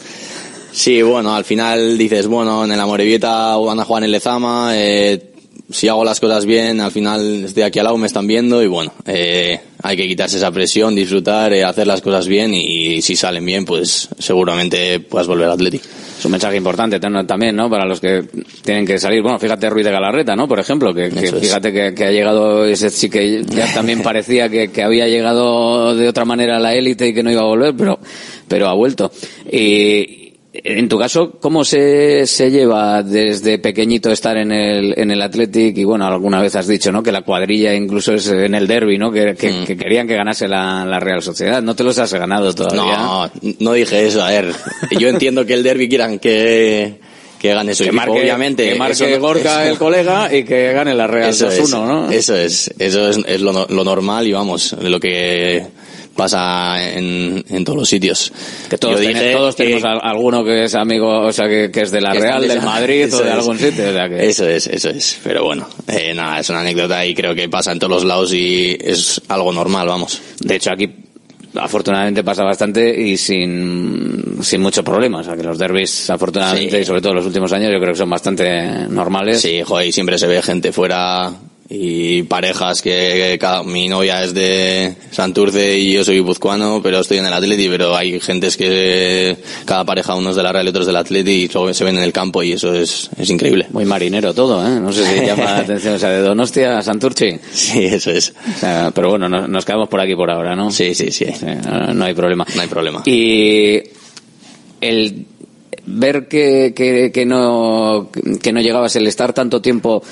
Sí, bueno, al final dices, bueno, en el Amorebieta van a jugar en Lezama, eh, si hago las cosas bien, al final estoy aquí al lado, me están viendo y bueno, eh, hay que quitarse esa presión, disfrutar, eh, hacer las cosas bien y, si salen bien, pues seguramente puedas volver al Athletic. Es un mensaje importante también, ¿no? Para los que tienen que salir. Bueno, fíjate Ruiz de Galarreta, ¿no? Por ejemplo, que, fíjate que, que ha llegado, ese sí que ya también parecía que, que había llegado de otra manera a la élite y que no iba a volver, pero, pero ha vuelto. Y, en tu caso, ¿cómo se, se lleva desde pequeñito estar en el, en el Athletic? Y bueno, alguna vez has dicho, ¿no? Que la cuadrilla incluso es en el derby, ¿no? Que, que, que querían que ganase la, la Real Sociedad. No te los has ganado todavía. No, no dije eso, a ver, (laughs) yo entiendo que el derby quieran que, que gane su que equipo, marque, obviamente. que marque eso no- Gorka eso- el colega y que gane la Real (laughs) eso 2-1, es, ¿no? Eso es, eso es, es lo, lo normal y vamos, de lo que pasa en, en todos los sitios. Que todos, Yo ten- dije todos que- tenemos a- alguno que es amigo, o sea, que, que es de la Real, del de- Madrid o de es. algún sitio. O sea que... Eso es, eso es. Pero bueno, eh, nada, es una anécdota y creo que pasa en todos los lados y es algo normal, vamos. De hecho, aquí afortunadamente pasa bastante y sin, sin muchos problemas. O sea, que los derbis, afortunadamente, Sí. y sobre todo en los últimos años, yo creo que son bastante normales. Sí, joder, y siempre se ve gente fuera y parejas que cada, mi novia es de Santurce y yo soy guipuzcoano, pero estoy en el Atleti, pero hay gentes que cada pareja, unos de la Real y otros del Atleti, y luego se ven en el campo y eso es, es increíble. Muy marinero todo, ¿eh? No sé si llama la atención. O sea, de Donostia a Santurchi. Sí, eso es. O sea, pero bueno, nos, nos quedamos por aquí por ahora, ¿no? Sí, sí, sí. no, no hay problema. No hay problema. Y el ver que, que, que no que no llegabas el estar tanto tiempo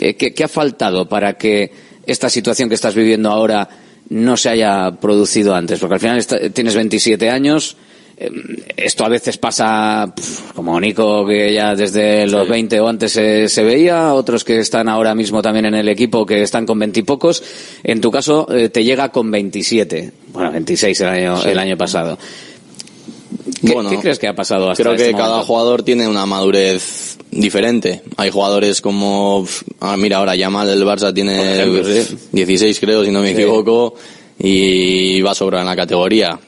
eh, ¿qué, qué ha faltado para que esta situación que estás viviendo ahora no se haya producido antes porque al final está- tienes 27 años eh, esto a veces pasa como Nico que ya desde los 20 o antes se, se veía otros que están ahora mismo también en el equipo que están con 20 y pocos en tu caso eh, te llega con 27 bueno 26 el año, Sí. el año pasado ¿Qué, Bueno, qué crees que ha pasado hasta Creo que este cada momento? jugador tiene una madurez diferente. Hay jugadores como, ah, mira, ahora Yamal del Barça tiene ejemplo, sí. 16 creo, si no me Sí. equivoco, y va a sobrar en la categoría.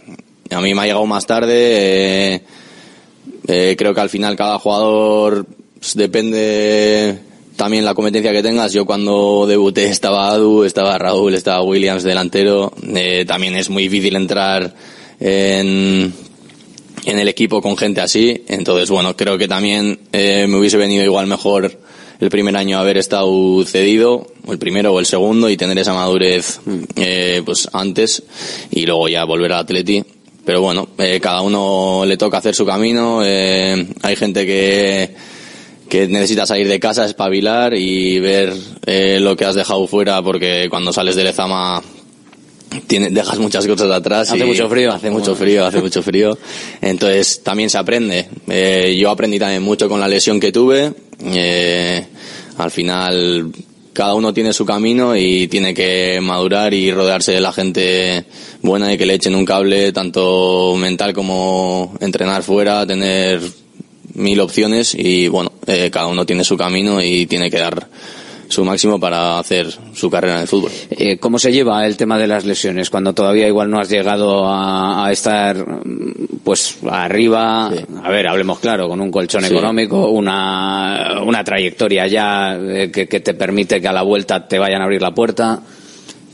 A mí me ha llegado más tarde, eh, eh, creo que al final cada jugador pues, depende también la competencia que tengas. Yo cuando debuté estaba Adu, estaba Raúl, estaba Williams delantero. Eh, también es muy difícil entrar en, en el equipo con gente así. Entonces, bueno, creo que también eh, me hubiese venido igual mejor el primer año haber estado cedido, o el primero o el segundo, y tener esa madurez eh, pues antes y luego ya volver al Atleti. Pero bueno, eh, cada uno le toca hacer su camino. eh, hay gente que, que necesita salir de casa, espabilar y ver eh, lo que has dejado fuera, porque cuando sales de Lezama tiene, dejas muchas cosas atrás. Hace y mucho frío. Hace mucho frío, hace mucho frío. Entonces también se aprende. Eh, yo aprendí también mucho con la lesión que tuve. Eh, al final cada uno tiene su camino y tiene que madurar y rodearse de la gente buena y que le echen un cable tanto mental como entrenar fuera, tener mil opciones y bueno, eh, cada uno tiene su camino y tiene que dar su máximo para hacer su carrera en el fútbol. Eh, ¿Cómo se lleva el tema de las lesiones cuando todavía igual no has llegado a, a estar mm, pues arriba? A ver, hablemos claro, con un colchón Sí. económico, una, una trayectoria ya eh, que, que te permite que a la vuelta te vayan a abrir la puerta.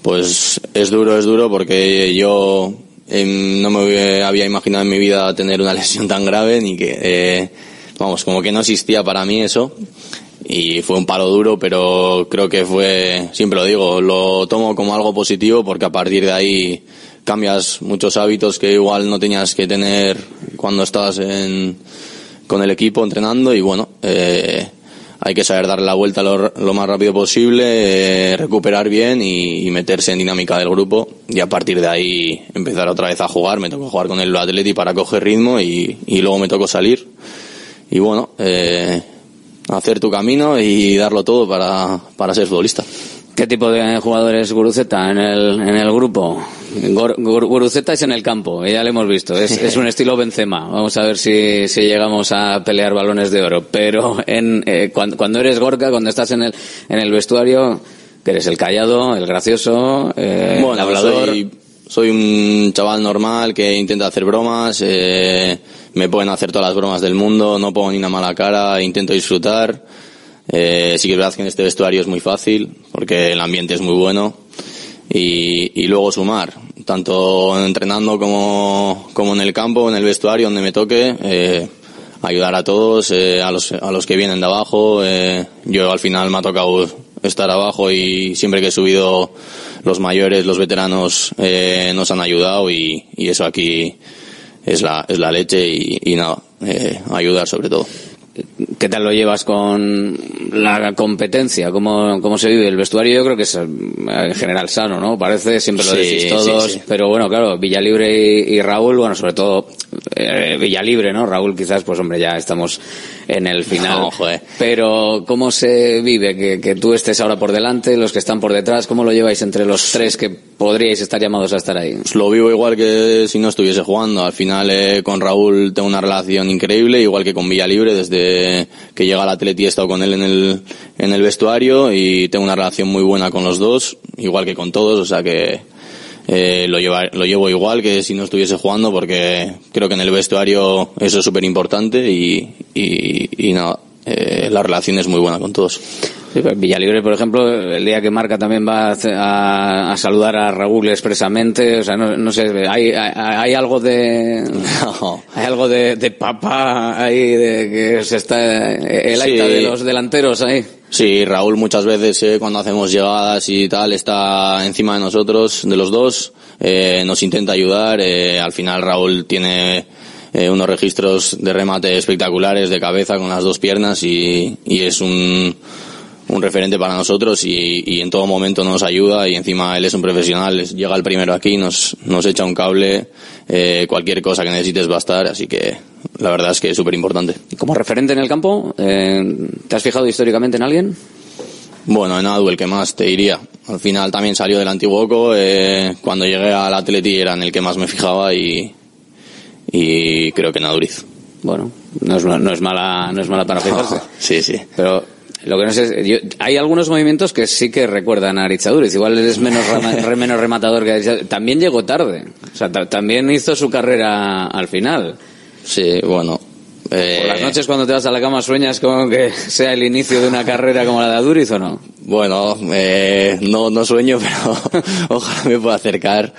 Pues es duro, es duro porque yo em, no me había imaginado en mi vida tener una lesión tan grave ni que, eh, vamos, como que no existía para mí eso y fue un palo duro, pero creo que fue, siempre lo digo, lo tomo como algo positivo porque a partir de ahí cambias muchos hábitos que igual no tenías que tener cuando estabas en con el equipo entrenando y bueno, eh, hay que saber darle la vuelta lo, lo más rápido posible, eh, recuperar bien y, y meterse en dinámica del grupo y a partir de ahí empezar otra vez a jugar. Me tocó jugar con el Atleti para coger ritmo y, y luego me tocó salir. Y bueno, eh, hacer tu camino y darlo todo para, para ser futbolista. ¿Qué tipo de jugador es Guruceta en el, en el grupo? Gor- Gur- Guruceta es en el campo, ya lo hemos visto. Es, es un estilo Benzema. Vamos a ver si, si llegamos a pelear balones de oro. Pero en, eh, cuando, cuando eres Gorka, cuando estás en el, en el vestuario, que eres el callado, el gracioso, eh, el Bueno, hablador. soy, soy un chaval normal que intenta hacer bromas, eh, me pueden hacer todas las bromas del mundo, no pongo ni una mala cara, intento disfrutar. Eh, sí que es verdad que en este vestuario es muy fácil, porque el ambiente es muy bueno. Y, y luego sumar, tanto entrenando como, como en el campo, en el vestuario, donde me toque, eh, ayudar a todos, eh, a, los, a los que vienen de abajo. eh, yo al final me ha tocado estar abajo y siempre que he subido los mayores, los veteranos eh, nos han ayudado y, y eso aquí es la, es la leche y, y nada, eh, sobre todo. ¿Qué tal lo llevas con la competencia? ¿Cómo, ¿Cómo se vive? El vestuario yo creo que es eh, en general sano, ¿no? Parece, siempre lo decís sí, todos. sí. Pero bueno, claro, Villalibre y, y Raúl, bueno, sobre todo eh, Villalibre, ¿no? Raúl quizás, pues hombre, ya estamos en el final. No, joder. Pero ¿cómo se vive? Que, que tú estés ahora por delante, los que están por detrás, ¿cómo lo lleváis entre los tres que podríais estar llamados a estar ahí? Pues lo vivo igual que si no estuviese jugando. Al final eh, con Raúl tengo una relación increíble, igual que con Villalibre, desde que llega al Atleti he estado con él en el, en el vestuario y tengo una relación muy buena con los dos, igual que con todos, o sea que eh, lo, lleva, lo llevo igual que si no estuviese jugando porque creo que en el vestuario eso es súper importante y, y, y nada, eh, la relación es muy buena con todos. Sí, Villalibre, por ejemplo, el día que marca también va a, saludar a Raúl expresamente. O sea, no, no sé, hay, hay, hay algo de. (laughs) Hay algo de, de papa ahí, de que se está. El Sí. acta de los delanteros ahí. Sí, Raúl muchas veces eh, cuando hacemos llegadas y tal está encima de nosotros, de los dos, eh, nos intenta ayudar. eh, al final Raúl tiene eh, unos registros de remate espectaculares de cabeza con las dos piernas y, y es un, un referente para nosotros y, y en todo momento nos ayuda y encima él es un profesional, es- llega el primero aquí, nos, nos echa un cable, eh, cualquier cosa que necesites va a estar, así que la verdad es que es súper importante. Como referente en el campo, eh, ¿te has fijado históricamente en alguien? Bueno, en Adu el que más te diría. Al final también salió del antiguo Oco. eh, cuando llegué al Atleti era en el que más me fijaba y, y creo que en Aduriz. Bueno, no es, no es mala, no es mala para (laughs) fijarse. sí, sí. Pero lo que no sé es, yo- hay algunos movimientos que sí que recuerdan a Arichaduriz. Igual es menos, (laughs) re- menos rematador que Arichaduriz. También llegó tarde. O sea, ta- también hizo su carrera al final. Sí, bueno. Eh, Por las noches cuando te vas a la cama sueñas con que (laughs) sea el inicio de una carrera como la de Aduriz o no. Bueno, eh, no, no sueño, (laughs) pero ojalá me pueda acercar.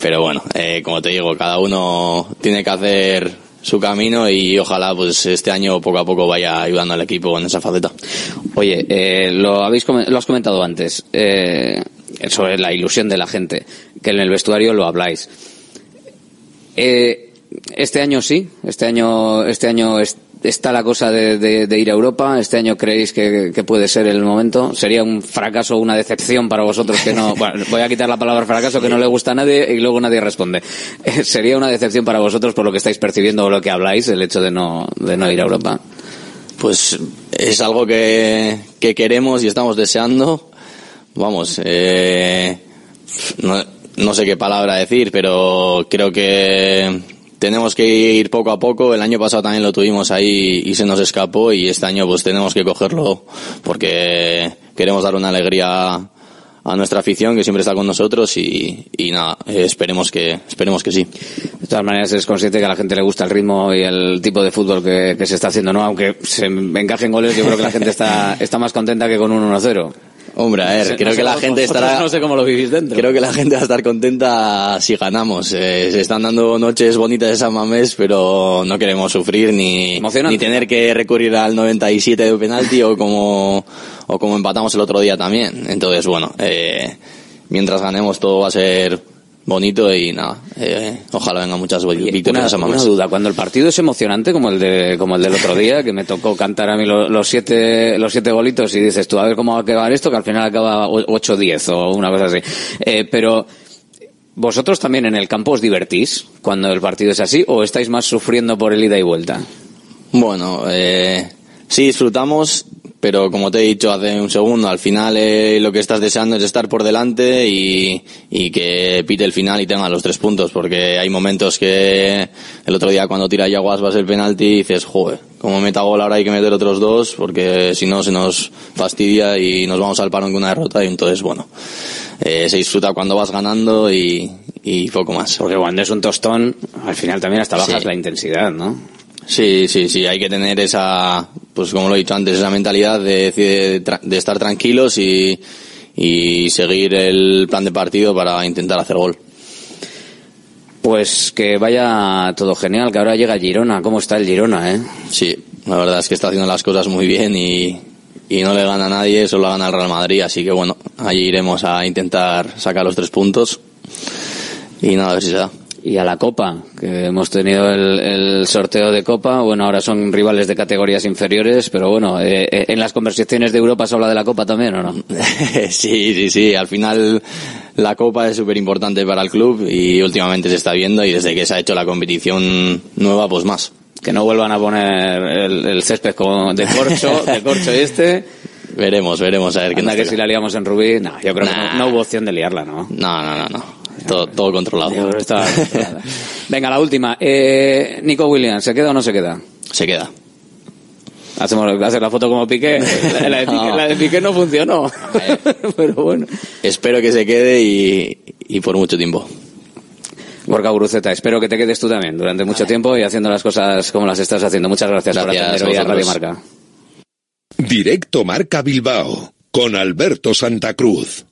Pero bueno, eh, como te digo, cada uno tiene que hacer su camino y ojalá pues este año poco a poco vaya ayudando al equipo en esa faceta. Oye, eh, lo habéis lo has comentado antes eh, sobre la ilusión de la gente, que en el vestuario lo habláis. Eh, este año sí, este año este año es- está la cosa de, de- de ir a Europa. Este año creéis que, que puede ser el momento. Sería un fracaso, una decepción para vosotros que no. (laughs) Bueno, voy a quitar la palabra fracaso que no le gusta a nadie y luego nadie responde. (laughs) Eh, Sería una decepción para vosotros por lo que estáis percibiendo o lo que habláis, el hecho de no de no ir a Europa. Pues es algo que, que queremos y estamos deseando. Vamos, eh, no, no sé qué palabra decir, pero creo que tenemos que ir poco a poco. El año pasado también lo tuvimos ahí y se nos escapó y este año pues tenemos que cogerlo porque queremos dar una alegría a nuestra afición que siempre está con nosotros y, y nada, esperemos que, esperemos que sí. De todas maneras, es consciente que a la gente le gusta el ritmo y el tipo de fútbol que, que se está haciendo, ¿no? Aunque se encajen goles, yo creo que la gente está, está más contenta que con un 1-0. Hombre, a ver, No creo sé que la gente estará. No sé cómo lo vivís dentro. Creo que la gente va a estar contenta si ganamos. Eh, se están dando noches bonitas de San Mamés, pero no queremos sufrir ni, ni tener que recurrir al 97 de penalti o como, o como empatamos el otro día también. Entonces, bueno, eh, mientras ganemos todo va a ser bonito y nada, eh, ojalá vengan muchas victorias una, una duda, cuando el partido es emocionante como el de como el del otro día, que me tocó cantar a mí los, los siete los siete bolitos y dices tú a ver cómo va a acabar esto, que al final acaba 8-10 o una cosa así. Eh, pero ¿Vosotros también en el campo os divertís cuando el partido es así o estáis más sufriendo por el ida y vuelta? Bueno, eh, sí disfrutamos, pero como te he dicho hace un segundo, al final eh, lo que estás deseando es estar por delante y, y, que pite el final y tenga los tres puntos, porque hay momentos que el otro día cuando tira Yaguas vas el penalti y dices, joder, como meta gol ahora hay que meter otros dos, porque si no se nos fastidia y nos vamos al paro con una derrota y entonces, bueno, eh, se disfruta cuando vas ganando y, y, poco más. Porque cuando es un tostón, al final también hasta bajas la intensidad, ¿no? Sí, sí, sí, hay que tener esa, pues como lo he dicho antes, esa mentalidad de, de, de estar tranquilos y, y seguir el plan de partido para intentar hacer gol. Pues que vaya todo genial, que ahora llega Girona. ¿Cómo está el Girona, eh? Sí, la verdad es que está haciendo las cosas muy bien y, y no le gana a nadie, solo gana el Real Madrid, así que bueno, allí iremos a intentar sacar los tres puntos y nada, a ver si se da. Y a la Copa, que hemos tenido el, sorteo de Copa, bueno, ahora son rivales de categorías inferiores, pero bueno, eh, eh, en las conversaciones de Europa se habla de la Copa también, ¿o no? (laughs) sí, sí, sí, al final la Copa es súper importante para el club y últimamente se está viendo y desde que se ha hecho la competición nueva, pues más que no vuelvan a poner el, césped como de corcho, de corcho este. (laughs) Veremos, veremos a ver qué Anda que si la liamos en Rubí, no, yo creo que no, hubo opción de liarla, ¿no? No, no, no, no. Todo, todo controlado. Venga, la última. Eh, Nico Williams, ¿se queda o no se queda? Se queda. Hacemos hacer la foto como Piqué. (laughs) La de Piqué no, la de Piqué no funcionó. (laughs) Pero bueno. Espero que se quede y, y por mucho tiempo. Gorka Guruceta, espero que te quedes tú también durante mucho tiempo y haciendo las cosas como las estás haciendo. Muchas gracias, gracias por atender hoy a Radio Marca. Directo Marca Bilbao con Alberto Santa Cruz.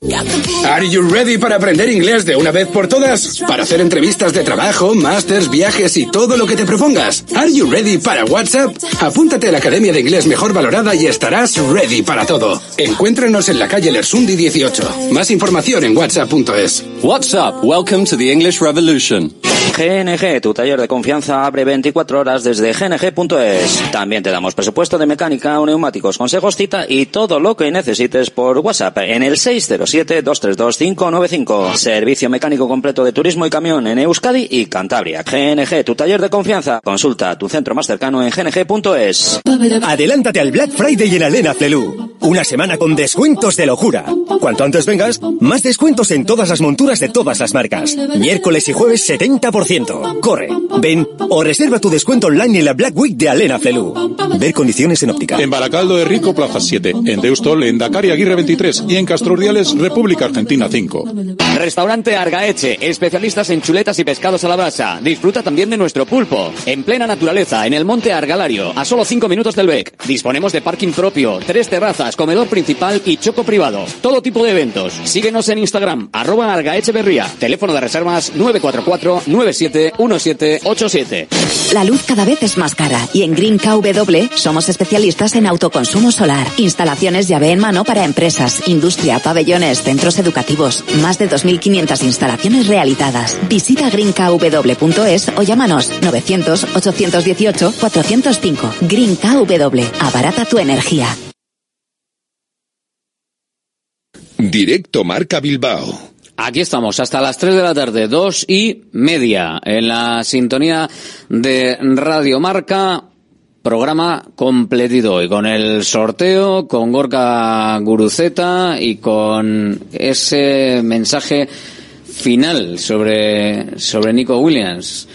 Are you ready para aprender inglés de una vez por todas? Para hacer entrevistas de trabajo, másters, viajes y todo lo que te propongas. Are you ready para WhatsApp? Apúntate a la Academia de Inglés Mejor Valorada y estarás ready para todo. Encuéntranos en la calle Lersundi 18. Más información en whatsapp.es. WhatsApp, welcome to the English Revolution. GNG, tu taller de confianza abre 24 horas desde gng.es. También te damos presupuesto de mecánica, neumáticos, consejos, cita y todo lo que por WhatsApp en el 607-232-595. Servicio mecánico completo de turismo y camión en Euskadi y Cantabria. GNG, tu taller de confianza. Consulta tu centro más cercano en gng.es. Adelántate al Black Friday en Alena Flelu. Una semana con descuentos de locura. Cuanto antes vengas, más descuentos en todas las monturas de todas las marcas. Miércoles y jueves 70% Corre, ven o reserva tu descuento online en la Black Week de Alena Flelu. Ver condiciones en óptica. En Baracaldo de Rico, Plaza 7. En Deustol, en Dakar y Aguirre 23. Y en Castrurdiales, República Argentina 5. Restaurante Argaeche, especialistas en chuletas y pescados a la brasa. Disfruta también de nuestro pulpo. En plena naturaleza, en el monte Argalario, a solo 5 minutos del BEC. Disponemos de parking propio, tres terrazas, comedor principal y choco privado. Todo tipo de eventos. Síguenos en Instagram, arroba Berría. Teléfono de reservas 944 9 1787. La luz cada vez es más cara y en Green KW somos especialistas en autoconsumo solar, instalaciones llave en mano para empresas, industria, pabellones, centros educativos, más de 2.500 instalaciones realizadas. Visita greenkw.es o llámanos 900 818 405. Green KW, abarata tu energía. Directo Marca Bilbao Aquí estamos hasta las 3 de la tarde, dos y media, en la sintonía de Radio Marca. Programa completito y con el sorteo, con Gorka Guruceta y con ese mensaje final sobre, sobre Nico Williams.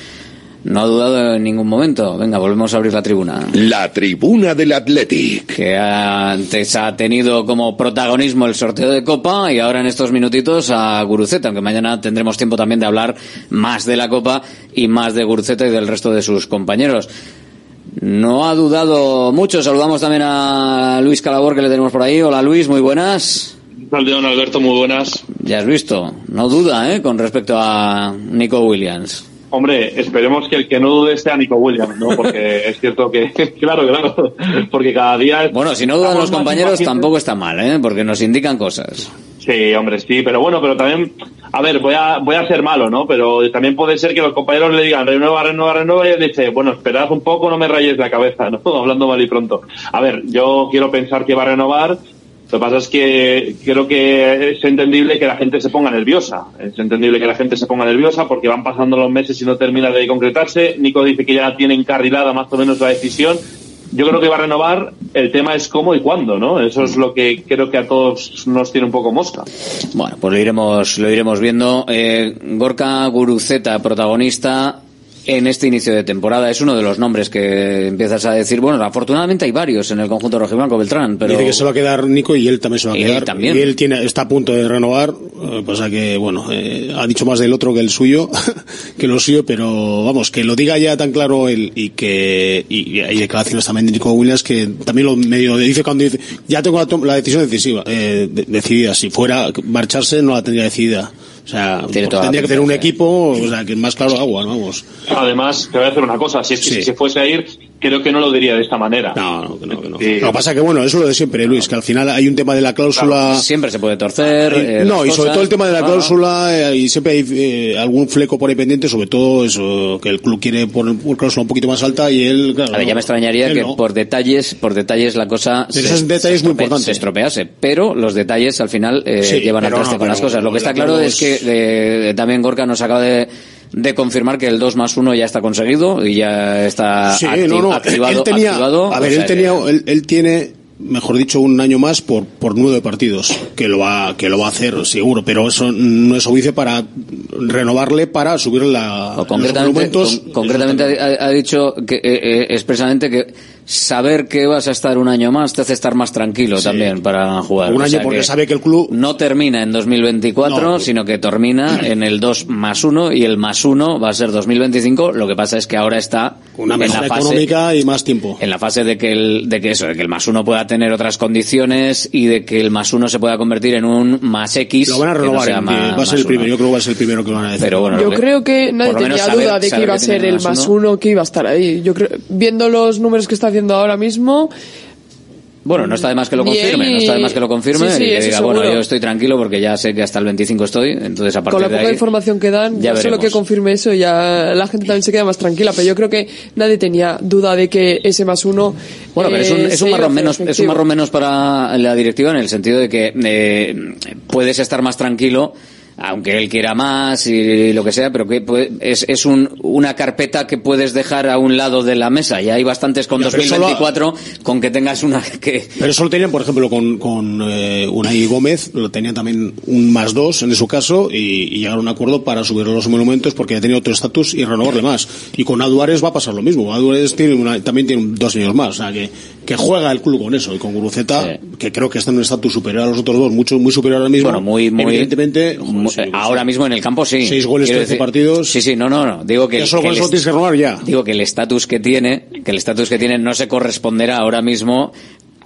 No ha dudado en ningún momento. Venga, volvemos a abrir la tribuna. La tribuna del Athletic. Que antes ha tenido como protagonismo el sorteo de Copa y ahora en estos minutitos a Guruceta, aunque mañana tendremos tiempo también de hablar más de la Copa y más de Guruceta y del resto de sus compañeros. No ha dudado mucho. Saludamos también a Luis Calabor que le tenemos por ahí. Hola Luis, muy buenas. Saldeón Alberto, muy buenas. Ya has visto, no duda, ¿eh? Con respecto a Nico Williams. Hombre, esperemos que el que no dude sea Nico Williams, ¿no? Porque es cierto que, (laughs) claro, claro, porque cada día... Bueno, si no dudan los compañeros tampoco está mal, ¿eh? Porque nos indican cosas. Sí, hombre, sí, pero bueno, pero también a ver, voy a, voy a ser malo, ¿no? Pero también puede ser que los compañeros le digan renueva, renueva, renueva y él dice, bueno, esperad un poco, no me rayes la cabeza, (laughs) ¿no? Hablando mal y pronto. A ver, yo quiero pensar que va a renovar. Lo que pasa es que creo que es entendible que la gente se ponga nerviosa. Es entendible que la gente se ponga nerviosa porque van pasando los meses y no termina de concretarse. Nico dice que ya tiene encarrilada más o menos la decisión yo creo que va a renovar. El tema es cómo y cuándo, ¿no? Eso es lo que creo que a todos nos tiene un poco mosca. Bueno, pues lo iremos, lo iremos viendo. Eh, Gorka Guruceta, protagonista en este inicio de temporada. Es uno de los nombres que empiezas a decir, bueno, afortunadamente hay varios en el conjunto rojiblanco Beltrán, pero... Dice que se va a quedar Nico y él también se va a Y él quedar. también. Y él tiene, está a punto de renovar, eh, pasa que, bueno, eh, ha dicho más del otro que el suyo, (laughs) que lo suyo, pero vamos, que lo diga ya tan claro él y que, y, y hay declaraciones también de Nico Williams que también lo medio dice cuando dice, ya tengo la, la decisión decisiva, eh, de- decidida, si fuera marcharse no la tendría decidida. O sea, Tiene toda la tendría que tener un equipo, o sea, que más claro agua, vamos. Además, te voy a hacer una cosa. Si, es que si se fuese a ir, creo que no lo diría de esta manera. No, no, no. Lo que pasa que, bueno, eso es lo de siempre, Luis, que al final hay un tema de la cláusula... Siempre se puede torcer. Eh, eh, no, y sobre todo el tema de la No, no. cláusula, eh, y siempre hay eh, algún fleco por ahí pendiente, sobre todo eso, que el club quiere poner una cláusula un poquito más alta y él, claro, A ver, ya me extrañaría que no. por detalles, por detalles la cosa Pero esos detalles muy importantes. se estropease, pero los detalles al final eh, Sí, llevan al traste no, con las cosas. Lo que está claro todos- es que eh, también Gorka nos acaba de, de confirmar que el 2 más 1 ya está conseguido y ya está Sí, acti- no, no, activado. él tenía, activado, a ver, él tenía, que- él, él tiene, mejor dicho, un año más por, por nueve partidos, que lo va, que lo va a hacer, seguro, pero eso no es obvio para renovarle para subir la, los concretamente, monumentos. con- concretamente ha, ha dicho que eh, eh, expresamente que saber que vas a estar un año más te hace estar más tranquilo también para jugar. Un O año sea porque sabe que el club no termina en 2024, sino que termina en el 2 más 1 y el más 1 va a ser 2025. Lo que pasa es que ahora está una en mejora la fase económica y más tiempo. en la fase de que el, de que eso, de que el más 1 pueda tener otras condiciones y de que el más 1 se pueda convertir en un más X. Lo van a no renovar, sea en- más- va a ser el primero, uno. yo creo que va a ser el primero que lo van a decir. Pero bueno, Yo que- creo que nadie tenía saber- duda de que iba a ser el más uno. uno, que iba a estar ahí. Yo creo, viendo los números que está haciendo ahora mismo, Bueno, no está de más que lo confirme, no está de más que lo confirme Sí, sí, y que diga, bueno, yo estoy tranquilo porque ya sé que hasta el 25 estoy, entonces a con partir la de poca ahí... información que dan, ya ya solo que confirme eso, ya la gente también se queda más tranquila. Pero yo creo que nadie tenía duda de que ese más uno. Bueno, pero es un, eh, es un marrón menos, es un marrón menos para la directiva en el sentido de que eh, puedes estar más tranquilo aunque él quiera más y lo que sea, pero que es, es un, una carpeta que puedes dejar a un lado de la mesa. Ya hay bastantes con Ya, pero eso lo- 2024 con que tengas una que... Pero eso lo tenían, por ejemplo, con, con eh, Unai Gómez, lo tenían también un más dos en su caso y, y llegaron a un acuerdo para subir los monumentos porque ya tenía otro estatus y renovarle más. Y con Aduares va a pasar lo mismo. Aduares tiene una- también tiene dos años más, o sea que, que juega el club con eso. Y con Guruceta, que creo que está en un estatus superior a los otros dos, mucho muy superior ahora mismo. Bueno, muy, muy- Evidentemente, mu- ahora mismo en el campo sí. Seis goles, Quiero 13 decir- partidos. Sí, sí, no, no, no. Digo que, Ya solo que con el eso tienes que renovar ya. Digo que el estatus que tiene, que el estatus que tiene no se corresponderá ahora mismo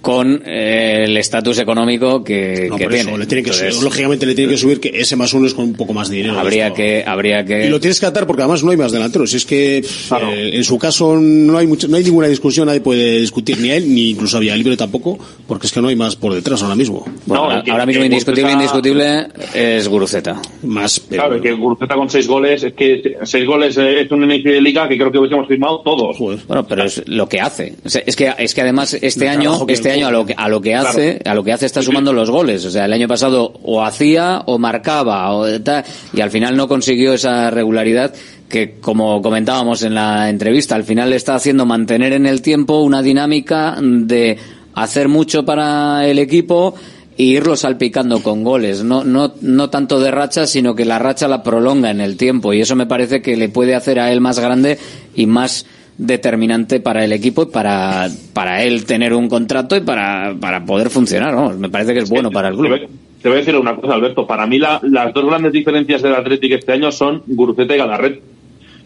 con eh, el estatus económico que, No, que por eso, tiene. le tiene que Entonces, subir, lógicamente le tiene que subir que ese más uno es con un poco más de dinero. habría Esto- que, habría que. Y lo tienes que atar porque además no hay más delanteros. Si es que eh, en su caso no hay mucha- no hay ninguna discusión, nadie puede discutir ni a él ni incluso a Libre tampoco, porque es que no hay más por detrás ahora mismo. Bueno, ahora, ahora mismo indiscutible, indiscutible es Guruceta. Más, Claro, que Guruceta con seis goles, es que seis goles eh, es un inicio de liga que creo que hubiésemos firmado todos. Bueno, pero es lo que hace. O sea, es que es que además este año, este año a lo que a lo que Claro. hace, a lo que hace está sumando los goles. O sea, el año pasado o hacía o marcaba o tal, y al final no consiguió esa regularidad que como comentábamos en la entrevista, al final le está haciendo mantener en el tiempo una dinámica de hacer mucho para el equipo e irlo salpicando con goles, no, no, no tanto de racha, sino que la racha la prolonga en el tiempo y eso me parece que le puede hacer a él más grande y más determinante para el equipo y para, para él tener un contrato y para, para poder funcionar, vamos, me parece que es bueno para el club. te voy a decir una cosa, Alberto. Para mí la- las dos grandes diferencias del Atlético este año son Guruceta y Galarret,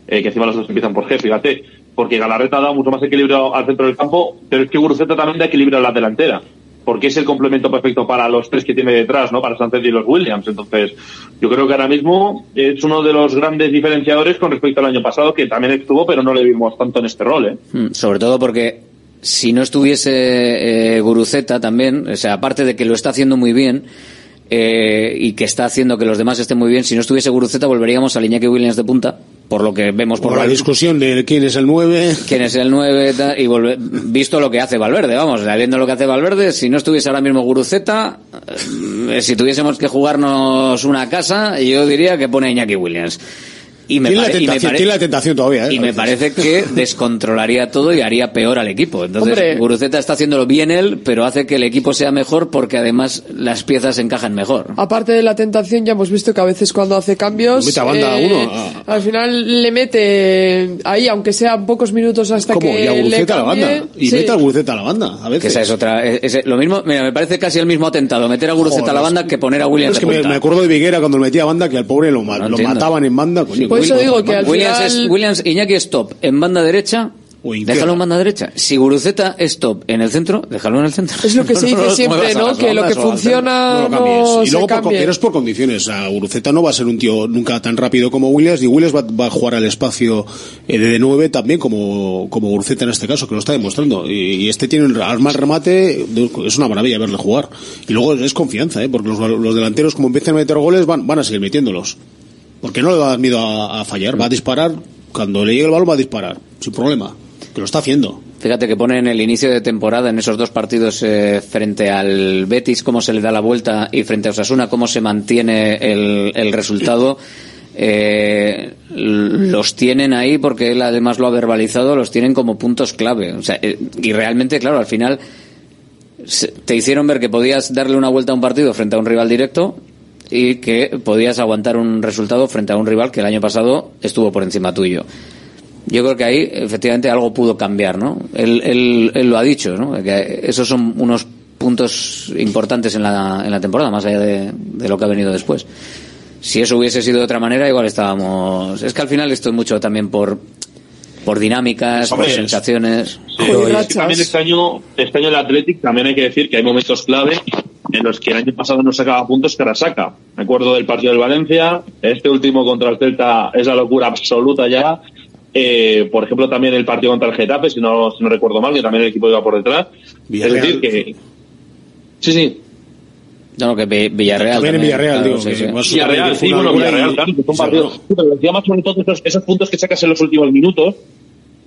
eh, que encima los dos empiezan por G, fíjate. Porque Galarret ha dado mucho más equilibrio al centro del campo, pero es que Guruceta también da equilibrio a la delantera. Porque es el complemento perfecto para los tres que tiene detrás, ¿no? Para Sánchez y los Williams. Entonces, yo creo que ahora mismo es uno de los grandes diferenciadores con respecto al año pasado, que también estuvo, pero no le vimos tanto en este rol, ¿eh? Mm, Sobre todo porque si no estuviese eh, Guruceta también, o sea, aparte de que lo está haciendo muy bien, eh, y que está haciendo que los demás estén muy bien. Si no estuviese Guruceta, volveríamos a Iñaki Williams de punta, por lo que vemos por, Por la discusión de quién es el 9. quién es el 9 tal, y volve- visto lo que hace Valverde, vamos, viendo lo que hace Valverde, si no estuviese ahora mismo Guruceta, eh, si tuviésemos que jugarnos una casa, yo diría que pone a Iñaki Williams. Y me, Tiene la y me tiene la tentación todavía, ¿eh? y me parece que (laughs) descontrolaría todo y haría peor al equipo. Entonces, Hombre. Guruceta está haciéndolo bien él, pero hace que el equipo sea mejor porque además las piezas encajan mejor. Aparte de la tentación, ya hemos visto que a veces cuando hace cambios, Mete a banda eh, uno, ah. al final le mete ahí, aunque sean pocos minutos hasta ¿Cómo? que Y a Guruceta a la banda. Y Sí. mete a Guruceta a la banda, a veces. Que esa es otra. es- es- lo mismo, mira, me parece casi el mismo atentado meter a Guruceta Joder, a la banda que poner a Williams Es que me, me acuerdo de Viguera cuando metía a banda que al pobre lo, No lo mataban en banda. Coño, Por eso digo que al Williams, final- es, Williams Iñaki es top en banda derecha. Déjalo en banda derecha. Si Guruceta es top en el centro, déjalo en el centro. Es lo que se No dice siempre, a ¿no? Que lo que funciona No lo. Y se luego, por, pero es por condiciones. O sea, Guruceta no va a ser un tío nunca tan rápido como Williams, y Williams va, va a jugar al espacio eh, de 9 también, como, como Guruceta en este caso, que lo está demostrando. Y, y este tiene un arma al remate, es una maravilla verle jugar. Y luego es confianza, ¿eh? porque los, los delanteros, como empiezan a meter goles, van, van a seguir metiéndolos. Porque no le va a miedo a, fallar, va a disparar, cuando le llegue el balón va a disparar, sin problema. Que lo está haciendo. Fíjate que pone en el inicio de temporada, en esos dos partidos eh, frente al Betis, cómo se le da la vuelta y frente a Osasuna, cómo se mantiene el, resultado. Eh, los tienen ahí porque él además lo ha verbalizado, los tienen como puntos clave. O sea, eh, y realmente, claro, al final te hicieron ver que podías darle una vuelta a un partido frente a un rival directo y que podías aguantar un resultado frente a un rival que el año pasado estuvo por encima tuyo. Yo creo que ahí efectivamente algo pudo cambiar, ¿no? Él, él, él lo ha dicho, ¿no? Que esos son unos puntos importantes en la, en la temporada, más allá de, de lo que ha venido después. Si eso hubiese sido de otra manera, igual estábamos. Es que al final esto es mucho también por, por dinámicas, por Hombre, sensaciones. Es que también este año, este año el Athletic también hay que decir que hay momentos clave en los que el año pasado no sacaba puntos que ahora saca. Me acuerdo del partido del Valencia, este último contra el Celta es la locura absoluta ya. Eh, por ejemplo, también el partido contra el Getafe, si no, si no recuerdo mal, que también el equipo iba por detrás. Villarreal. Es decir, que. Sí, sí. No, que Vi- Villarreal. También en Villarreal, claro, digo, sí, que Villarreal, sí, bueno, Villarreal, claro, que fue un partido. pero decía más sobre todo esos, esos puntos que sacas en los últimos minutos.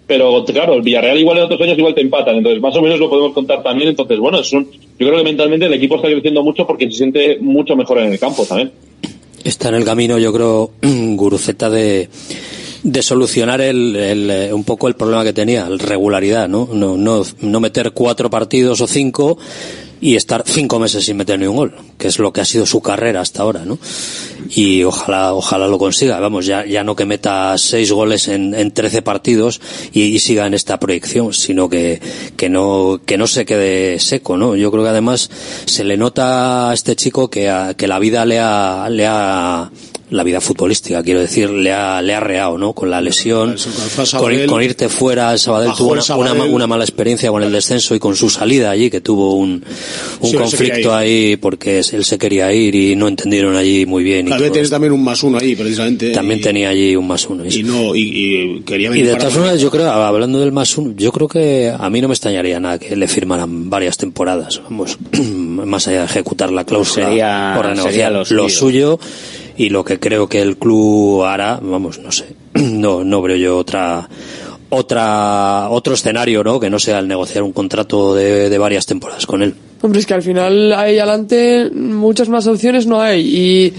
Pero claro, el Villarreal igual en otros años igual te empatan, entonces más o menos lo podemos contar también. Entonces, bueno, es un- yo creo que mentalmente el equipo está creciendo mucho porque se siente mucho mejor en el campo también. está en el camino, yo creo, (clears throat) Guruceta de, de solucionar el, el, eh, un poco el problema que tenía, la regularidad, ¿no? No, no, no meter cuatro partidos o cinco y estar cinco meses sin meter ni un gol, que es lo que ha sido su carrera hasta ahora, ¿no? Y ojalá, ojalá lo consiga. Vamos, ya, ya no que meta seis goles en, en 13 partidos y, y siga en esta proyección, sino que, que no, que no se quede seco, ¿no? Yo creo que además se le nota a este chico que, a- que la vida le ha, le ha, la vida futbolística, quiero decir, le ha, le ha reado, ¿no? Con la lesión, con, irte fuera, el Sabadell tuvo una, Sabadell. una, una mala experiencia con el descenso y con su salida allí, que tuvo un, un Sí, conflicto ahí porque él se quería ir y no entendieron allí muy bien. y Tal vez tienes también un más uno ahí, precisamente. También y, tenía allí un más uno. y no, y, y quería Y venir de para todas formas, yo creo, hablando del más uno, yo creo que a mí no me extrañaría nada que le firmaran varias temporadas, vamos, (clears throat) más allá de ejecutar la cláusula o renegociar lo, suyo. Y lo que creo que el club hará, vamos, no sé, (clears throat) no, no veo yo otra otra otro escenario, ¿no? Que no sea el negociar un contrato de, de varias temporadas con él. Hombre, es que al final ahí adelante muchas más opciones no hay y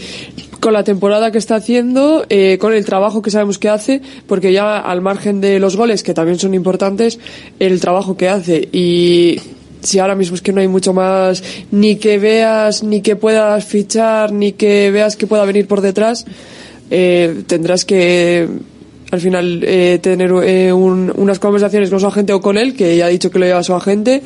con la temporada que está haciendo, eh, con el trabajo que sabemos que hace, porque ya al margen de los goles, que también son importantes, el trabajo que hace y si ahora mismo es que no hay mucho más ni que veas, ni que puedas fichar, ni que veas que pueda venir por detrás, eh, tendrás que al final eh, tener eh, un- unas conversaciones con su agente o con él, que ya ha dicho que lo lleva su agente,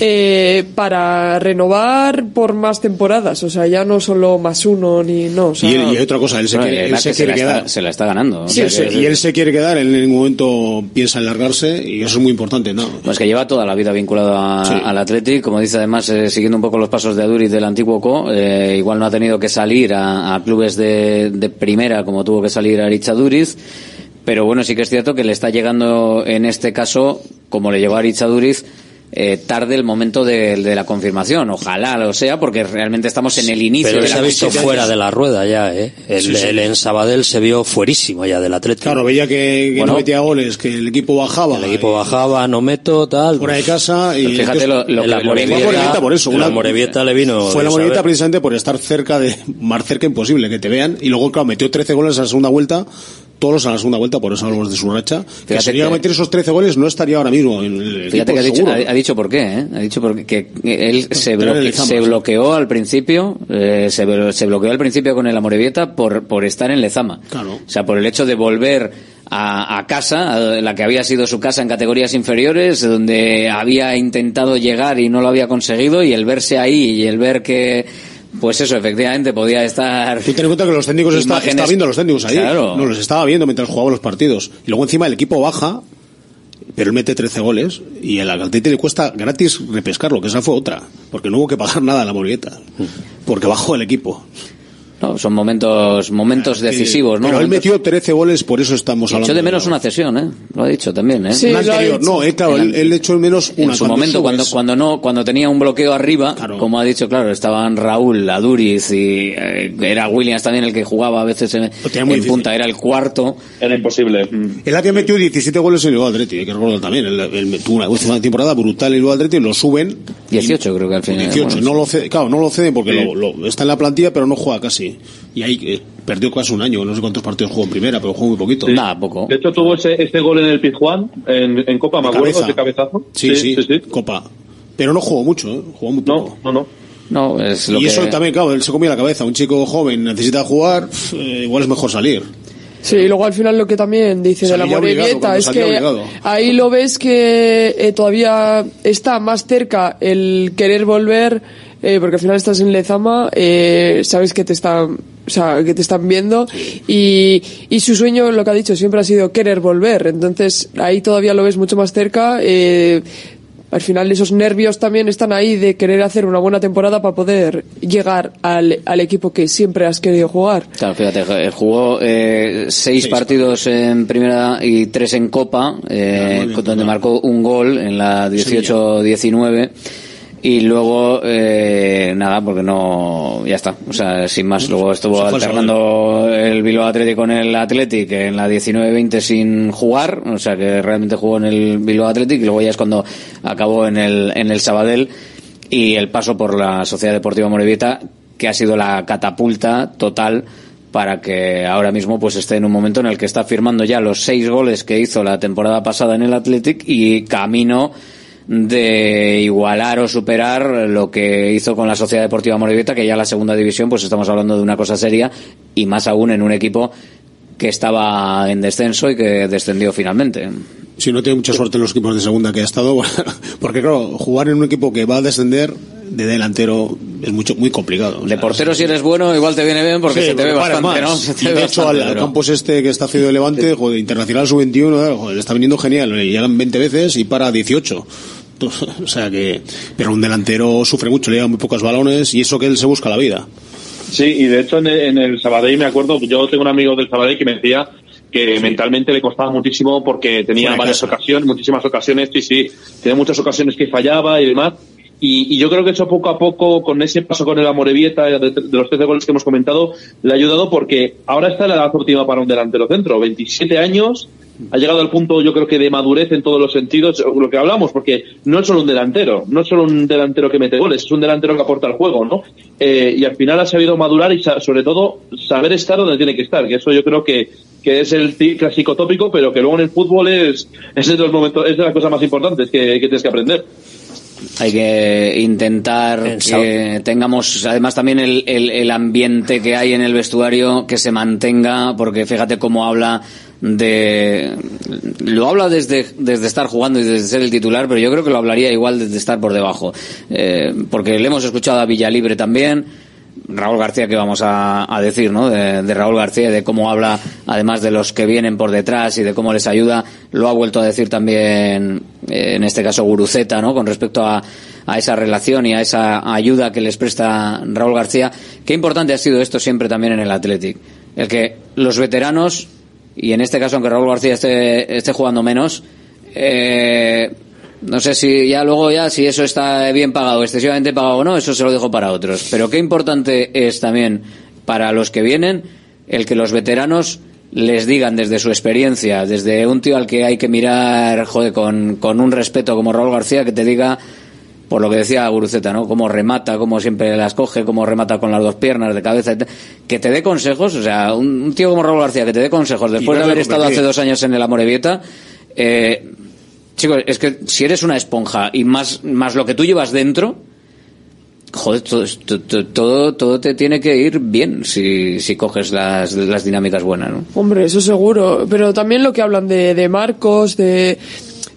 eh, para renovar por más temporadas. O sea, ya no solo más uno ni no. O sea, Y, él- y hay otra cosa, él se quiere, y él la se que se quiere la está- quedar. se la está ganando. Sí, O sea, sí, que- y él se quiere quedar, él en ningún momento piensa en largarse y eso es muy importante, ¿no? Pues que lleva toda la vida vinculado a- Sí. al Athletic, como dice además, eh, siguiendo un poco los pasos de Aduriz del antiguo Co, eh, igual no ha tenido que salir a, a clubes de, de primera como tuvo que salir Arich Aduriz, pero bueno, sí que es cierto que le está llegando en este caso, como le llegó a Arich Aduriz, eh, tarde el momento de, de la confirmación. Ojalá lo sea, porque realmente estamos en el inicio Pero de se la ha visto fuera de la rueda ya, ¿eh? El, Sí, sí. el en Sabadell se vio fuerísimo ya del Atlético. Claro, veía que, que Bueno. no metía goles, que el equipo bajaba. El equipo bajaba, no meto, tal. Fuera de casa y Fíjate lo, la Fue Morevieta, Morevieta por eso. la Morevieta le vino. Fue la Morevieta precisamente por estar cerca de, más cerca imposible, que te vean. Y luego, claro, metió 13 goles en la segunda vuelta, todos a la segunda vuelta, por eso hablamos de su racha. que Fíjate si llegara a que- meter esos 13 goles, no estaría ahora mismo en el Fíjate equipo, que ha dicho, ha, ha dicho por qué, ¿eh? Ha dicho por qué, que él se, bloque- bloqueó al principio, eh, se, se bloqueó al principio con el Amorebieta por, por estar en Lezama. Claro. O sea, por el hecho de volver a, a casa, a la que había sido su casa en categorías inferiores, donde había intentado llegar y no lo había conseguido, y el verse ahí y el ver que, pues eso, efectivamente podía estar. Tú ten en cuenta que los técnicos está, Imágenes- estaba viendo a los técnicos ahí. Claro. No los estaba viendo mientras jugaba los partidos. Y luego encima el equipo baja, pero él mete 13 goles y al Atleti le cuesta gratis repescarlo, que esa fue otra. Porque no hubo que pagar nada a la Morieta. Porque bajó el equipo. No, son momentos, momentos decisivos, ¿no? Pero él metió 13 goles, por eso estamos hablando. Echó de menos una cesión, ¿eh? Lo ha dicho también, ¿eh? Una anterior, no, eh, claro, él, él echó de menos una. en su cuando momento cuando cuando no cuando tenía un bloqueo arriba como ha dicho claro estaban Raúl Aduriz y eh, era Williams también el que jugaba a veces en, muy en punta era el cuarto era imposible Él había metido 17 goles en el Atleti, hay que recordar también. Él, él tuvo una, una temporada brutal en el Atleti, lo suben. 18 creo que al final 18, bueno, no lo cede, claro, no lo ceden porque Sí. lo, lo- está en la plantilla, pero no juega casi. Y ahí eh, perdió casi un año, no sé cuántos partidos jugó en primera, pero jugó muy poquito. Sí. poco. De hecho, tuvo ese, ese gol en el Pizjuán, en, en Copa, me De acuerdo, cabeza. ese cabezazo. Sí, sí, Copa. Pero no jugó mucho, ¿eh? jugó muy poco. No, no, no. es lo y que- eso también, claro, él se comía la cabeza. Un chico joven necesita jugar, eh, igual es mejor salir. Sí, y luego al final lo que también dice de la Salía Morevieta es salía que obligado. ahí lo ves que eh, todavía está más cerca el querer volver, eh, porque al final estás en Lezama, eh, sabes que te están, o sea, que te están viendo y, y su sueño, lo que ha dicho, siempre ha sido querer volver. Entonces ahí todavía lo ves mucho más cerca. Eh, al final esos nervios también están ahí de querer hacer una buena temporada para poder llegar al, al equipo que siempre has querido jugar. Claro, fíjate, eh, jugó eh, seis partidos en primera y tres en Copa, eh, donde marcó un gol en la 18-19. Y luego, eh, nada, porque no, ya está. O sea, sin más, luego estuvo alternando el Bilbao Athletic con el Athletic en la 19-20 sin jugar. O sea, que realmente jugó en el Bilbao Athletic y luego ya es cuando acabó en el, en el Sabadell y el paso por la Sociedad Deportiva Morevieta, que ha sido la catapulta total para que ahora mismo pues esté en un momento en el que está firmando ya los seis goles que hizo la temporada pasada en el Athletic y camino de igualar o superar lo que hizo con la Sociedad Deportiva Morevieta, que ya la segunda división pues estamos hablando de una cosa seria y más aún en un equipo que estaba en descenso y que descendió finalmente. Si no tiene mucha suerte en los equipos de segunda que ha estado, (laughs) porque claro, jugar en un equipo que va a descender de delantero es mucho muy complicado. De portero si eres bueno igual te viene bien porque Sí, se te ve bastante, más. ¿no? (laughs) Se te Y ve de hecho, al, bastante, al pero- Campos este que está haciendo de Levante, joder, Internacional Sub-21, joder, le está viniendo genial, le llegan 20 veces y para 18. (laughs) O sea que, pero un delantero sufre mucho, le llegan muy pocos balones y eso que él se busca la vida. Sí, y de hecho en el, en el Sabadell me acuerdo, yo tengo un amigo del Sabadell que me decía que mentalmente le costaba muchísimo porque tenía varias casa. ocasiones, muchísimas ocasiones, sí, sí, tenía muchas ocasiones que fallaba y demás. Y, y yo creo que eso poco a poco, con ese paso con el Amorebieta, de, de los 13 goles que hemos comentado, le ha ayudado porque ahora está la edad óptima para un delantero centro, 27 años, ha llegado al punto yo creo que de madurez en todos los sentidos, lo que hablamos, porque no es solo un delantero, no es solo un delantero que mete goles, es un delantero que aporta al juego, ¿no? Eh, y al final ha sabido madurar y sobre todo saber estar donde tiene que estar, que eso yo creo que, que es el clásico tópico, pero que luego en el fútbol es, es de los momentos, es de las cosas más importantes que tienes que aprender. Hay que intentar que tengamos, además también el, el, el ambiente que hay en el vestuario que se mantenga, porque fíjate cómo habla de, lo habla desde, desde estar jugando y desde ser el titular, pero yo creo que lo hablaría igual desde estar por debajo, Eh, porque le hemos escuchado a Villalibre también, Raúl García, que vamos a, a decir, ¿no? De, Raúl García, de cómo habla, además de los que vienen por detrás y de cómo les ayuda, lo ha vuelto a decir también, eh, en este caso, Guruceta, ¿no? Con respecto a, a esa relación y a esa ayuda que les presta Raúl García. Qué importante ha sido esto siempre también en el Athletic. El que los veteranos, y en este caso, aunque Raúl García esté, esté jugando menos, eh, No sé si ya luego ya si eso está bien pagado, excesivamente pagado o no, eso se lo dejo para otros. Pero qué importante es también para los que vienen el que los veteranos les digan desde su experiencia, desde un tío al que hay que mirar, joder, con, con un respeto como Raúl García, que te diga, por lo que decía Guruceta, ¿no? Cómo remata, cómo siempre las coge, cómo remata con las dos piernas de cabeza, que te dé consejos, o sea, un, un tío como Raúl García que te dé consejos después de haber estado hace dos años en el Amorebieta, eh, chicos, es que si eres una esponja y más, más lo que tú llevas dentro, joder, todo, todo, todo, te tiene que ir bien si, si coges las, las dinámicas buenas, ¿no? Hombre, eso seguro. Pero también lo que hablan de, de Marcos, de,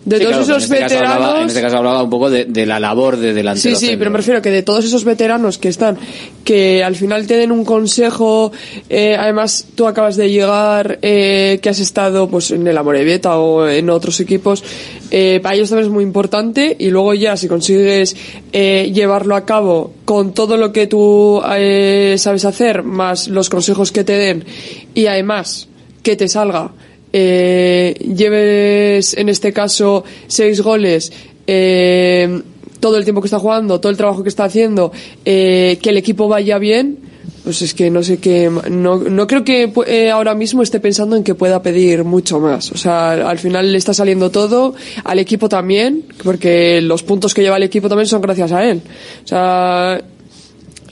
de Sí, todos claro, esos en este caso veteranos. hablaba- en este caso hablaba un poco de, de la labor de delantero. Sí, sí, pero me refiero a que de todos esos veteranos que están, que al final te den un consejo, eh, además tú acabas de llegar, eh, que has estado pues en el Amorebieta o en otros equipos, eh, para ellos también es muy importante y luego ya si consigues eh, llevarlo a cabo con todo lo que tú eh, sabes hacer, más los consejos que te den y además que te salga eh, lleves en este caso seis goles eh, todo el tiempo que está jugando todo el trabajo que está haciendo eh, que el equipo vaya bien pues es que no sé qué no, no creo que eh, ahora mismo esté pensando en que pueda pedir mucho más. O sea al final le está saliendo todo al equipo también porque los puntos que lleva el equipo también son gracias a él. O sea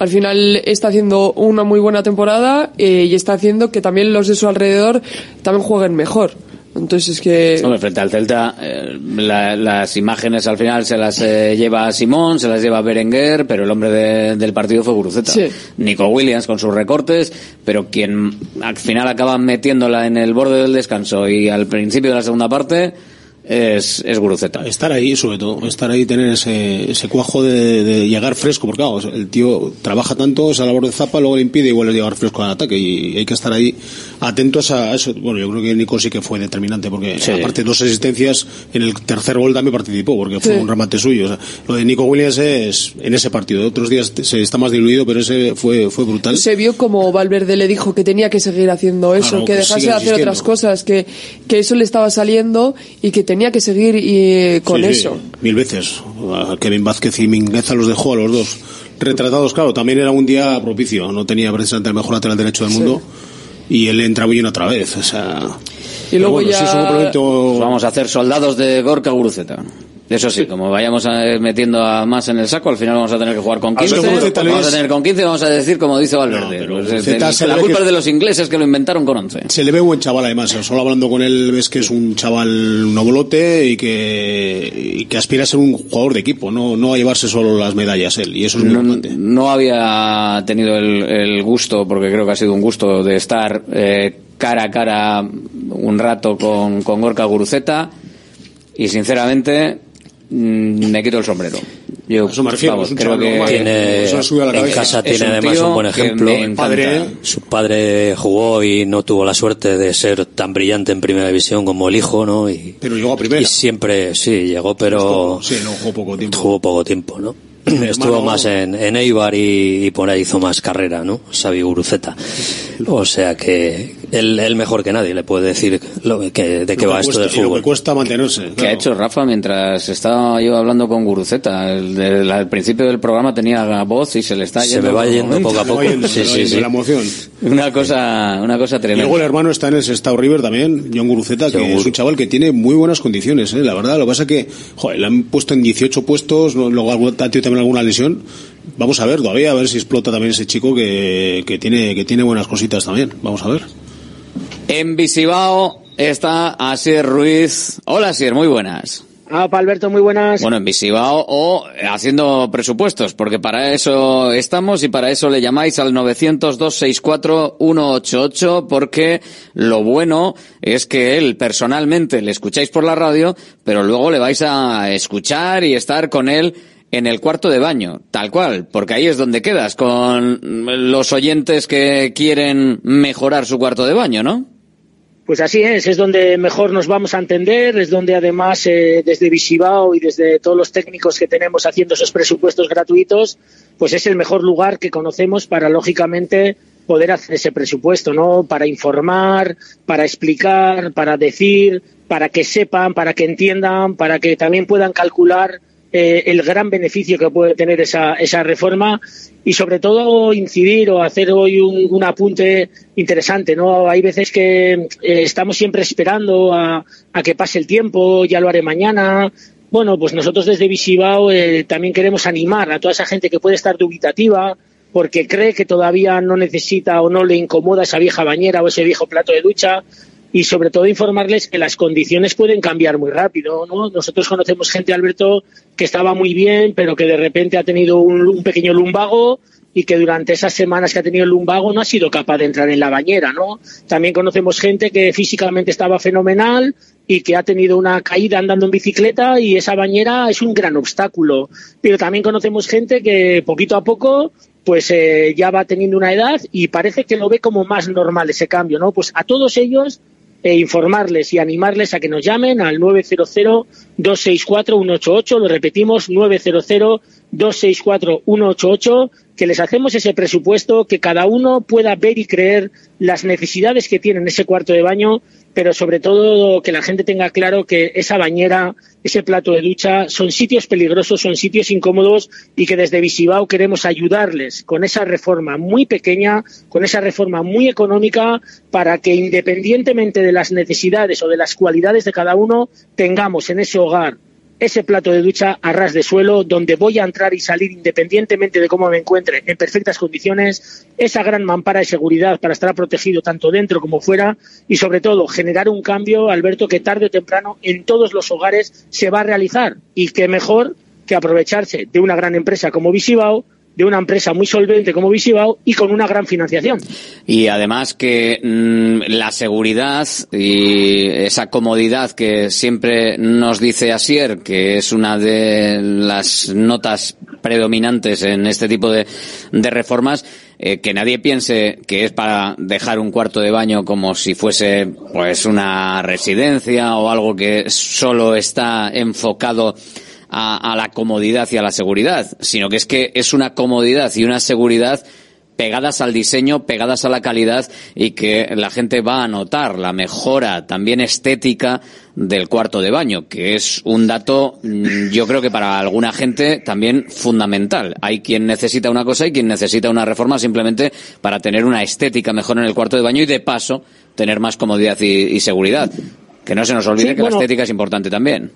al final está haciendo una muy buena temporada eh, y está haciendo que también los de su alrededor también jueguen mejor. Entonces es que... Hombre, frente al Celta, eh, la- las imágenes al final se las eh, lleva Simón, se las lleva Berenguer, pero el hombre de- del partido fue Guruceta. Sí. Nico Williams con sus recortes, pero quien al final acaba metiéndola en el borde del descanso y al principio de la segunda parte es, es Guruceta. Estar ahí, sobre todo, estar ahí, tener ese, ese cuajo de, de llegar fresco, porque claro, el tío trabaja tanto esa labor de zapa, luego le impide igual llegar fresco al ataque y hay que estar ahí atentos a eso. Bueno, yo creo que Nico sí que fue determinante, porque Sí. aparte de dos asistencias, en el tercer gol también participó, porque fue Sí. un remate suyo. O sea, lo de Nico Williams es en ese partido. Otros días se está más diluido, pero ese fue, fue brutal. Se vio como Valverde le dijo que tenía que seguir haciendo eso, Claro, que que dejase de hacer otras cosas, que, que eso le estaba saliendo y que tenía que seguir y, con Sí, sí, eso. mil veces. A Kevin Vázquez y Mingueza los dejó a los dos. Retratados, claro, también era un día propicio. No tenía precisamente el mejor lateral derecho del mundo. Y él entra bien otra vez. O sea. Y luego bueno, ya- es un Pues vamos a hacer soldados de Gorka Guruceta. Eso sí, como vayamos a- metiendo a más en el saco, al final vamos a tener que jugar con 15. Alberto Guruceta Vamos a tener con 15 y vamos a decir como dice Valverde. Pues, se la culpa que- es de los ingleses que lo inventaron con 11. Se le ve buen chaval además, solo hablando con él ves que es un chaval novolote y que, y que aspira a ser un jugador de equipo, no, no a llevarse solo las medallas él, y eso es muy No, importante. no había tenido el, el gusto, porque creo que ha sido un gusto, de estar eh, cara a cara un rato con, con Gorka Guruceta y sinceramente me quito el sombrero. Yo, eso me refiero, vamos, es un creo que. Tiene, Eso la en casa Es tiene un además un buen ejemplo. Padre, Su padre jugó y no tuvo la suerte de ser tan brillante en primera división como el hijo, ¿no? Y, pero llegó a primera. y siempre, sí, llegó, pero Sí, no jugó poco tiempo. jugó poco tiempo, ¿no? (clears throat) Estuvo hermano- más en, en Eibar y, y por ahí hizo más carrera, ¿no? Xavi Guruceta. (laughs) O sea que él, él mejor que nadie le puede decir lo que, de qué Lo va que esto cuesta- del y lo que fútbol. cuesta mantenerse. ¿Qué ha hecho Rafa mientras estaba yo hablando con Guruceta? El de- la- al principio del programa tenía voz y se le está Se yendo. me va yendo poco a Se poco. yendo, Sí, se sí, yendo sí. La emoción. Una cosa, una cosa Y tremenda. luego el hermano está en el Sestao River también, John Guruceta, que John es un chaval que tiene muy buenas condiciones, ¿eh? la verdad. Lo que pasa es que, joder, le han puesto en 18 puestos, no- luego ha tenido también alguna lesión. Vamos a ver todavía, a ver si explota también ese chico que, que tiene, que tiene buenas cositas también. Vamos a ver. En Visibao está Asier Ruiz. Hola Asier, muy buenas. Ah, Alberto, muy buenas. Bueno, en Visibao o haciendo presupuestos, porque para eso estamos y para eso le llamáis al 900-264-188, porque lo bueno es que él personalmente le escucháis por la radio, pero luego le vais a escuchar y estar con él en el cuarto de baño, tal cual, porque ahí es donde quedas con los oyentes que quieren mejorar su cuarto de baño, ¿no? Pues así es, es donde mejor nos vamos a entender, es donde además eh, desde Visibao y desde todos los técnicos que tenemos haciendo esos presupuestos gratuitos, pues es el mejor lugar que conocemos para lógicamente poder hacer ese presupuesto, ¿no? Para informar, para explicar, para decir, para que sepan, para que entiendan, para que también puedan calcular eh, el gran beneficio que puede tener esa, esa reforma y sobre todo incidir o hacer hoy un, apunte interesante, ¿no? Hay veces que eh, estamos siempre esperando a, a, que pase el tiempo, ya lo haré mañana. Bueno, pues nosotros desde Visibao eh, también queremos animar a toda esa gente que puede estar dubitativa porque cree que todavía no necesita o no le incomoda esa vieja bañera o ese viejo plato de ducha y sobre todo informarles que las condiciones pueden cambiar muy rápido, ¿no? Nosotros conocemos gente, Alberto, que estaba muy bien, pero que de repente ha tenido un, pequeño lumbago y que durante esas semanas que ha tenido el lumbago no ha sido capaz de entrar en la bañera, ¿no? También conocemos gente que físicamente estaba fenomenal y que ha tenido una caída andando en bicicleta y esa bañera es un gran obstáculo. Pero también conocemos gente que poquito a poco pues eh, ya va teniendo una edad y parece que lo ve como más normal ese cambio, ¿no? Pues a todos ellos e informarles y animarles a que nos llamen al 900-264-188, lo repetimos, 900-264-188, que les hacemos ese presupuesto, que cada uno pueda ver y creer las necesidades que tiene en ese cuarto de baño pero sobre todo que la gente tenga claro que esa bañera, ese plato de ducha son sitios peligrosos, son sitios incómodos y que desde Visibao queremos ayudarles con esa reforma muy pequeña, con esa reforma muy económica para que independientemente de las necesidades o de las cualidades de cada uno, tengamos en ese hogar ese plato de ducha a ras de suelo, donde voy a entrar y salir independientemente de cómo me encuentre, en perfectas condiciones, esa gran mampara de seguridad para estar protegido tanto dentro como fuera y sobre todo generar un cambio, Alberto, que tarde o temprano en todos los hogares se va a realizar y que mejor que aprovecharse de una gran empresa como Visibao de una empresa muy solvente como Visibao y con una gran financiación. Y además que mm, la seguridad y esa comodidad que siempre nos dice Asier, que es una de las notas predominantes en este tipo de, de reformas, eh, que nadie piense que es para dejar un cuarto de baño como si fuese pues una residencia o algo que solo está enfocado a, la comodidad y a la seguridad, sino que es que es una comodidad y una seguridad pegadas al diseño, pegadas a la calidad y que la gente va a notar la mejora también estética del cuarto de baño, que es un dato, mm, yo creo que para alguna gente también fundamental. Hay quien necesita una cosa y quien necesita una reforma simplemente para tener una estética mejor en el cuarto de baño y de paso tener más comodidad y, seguridad. Que no se nos olvide que la estética es importante también.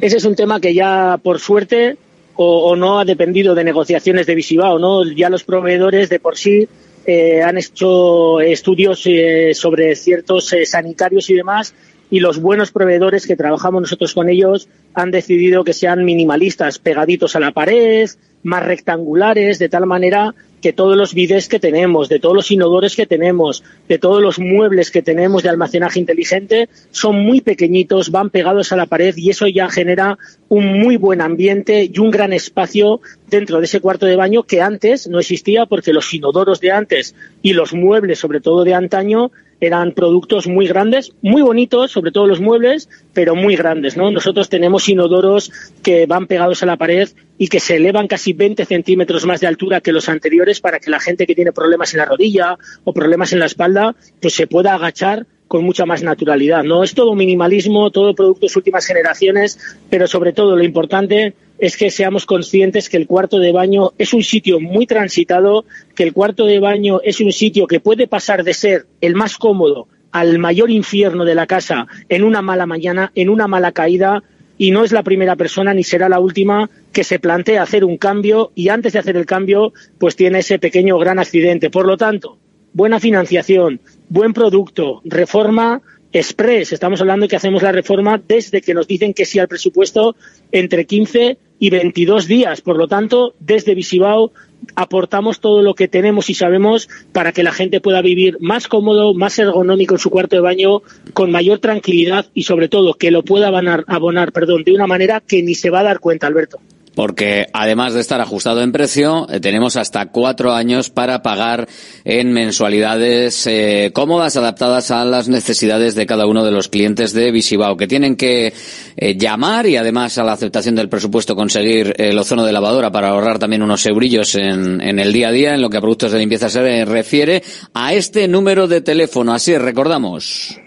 Ese es un tema que ya, por suerte, o, no ha dependido de negociaciones de Visibao, ¿no? Ya los proveedores de por sí eh, han hecho estudios eh, sobre ciertos eh, sanitarios y demás y los buenos proveedores que trabajamos nosotros con ellos han decidido que sean minimalistas, pegaditos a la pared, más rectangulares, de tal manera que todos los bides que tenemos, de todos los inodores que tenemos, de todos los muebles que tenemos de almacenaje inteligente, son muy pequeñitos, van pegados a la pared y eso ya genera un muy buen ambiente y un gran espacio dentro de ese cuarto de baño que antes no existía porque los inodoros de antes y los muebles, sobre todo de antaño, eran productos muy grandes, muy bonitos, sobre todo los muebles, pero muy grandes, ¿no? Nosotros tenemos inodoros que van pegados a la pared y que se elevan casi 20 centímetros más de altura que los anteriores para que la gente que tiene problemas en la rodilla o problemas en la espalda, pues se pueda agachar con mucha más naturalidad, ¿no? Es todo minimalismo, todo productos últimas generaciones, pero sobre todo lo importante es que seamos conscientes que el cuarto de baño es un sitio muy transitado, que el cuarto de baño es un sitio que puede pasar de ser el más cómodo al mayor infierno de la casa en una mala mañana, en una mala caída, y no es la primera persona ni será la última que se plantea hacer un cambio y antes de hacer el cambio pues tiene ese pequeño gran accidente. Por lo tanto, buena financiación, buen producto, reforma express. Estamos hablando de que hacemos la reforma desde que nos dicen que sí al presupuesto entre 15 y 22 días. Por lo tanto, desde Visibao aportamos todo lo que tenemos y sabemos para que la gente pueda vivir más cómodo, más ergonómico en su cuarto de baño, con mayor tranquilidad y sobre todo que lo pueda abonar, abonar perdón, de una manera que ni se va a dar cuenta, Alberto porque además de estar ajustado en precio, eh, tenemos hasta cuatro años para pagar en mensualidades eh, cómodas, adaptadas a las necesidades de cada uno de los clientes de Visibao, que tienen que eh, llamar y además a la aceptación del presupuesto conseguir el ozono de lavadora para ahorrar también unos eurillos en, en el día a día, en lo que a productos de limpieza se refiere, a este número de teléfono. Así recordamos.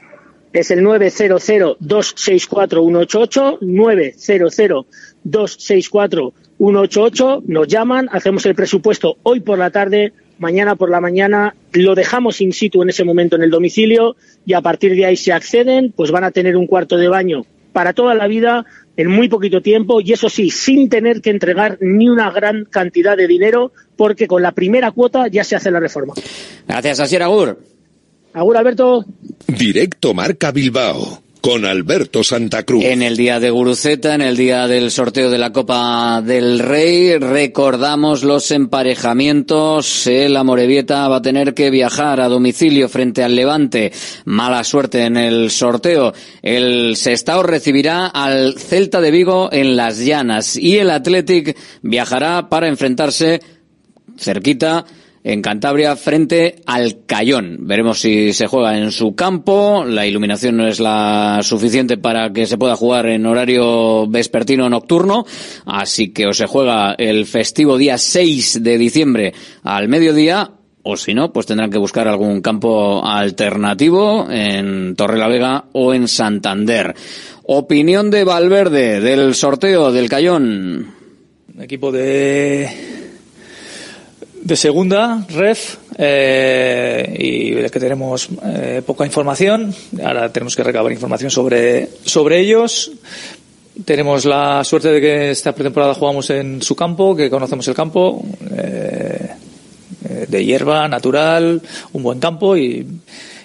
es el 900-264-188, 900-264-188. Nos llaman, hacemos el presupuesto hoy por la tarde, mañana por la mañana, lo dejamos in situ en ese momento en el domicilio y a partir de ahí se acceden, pues van a tener un cuarto de baño para toda la vida en muy poquito tiempo y eso sí, sin tener que entregar ni una gran cantidad de dinero porque con la primera cuota ya se hace la reforma. Gracias, Asier Agur. Agur, Alberto. Directo Marca Bilbao con Alberto Santa Cruz. En el día de Guruceta, en el día del sorteo de la Copa del Rey, recordamos los emparejamientos. La Morevieta va a tener que viajar a domicilio frente al Levante. Mala suerte en el sorteo. El Sestao recibirá al Celta de Vigo en las Llanas y el Athletic viajará para enfrentarse cerquita en Cantabria frente al Cayón. Veremos si se juega en su campo. La iluminación no es la suficiente para que se pueda jugar en horario vespertino nocturno. Así que o se juega el festivo día 6 de diciembre al mediodía o si no, pues tendrán que buscar algún campo alternativo en Torrelavega o en Santander. Opinión de Valverde del sorteo del Cayón. Equipo de de segunda, REF, eh, y de que tenemos eh, poca información. Ahora tenemos que recabar información sobre, sobre ellos. Tenemos la suerte de que esta pretemporada jugamos en su campo, que conocemos el campo, eh, de hierba, natural, un buen campo y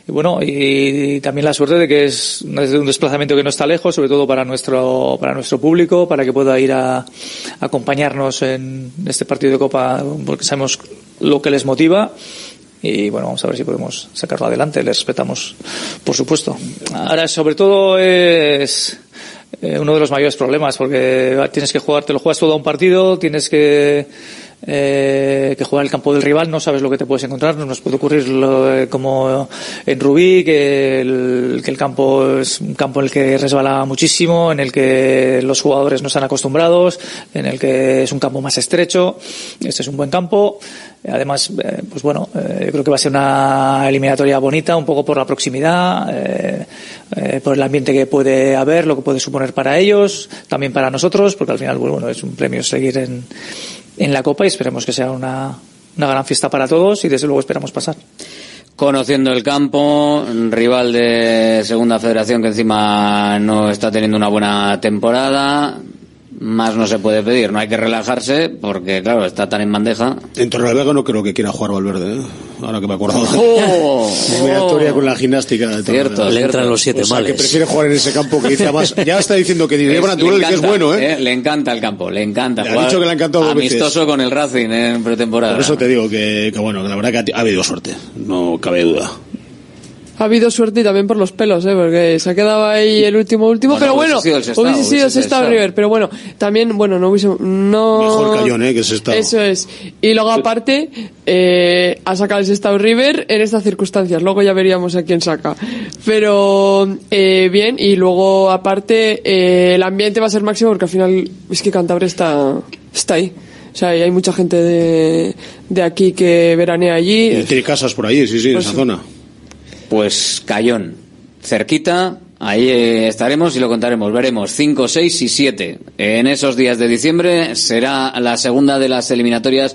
bueno, y también la suerte de que es un desplazamiento que no está lejos, sobre todo para nuestro, para nuestro público, para que pueda ir a, acompañarnos en este partido de Copa, porque sabemos lo que les motiva y bueno, vamos a ver si podemos sacarlo adelante. Les respetamos, por supuesto. Ahora, sobre todo, es eh, uno de los mayores problemas, porque tienes que jugar, te lo juegas todo a un partido, tienes que eh, que juega el campo del rival, no sabes lo que te puedes encontrar. Nos puede ocurrir lo, como en Rubí, que el, que el campo es un campo en el que resbala muchísimo, en el que los jugadores no están acostumbrados, en el que es un campo más estrecho. Este es un buen campo. Además, eh, pues bueno, eh, yo creo que va a ser una eliminatoria bonita, un poco por la proximidad, eh, eh, por el ambiente que puede haber, lo que puede suponer para ellos, también para nosotros, porque al final, bueno, es un premio seguir en, en la Copa y esperemos que sea una, una gran fiesta para todos y desde luego esperamos pasar. Conociendo el campo, rival de Segunda Federación que encima no está teniendo una buena temporada, más no se puede pedir. No hay que relajarse porque, claro, está tan en bandeja. En Torrelavega no creo que quiera jugar Valverde, ¿eh? ahora que me acuerdo. ¡Oh! (laughs) historia con la gimnástica. De cierto, le entran los siete o sea, males. que prefiere jugar en ese campo que dice además, ya está diciendo que Diego Natural que es bueno, ¿eh? Le encanta el campo, le encanta. Le ha dicho que le ha encantado dos Amistoso veces. con el Racing en pretemporada. Por eso te digo que, que bueno, que la verdad que ha habido suerte, no cabe duda. Ha habido suerte y también por los pelos, ¿eh? porque se ha quedado ahí el último último, Bueno, pero hubiese bueno, sido el Sestao, hubiese sido hubiese Sestao. River, pero bueno, también, bueno, no hubiese, no... Mejor Cayón, ¿eh? Que se está. Eso es. Y luego aparte, eh, ha sacado el Sestao River en estas circunstancias, luego ya veríamos a quién saca. Pero, eh, bien, y luego aparte, eh, el ambiente va a ser máximo porque al final es que Cantabria está, está ahí. O sea, y hay mucha gente de, de aquí que veranea allí. Y tiene casas por ahí, sí, sí, en Pues esa sí. zona. Pues Cayón, cerquita, ahí eh, estaremos y lo contaremos. Veremos 5, 6 y 7. En esos días de diciembre será la segunda de las eliminatorias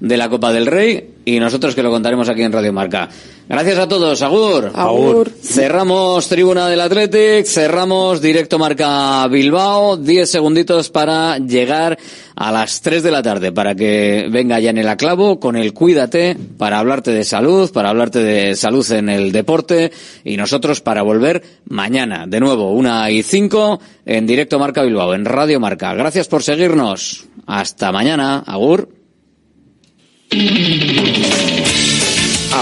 de la Copa del Rey y nosotros que lo contaremos aquí en Radio Marca. Gracias a todos, Agur. Agur. Cerramos Tribuna del Athletic, cerramos Directo Marca Bilbao, 10 segunditos para llegar a las 3 de la tarde, para que venga ya en el aclavo con el Cuídate, para hablarte de salud, para hablarte de salud en el deporte y nosotros para volver mañana, de nuevo, una y 5 en Directo Marca Bilbao, en Radio Marca. Gracias por seguirnos. Hasta mañana, Agur.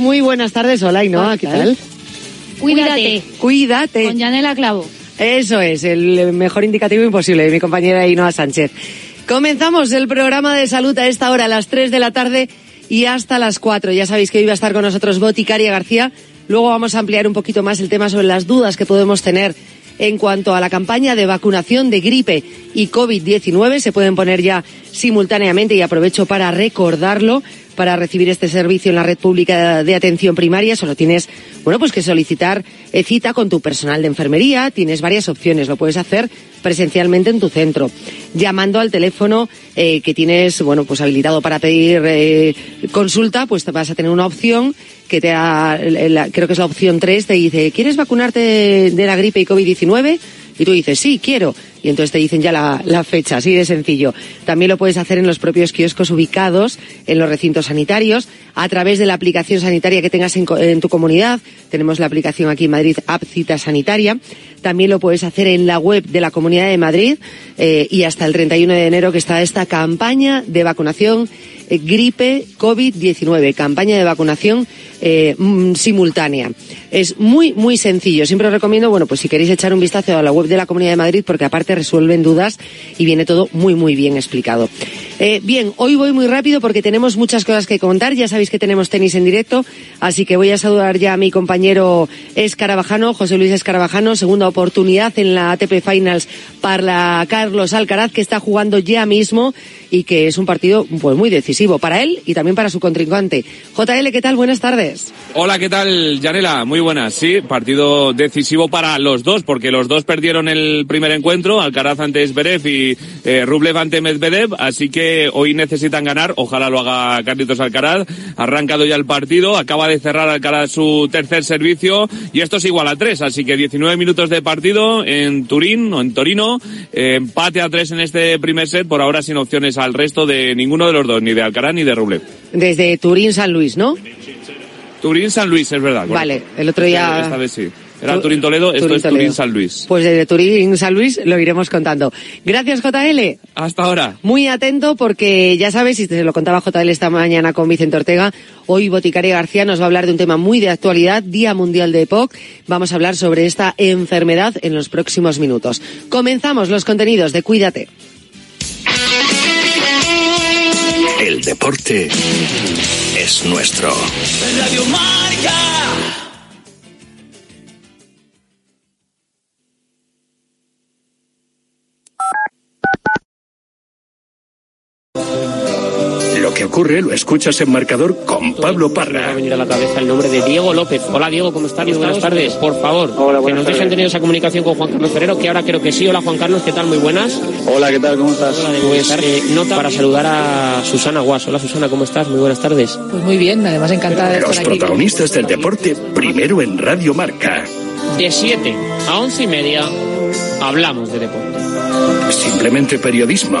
Muy buenas tardes. Hola, Ainhoa, ¿qué tal? Cuídate. Cuídate. Con Yanela Clavo. Eso es, el mejor indicativo imposible de mi compañera Ainhoa Sánchez. Comenzamos el programa de salud a esta hora, a las 3 de la tarde y hasta las 4. Ya sabéis que hoy va a estar con nosotros Boticaria García. Luego vamos a ampliar un poquito más el tema sobre las dudas que podemos tener en cuanto a la campaña de vacunación de gripe y COVID-19. Se pueden poner ya simultáneamente y aprovecho para recordarlo para recibir este servicio en la red pública de atención primaria solo tienes, bueno, pues que solicitar eh, cita con tu personal de enfermería. Tienes varias opciones. Lo puedes hacer presencialmente en tu centro, llamando al teléfono eh, que tienes, bueno, pues habilitado para pedir eh, consulta, pues te vas a tener una opción que te da, creo que es la opción 3, te dice, ¿quieres vacunarte de la gripe y COVID-19? Y tú dices, sí, quiero. Y entonces te dicen ya la, fecha, así de sencillo. También lo puedes hacer en los propios kioscos ubicados en los recintos sanitarios, a través de la aplicación sanitaria que tengas en, en tu comunidad. Tenemos la aplicación aquí en Madrid, App Cita Sanitaria. También lo puedes hacer en la web de la Comunidad de Madrid eh, y hasta el 31 de enero que está esta campaña de vacunación eh, gripe COVID-19, campaña de vacunación eh, mm, simultánea. Es muy, muy sencillo. Siempre os recomiendo, bueno, pues si queréis echar un vistazo a la web de la Comunidad de Madrid, porque aparte resuelven dudas y viene todo muy, muy bien explicado. Eh, bien, hoy voy muy rápido porque tenemos muchas cosas que contar. Ya sabéis que tenemos tenis en directo, así que voy a saludar ya a mi compañero Escarabajano, José Luis Escarabajano, segunda oportunidad en la ATP Finals para Carlos Alcaraz, que está jugando ya mismo y que es un partido pues muy decisivo para él y también para su contrincante. JL, ¿qué tal? Buenas tardes. Hola, ¿qué tal, Yanela? Muy buenas. Sí, partido decisivo para los dos, porque los dos perdieron el primer encuentro, Alcaraz ante Zverev y eh, Rublev ante Medvedev, así que hoy necesitan ganar, ojalá lo haga Carlitos Alcaraz. Ha arrancado ya el partido, acaba de cerrar Alcaraz su tercer servicio y esto es igual a tres, así que 19 minutos de partido en Turín o en Torino, eh, empate a tres en este primer set, por ahora sin opciones al resto de ninguno de los dos, ni de Alcaraz ni de Rublev. Desde Turín San Luis, ¿no? Turín San Luis, es verdad. Vale, el otro día. Esta vez sí. Era Turín Toledo, esto es Turín San Luis. Pues desde Turín San Luis lo iremos contando. Gracias, JL. Hasta ahora. Muy atento porque ya sabes, y te lo contaba JL esta mañana con Vicente Ortega, hoy Boticaria García nos va a hablar de un tema muy de actualidad, Día Mundial de EPOC. Vamos a hablar sobre esta enfermedad en los próximos minutos. Comenzamos los contenidos de Cuídate. El deporte es nuestro. Radio Marca. Que ocurre lo escuchas en marcador con Pablo Parra. Me va a venir a la cabeza el nombre de Diego López. Hola Diego, ¿cómo estás? Buenas tardes. Por favor, que nos dejen tener esa comunicación con Juan Carlos Ferrero, que ahora creo que sí. Hola Juan Carlos, ¿qué tal? Muy buenas. Hola, ¿qué tal? ¿Cómo estás? Hola, pues, eh, nota para saludar a Susana Guas. Hola Susana, ¿cómo estás? Muy buenas tardes. Pues muy bien, además encantada de Los estar aquí. protagonistas del deporte, primero en Radio Marca. De 7 a 11 y media hablamos de deporte. Simplemente periodismo.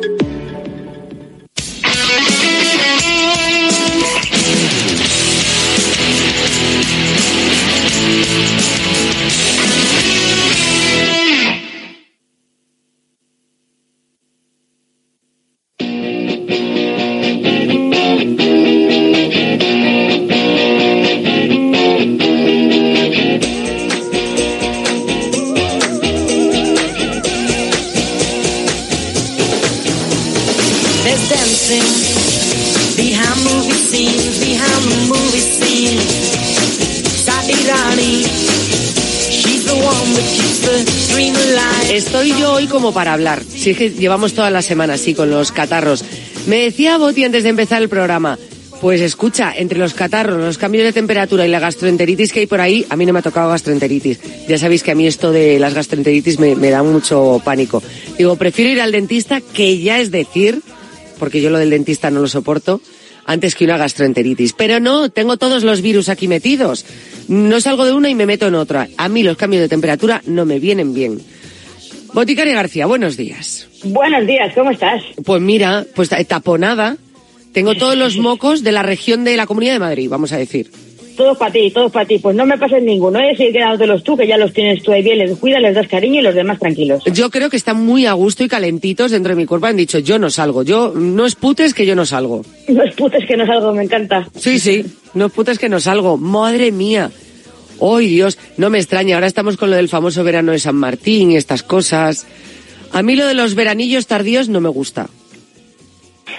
Si es que llevamos toda la semana así con los catarros. Me decía Boti antes de empezar el programa. Pues escucha, entre los catarros, los cambios de temperatura y la gastroenteritis que hay por ahí, a mí no me ha tocado gastroenteritis. Ya sabéis que a mí esto de las gastroenteritis me, me da mucho pánico. Digo, prefiero ir al dentista, que ya es decir, porque yo lo del dentista no lo soporto, antes que una gastroenteritis. Pero no, tengo todos los virus aquí metidos. No salgo de una y me meto en otra. A mí los cambios de temperatura no me vienen bien. Boticaria García, buenos días. Buenos días, ¿cómo estás? Pues mira, pues taponada. Tengo todos los (laughs) mocos de la región de la Comunidad de Madrid, vamos a decir. Todos para ti, todos para ti. Pues no me pases ninguno, ¿eh? Si los tú, que ya los tienes tú ahí bien, les cuidas, les das cariño y los demás tranquilos. Yo creo que están muy a gusto y calentitos dentro de mi cuerpo. Han dicho, yo no salgo. Yo, no es putes que yo no salgo. No es putes que no salgo, me encanta. Sí, sí, no es putes que no salgo. Madre mía. ¡Ay, Dios! No me extraña. Ahora estamos con lo del famoso verano de San Martín y estas cosas. A mí lo de los veranillos tardíos no me gusta.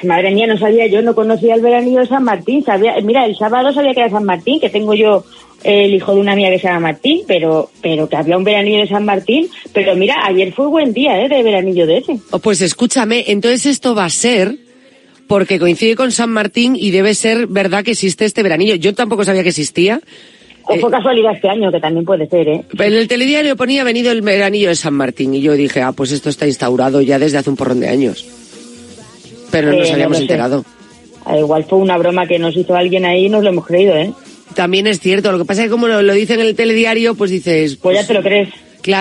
Madre mía, no sabía yo, no conocía el veranillo de San Martín. Sabía, mira, el sábado sabía que era San Martín, que tengo yo el hijo de una amiga que se llama Martín, pero, pero que había un veranillo de San Martín. Pero mira, ayer fue buen día, ¿eh? De veranillo de ese. Oh, pues escúchame, entonces esto va a ser porque coincide con San Martín y debe ser verdad que existe este veranillo. Yo tampoco sabía que existía. O fue casualidad este año, que también puede ser, ¿eh? En el telediario ponía venido el veranillo de San Martín y yo dije, ah, pues esto está instaurado ya desde hace un porrón de años. Pero no nos Eh, habíamos no enterado. Ah, Igual fue una broma que nos hizo alguien ahí y nos lo hemos creído, ¿eh? También es cierto, lo que pasa es que como lo, lo dice en el telediario, pues dices... Pues ya te lo crees.